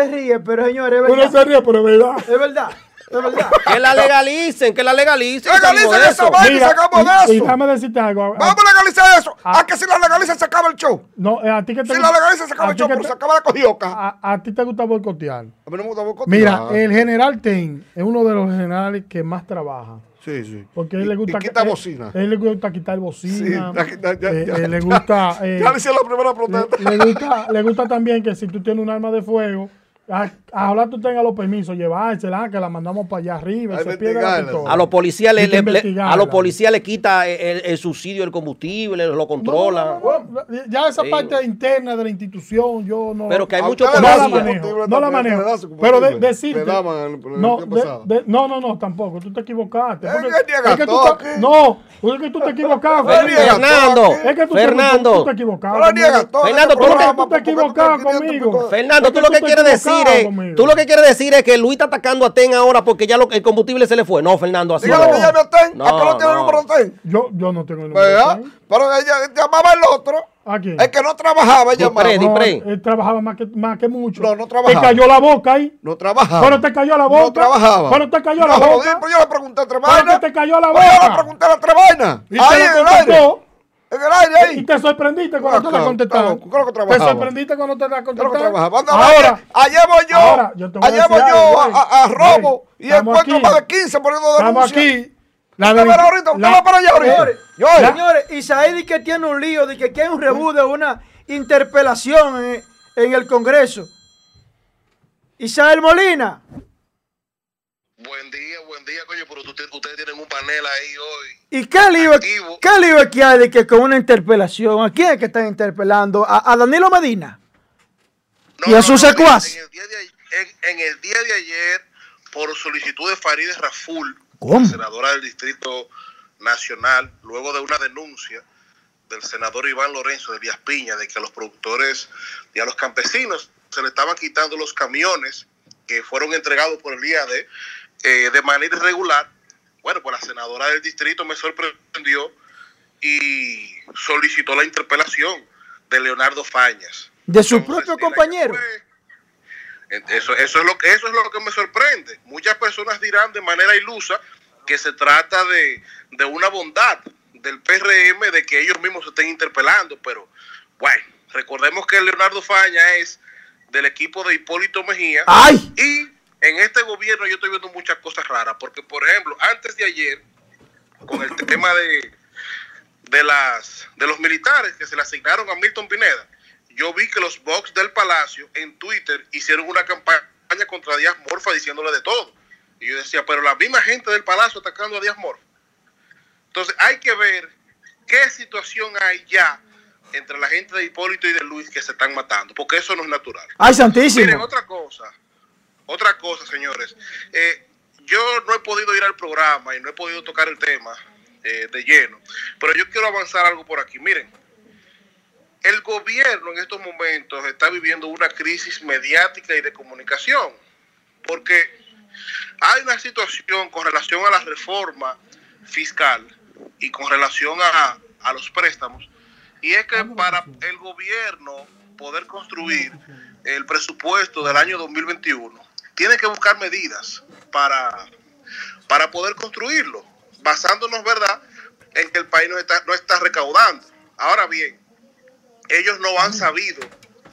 Speaker 2: ríe, pero señores, es
Speaker 3: Uno
Speaker 2: verdad.
Speaker 3: se ríe, pero es verdad.
Speaker 2: Es verdad, es verdad.
Speaker 4: Que la legalicen, que la legalicen.
Speaker 8: Legalicen esa
Speaker 4: eso.
Speaker 8: vaina y
Speaker 3: Mira,
Speaker 8: sacamos
Speaker 3: y-
Speaker 8: de
Speaker 3: y
Speaker 8: eso.
Speaker 3: déjame decirte algo.
Speaker 8: Vamos a legalizar eso.
Speaker 3: Ah.
Speaker 8: A que si la legalizan se acaba el show.
Speaker 3: No, eh, a ti que te
Speaker 8: Si la legalizan se acaba
Speaker 3: a
Speaker 8: el show,
Speaker 3: que
Speaker 8: pero
Speaker 3: te-
Speaker 8: se acaba la cogioca.
Speaker 3: a, a ti te gusta boicotear.
Speaker 8: A mí no me gusta boicotear.
Speaker 3: Mira, el general Ten es uno de los generales que más trabaja.
Speaker 8: Sí, sí.
Speaker 3: Porque a él le gusta.
Speaker 8: y quita
Speaker 3: él-
Speaker 8: bocina.
Speaker 3: A él le gusta quitar bocina.
Speaker 8: Sí, ya- ya- ya-
Speaker 3: eh,
Speaker 8: ya-
Speaker 3: eh, le gusta. eh,
Speaker 8: Ya le la primera protesta.
Speaker 3: le, le gusta, le gusta también que si tú tienes un arma de fuego, ahora tú tengas los permisos, llevársela, que la mandamos para allá arriba,
Speaker 8: A
Speaker 3: se pierde la
Speaker 8: investigarla.
Speaker 3: pistola.
Speaker 4: A los policías le, a los policías le quita el, el subsidio del combustible, lo controla.
Speaker 3: No, no, no, Ya esa
Speaker 4: Sí.
Speaker 3: parte interna de la institución, yo no.
Speaker 4: Pero que hay muchos
Speaker 3: no la manejo, no la manejo. Pero de, decirte. No, de- de- no, no, no, tampoco. Tú te equivocaste.
Speaker 8: Es
Speaker 3: porque-
Speaker 8: que niega
Speaker 3: es que tú no, es que tú te equivocaste.
Speaker 4: Fernando.
Speaker 3: Es que tú te-
Speaker 4: Fernando.
Speaker 3: tú te equivocaste.
Speaker 4: Fernando, tú
Speaker 3: te conmigo.
Speaker 8: pico-
Speaker 4: Fernando, tú lo que quieres decir
Speaker 3: equivocabas
Speaker 4: es,
Speaker 3: conmigo.
Speaker 4: tú lo que quieres decir es que Luis está atacando a Ten ahora porque ya lo- el combustible se le fue. No, Fernando, así
Speaker 8: Dígale
Speaker 4: no.
Speaker 8: que llame a Ten.
Speaker 4: No,
Speaker 8: ¿A qué no tiene el número de Ten?
Speaker 3: Yo, yo no tengo el número. de
Speaker 8: ¿Verdad?
Speaker 3: Ten.
Speaker 8: Pero ella llamaba el otro.
Speaker 3: ¿A quién?
Speaker 8: El que no trabajaba, llamaba.
Speaker 4: Freddy.
Speaker 3: No,
Speaker 4: Prey.
Speaker 3: él trabajaba más que, más que mucho.
Speaker 8: No, no trabajaba.
Speaker 3: Te cayó la boca ahí.
Speaker 8: No trabajaba.
Speaker 3: Pero te cayó la boca.
Speaker 8: No trabajaba.
Speaker 3: Pero te cayó la boca.
Speaker 8: pero yo le pregunté a tres
Speaker 3: Pero te cayó la
Speaker 8: Pues Yo le
Speaker 3: boca.
Speaker 8: pregunté a
Speaker 3: te
Speaker 8: Ahí
Speaker 3: la
Speaker 8: en el aire. En el aire ahí.
Speaker 3: Y te sorprendiste cuando te la contestaron. te sorprendiste cuando te la
Speaker 8: Claro que
Speaker 3: contestaron. Ahora,
Speaker 8: Ayer voy yo.
Speaker 3: ahora, yo te voy
Speaker 8: yo a,
Speaker 3: güey.
Speaker 8: a- a robo y
Speaker 3: estamos
Speaker 8: encuentro más de 15 poniendo
Speaker 3: estamos
Speaker 8: denuncias.
Speaker 3: aquí. La delincu-
Speaker 8: ahorita,
Speaker 3: la-
Speaker 8: para allá ahorita.
Speaker 2: Señores, Isaí que tiene un lío, de que hay un rebú de una interpelación en, en el Congreso. Isael Molina,
Speaker 9: Buen día, buen día, coño, pero usted- ustedes tienen un panel ahí hoy.
Speaker 2: ¿y qué lío, qué lío que hay de que con una interpelación? ¿A quién es que están interpelando? ¿A, a Danilo Medina? ¿Y a sus secuaces?
Speaker 9: En el, día de, a- en- en el día de ayer, por solicitud de Farideh Raful,
Speaker 2: ¿Cómo?
Speaker 9: senadora del Distrito Nacional, luego de una denuncia del senador Iván Lorenzo de Díaz Piña de que a los productores y a los campesinos se le estaban quitando los camiones que fueron entregados por el IAD eh, de manera irregular. Bueno, pues la senadora del distrito me sorprendió y solicitó la interpelación de Leonardo Fañas.
Speaker 2: De su
Speaker 9: Entonces,
Speaker 2: propio compañero.
Speaker 9: Eso, eso, es lo, que- eso es lo que me sorprende. Muchas personas dirán de manera ilusa que se trata de, de una bondad del PRM, de que ellos mismos se estén interpelando, pero bueno, recordemos que Leonardo Faña es del equipo de Hipólito Mejía
Speaker 2: ¡Ay!
Speaker 9: y en este gobierno yo estoy viendo muchas cosas raras, porque por ejemplo, antes de ayer, con el tema de, de, las, de los militares que se le asignaron a Milton Pineda, yo vi que los Vox del Palacio en Twitter hicieron una campaña contra Díaz Morfa diciéndole de todo. Y yo decía, pero la misma gente del Palacio atacando a Díaz Morfa. Entonces hay que ver qué situación hay ya entre la gente de Hipólito y de Luis que se están matando, porque eso no es natural.
Speaker 2: ¡Ay,
Speaker 9: Miren,
Speaker 2: santísimo!
Speaker 9: otra cosa, otra cosa, señores. Eh, yo no he podido ir al programa y no he podido tocar el tema eh, de lleno, pero yo quiero avanzar algo por aquí. Miren, el gobierno en estos momentos está viviendo una crisis mediática y de comunicación, porque hay una situación con relación a la reforma fiscal y con relación a, a los préstamos, y es que para el gobierno poder construir el presupuesto del año 2021, tiene que buscar medidas para, para poder construirlo, basándonos, ¿verdad?, en que el país no está, no está recaudando. Ahora bien, ellos no han sabido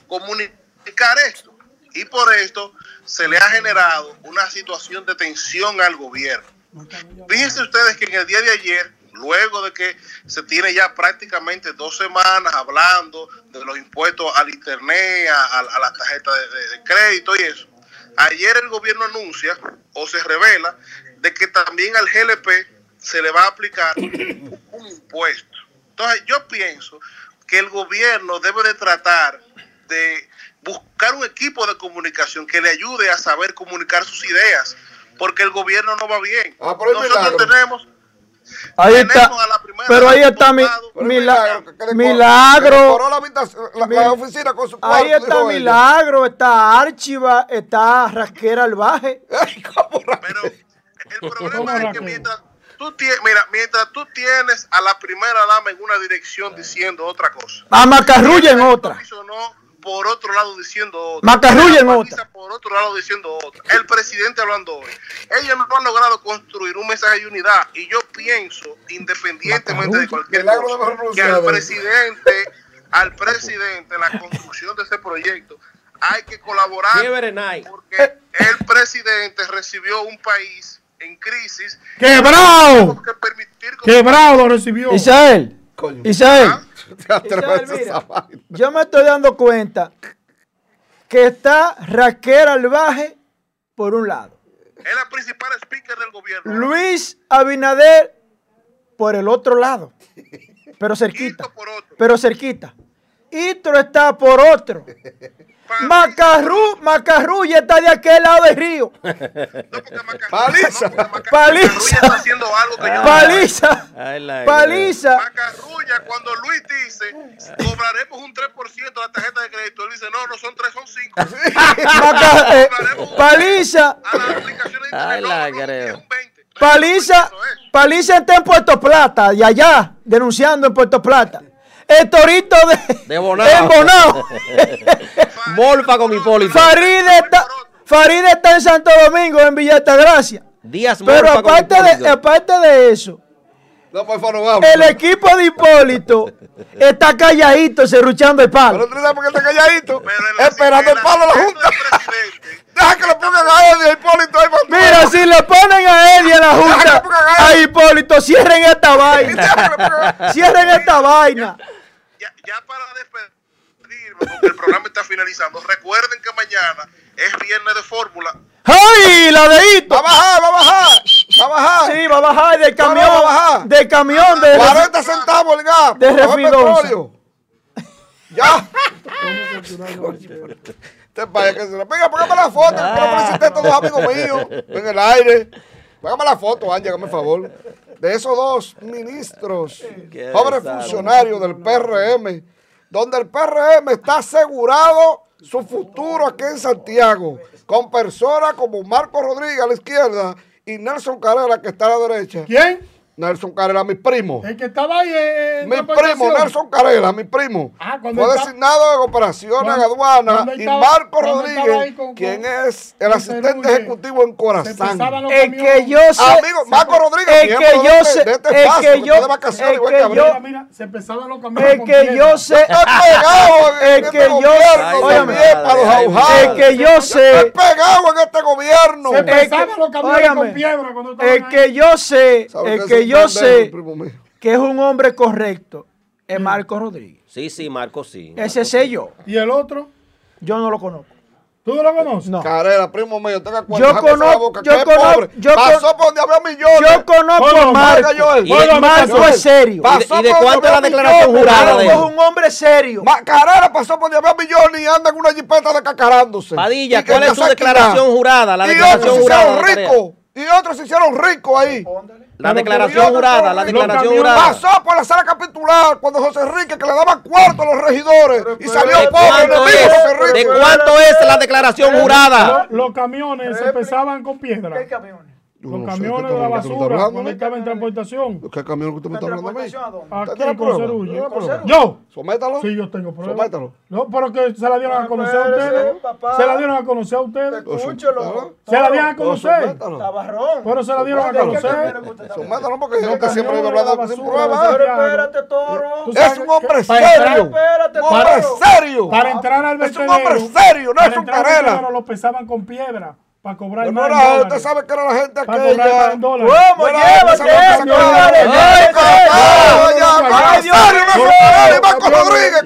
Speaker 9: comunicar esto y por esto se le ha generado una situación de tensión al gobierno. Fíjense ustedes que en el día de ayer, luego de que se tiene ya prácticamente dos semanas hablando de los impuestos al internet, a, a- a de crédito y eso, ayer el gobierno anuncia o se revela de que también al GLP se le va a aplicar un impuesto. Entonces yo pienso que el gobierno debe de tratar de buscar un equipo de comunicación que le ayude a saber comunicar sus ideas, porque el gobierno no va bien.
Speaker 8: Ah,
Speaker 9: Nosotros
Speaker 8: milagro.
Speaker 9: tenemos,
Speaker 2: Ahí
Speaker 9: tenemos
Speaker 2: está.
Speaker 9: a la primera
Speaker 2: Pero ahí está mi, milagro.
Speaker 8: su
Speaker 2: Ahí está. Milagro, está Archiva, está Rasquera Albaje.
Speaker 8: Ay, ¿cómo ra-
Speaker 9: Pero el
Speaker 3: ¿Cómo
Speaker 9: problema es que mientras tú, tienes, mira, mientras tú tienes a la primera dama en una dirección diciendo otra cosa,
Speaker 2: A Macarrulla en otra.
Speaker 9: Por otro lado diciendo otra.
Speaker 2: Macarrulla en otra.
Speaker 9: por otro lado diciendo otra. El presidente hablando hoy. Ellos no han logrado construir un mensaje de unidad. Y yo pienso, independientemente de cualquier cosa, que al presidente, al presidente, la construcción de ese proyecto, hay que colaborar porque el presidente recibió un país en crisis.
Speaker 3: ¡Quebrado!
Speaker 9: Tenemos que permitir
Speaker 3: Quebrado lo recibió.
Speaker 2: Isabel,
Speaker 8: Coño.
Speaker 2: Isabel,
Speaker 8: Te atreves
Speaker 2: Isabel,
Speaker 8: a esa
Speaker 2: mira,
Speaker 8: vaina.
Speaker 2: yo me estoy dando cuenta que está Raquel Albaje por un lado,
Speaker 9: es la principal speaker del gobierno.
Speaker 2: Luis Abinader por el otro lado, pero cerquita,
Speaker 9: Quito por otro.
Speaker 2: pero cerquita. Itro está por otro. Macarru, Macarrulla está de aquel lado del río.
Speaker 9: No, porque Macarrulla-
Speaker 8: Paliza.
Speaker 9: no, porque
Speaker 2: Paliza.
Speaker 9: Macarrulla está haciendo algo que yo
Speaker 2: Paliza,
Speaker 4: la-
Speaker 2: paliza.
Speaker 9: Macarrulla, cuando Luis dice, cobraremos un 3% de la tarjeta de crédito, él dice, no, no son 3, son 5.
Speaker 2: Maca- eh, paliza,
Speaker 9: A las aplicaciones de
Speaker 4: la
Speaker 9: no, no,
Speaker 4: creo.
Speaker 9: un 20.
Speaker 2: Paliza. Paliza está en Puerto Plata, y allá, denunciando en Puerto Plata. El torito de,
Speaker 4: De Bonao.
Speaker 2: en Bonao.
Speaker 4: Morfa con Hipólito.
Speaker 2: Faride está, Faride está en Santo Domingo, en Villa Altagracia.
Speaker 4: Díaz
Speaker 2: Pero
Speaker 4: Morfa con
Speaker 2: aparte de, aparte de eso,
Speaker 8: No, por favor, no vamos.
Speaker 2: el equipo de Hipólito está calladito, cerruchando el
Speaker 8: Pero
Speaker 2: palo.
Speaker 8: tú sabes por qué está calladito.
Speaker 9: Pero
Speaker 8: Esperando el palo de la Junta. Deja que le pongan a él y a Hipólito ahí para
Speaker 2: Mira, si le ponen a él y a la Junta, a Hipólito, cierren esta vaina. Cierren esta vaina.
Speaker 9: Ya, ya para despedirme, porque el programa está finalizando, recuerden que mañana es viernes de fórmula.
Speaker 2: ¡Ay! La de
Speaker 8: Va a bajar, va a bajar. Va a bajar.
Speaker 2: Sí, va a bajar del camión.
Speaker 8: va a bajar.
Speaker 2: Del camión de.
Speaker 8: 40 centavos el gas.
Speaker 2: De
Speaker 8: petróleo. Ya. Este país que se la- Venga, póngame la foto. Quiero felicitar a estos dos amigos míos en el aire. Póngame la foto, Ángel, hágame el favor. De esos dos ministros,
Speaker 4: desastre.
Speaker 8: funcionarios del PRM, donde el PRM está asegurado su futuro aquí en Santiago, con personas como Marco Rodríguez a la izquierda y Nelson Carrera que está a la derecha.
Speaker 3: ¿Quién?
Speaker 8: Nelson Carrera, mi primo.
Speaker 3: El que estaba ahí en
Speaker 8: Mi primo. Nelson Carrera, mi primo.
Speaker 3: Ah, cuando
Speaker 8: Fue
Speaker 3: está-
Speaker 8: designado en operaciones aduanas
Speaker 3: cuando
Speaker 8: y Marco Rodríguez,
Speaker 3: con-
Speaker 8: quien es el asistente ejecutivo en Corazán.
Speaker 2: El que yo sé.
Speaker 8: Amigo, Marco Rodríguez,
Speaker 2: el que
Speaker 8: de
Speaker 2: yo sé.
Speaker 8: de este
Speaker 2: El
Speaker 8: espacio,
Speaker 2: que
Speaker 8: que
Speaker 2: yo.
Speaker 8: de vacaciones,
Speaker 2: El
Speaker 8: igual
Speaker 2: que
Speaker 8: que
Speaker 2: yo.
Speaker 3: Mira, mira, se pesaban los camiones
Speaker 2: El
Speaker 3: con
Speaker 2: que yo sé.
Speaker 8: En
Speaker 2: El
Speaker 8: este
Speaker 2: que yo-
Speaker 8: aujados.
Speaker 2: El que yo sé.
Speaker 8: pegado en este gobierno.
Speaker 3: Se
Speaker 2: El que-
Speaker 3: pesaban los camiones con piedra cuando estaban
Speaker 2: El que yo sé.
Speaker 8: ¿Sabe
Speaker 2: El que yo sé que es un hombre correcto es Marco Rodríguez.
Speaker 4: Sí, sí, Marco, sí.
Speaker 2: Ese sé yo.
Speaker 3: ¿Y el otro?
Speaker 2: Yo no lo conozco.
Speaker 3: ¿Tú no lo conoces?
Speaker 2: No.
Speaker 8: Carrera, primo mío, tenga cuenta.
Speaker 2: Yo conozco- yo
Speaker 8: es
Speaker 2: conozco- yo con-
Speaker 8: Pasó por donde había millones.
Speaker 2: Yo conozco a Marco. Y Marco
Speaker 8: Joel.
Speaker 2: es serio.
Speaker 8: Pasó
Speaker 4: ¿Y de cuánto es la declaración jurada
Speaker 2: Marco
Speaker 4: de
Speaker 2: es
Speaker 4: él?
Speaker 2: un hombre serio.
Speaker 8: Ma- Carrera pasó por donde había millones y anda en una jipeta de cacarándose.
Speaker 4: Padilla,
Speaker 8: Y
Speaker 4: ¿cuál es su declaración jurada? La
Speaker 8: y
Speaker 4: declaración jurada. la tarea.
Speaker 8: ricos. Y otros se hicieron ricos ahí.
Speaker 4: La declaración jurada, la declaración
Speaker 3: camiones
Speaker 4: jurada.
Speaker 8: Pasó por la sala capitular cuando José Enrique que le daban cuarto a los regidores y salió
Speaker 4: ¿De
Speaker 8: pobre
Speaker 4: cuánto,
Speaker 8: enemigo
Speaker 4: es,
Speaker 8: José
Speaker 4: ¿De
Speaker 8: Enrique.
Speaker 4: cuánto es la declaración jurada?
Speaker 3: Los, los camiones se pesaban con piedra.
Speaker 8: Yo
Speaker 3: Los
Speaker 8: no
Speaker 3: camiones de la basura cuando estaba en transportación.
Speaker 8: ¿Qué camión que usted me está hablando a mí?
Speaker 3: Aquí
Speaker 8: ¿Usted tiene
Speaker 3: con
Speaker 8: prueba?
Speaker 3: Cerullo.
Speaker 8: ¿Tiene prueba?
Speaker 3: ¿Yo?
Speaker 8: Sométalo.
Speaker 3: Sí, yo tengo pruebas.
Speaker 8: Sométalo.
Speaker 3: No, pero que se la dieron a conocer a ustedes. Se la dieron a conocer a ustedes.
Speaker 8: Escúchalo.
Speaker 3: Se la dieron a conocer.
Speaker 8: Sométalo.
Speaker 2: Tabarrón.
Speaker 3: Pero se la dieron a conocer.
Speaker 8: Sométalo porque
Speaker 3: Los
Speaker 8: gente que siempre
Speaker 3: la
Speaker 8: hablando sin
Speaker 2: Pero espérate, toro.
Speaker 8: Es un hombre
Speaker 3: para entrar-
Speaker 8: serio.
Speaker 2: Espérate,
Speaker 8: Un hombre
Speaker 2: toro.
Speaker 8: serio.
Speaker 3: Para entrar al
Speaker 8: Es un
Speaker 3: vertedero.
Speaker 8: hombre serio, no
Speaker 3: para
Speaker 8: es un
Speaker 3: entrar al
Speaker 8: carela.
Speaker 3: vertedero lo pesaban con piedra para cobrar
Speaker 8: No
Speaker 3: más
Speaker 8: era, usted sabe que era la gente
Speaker 3: Para cobrar más
Speaker 8: aquella.
Speaker 3: en dólares.
Speaker 2: ¿Cómo?
Speaker 8: Mira,
Speaker 2: Llévate,
Speaker 8: esa gente se
Speaker 2: llévate,
Speaker 8: acaba de-
Speaker 2: llévate,
Speaker 8: ¡Ay,
Speaker 2: llévate.
Speaker 8: ya,
Speaker 3: Ay,
Speaker 8: Marco
Speaker 3: Dios
Speaker 8: Serio,
Speaker 3: mío.
Speaker 8: Marco Rodríguez,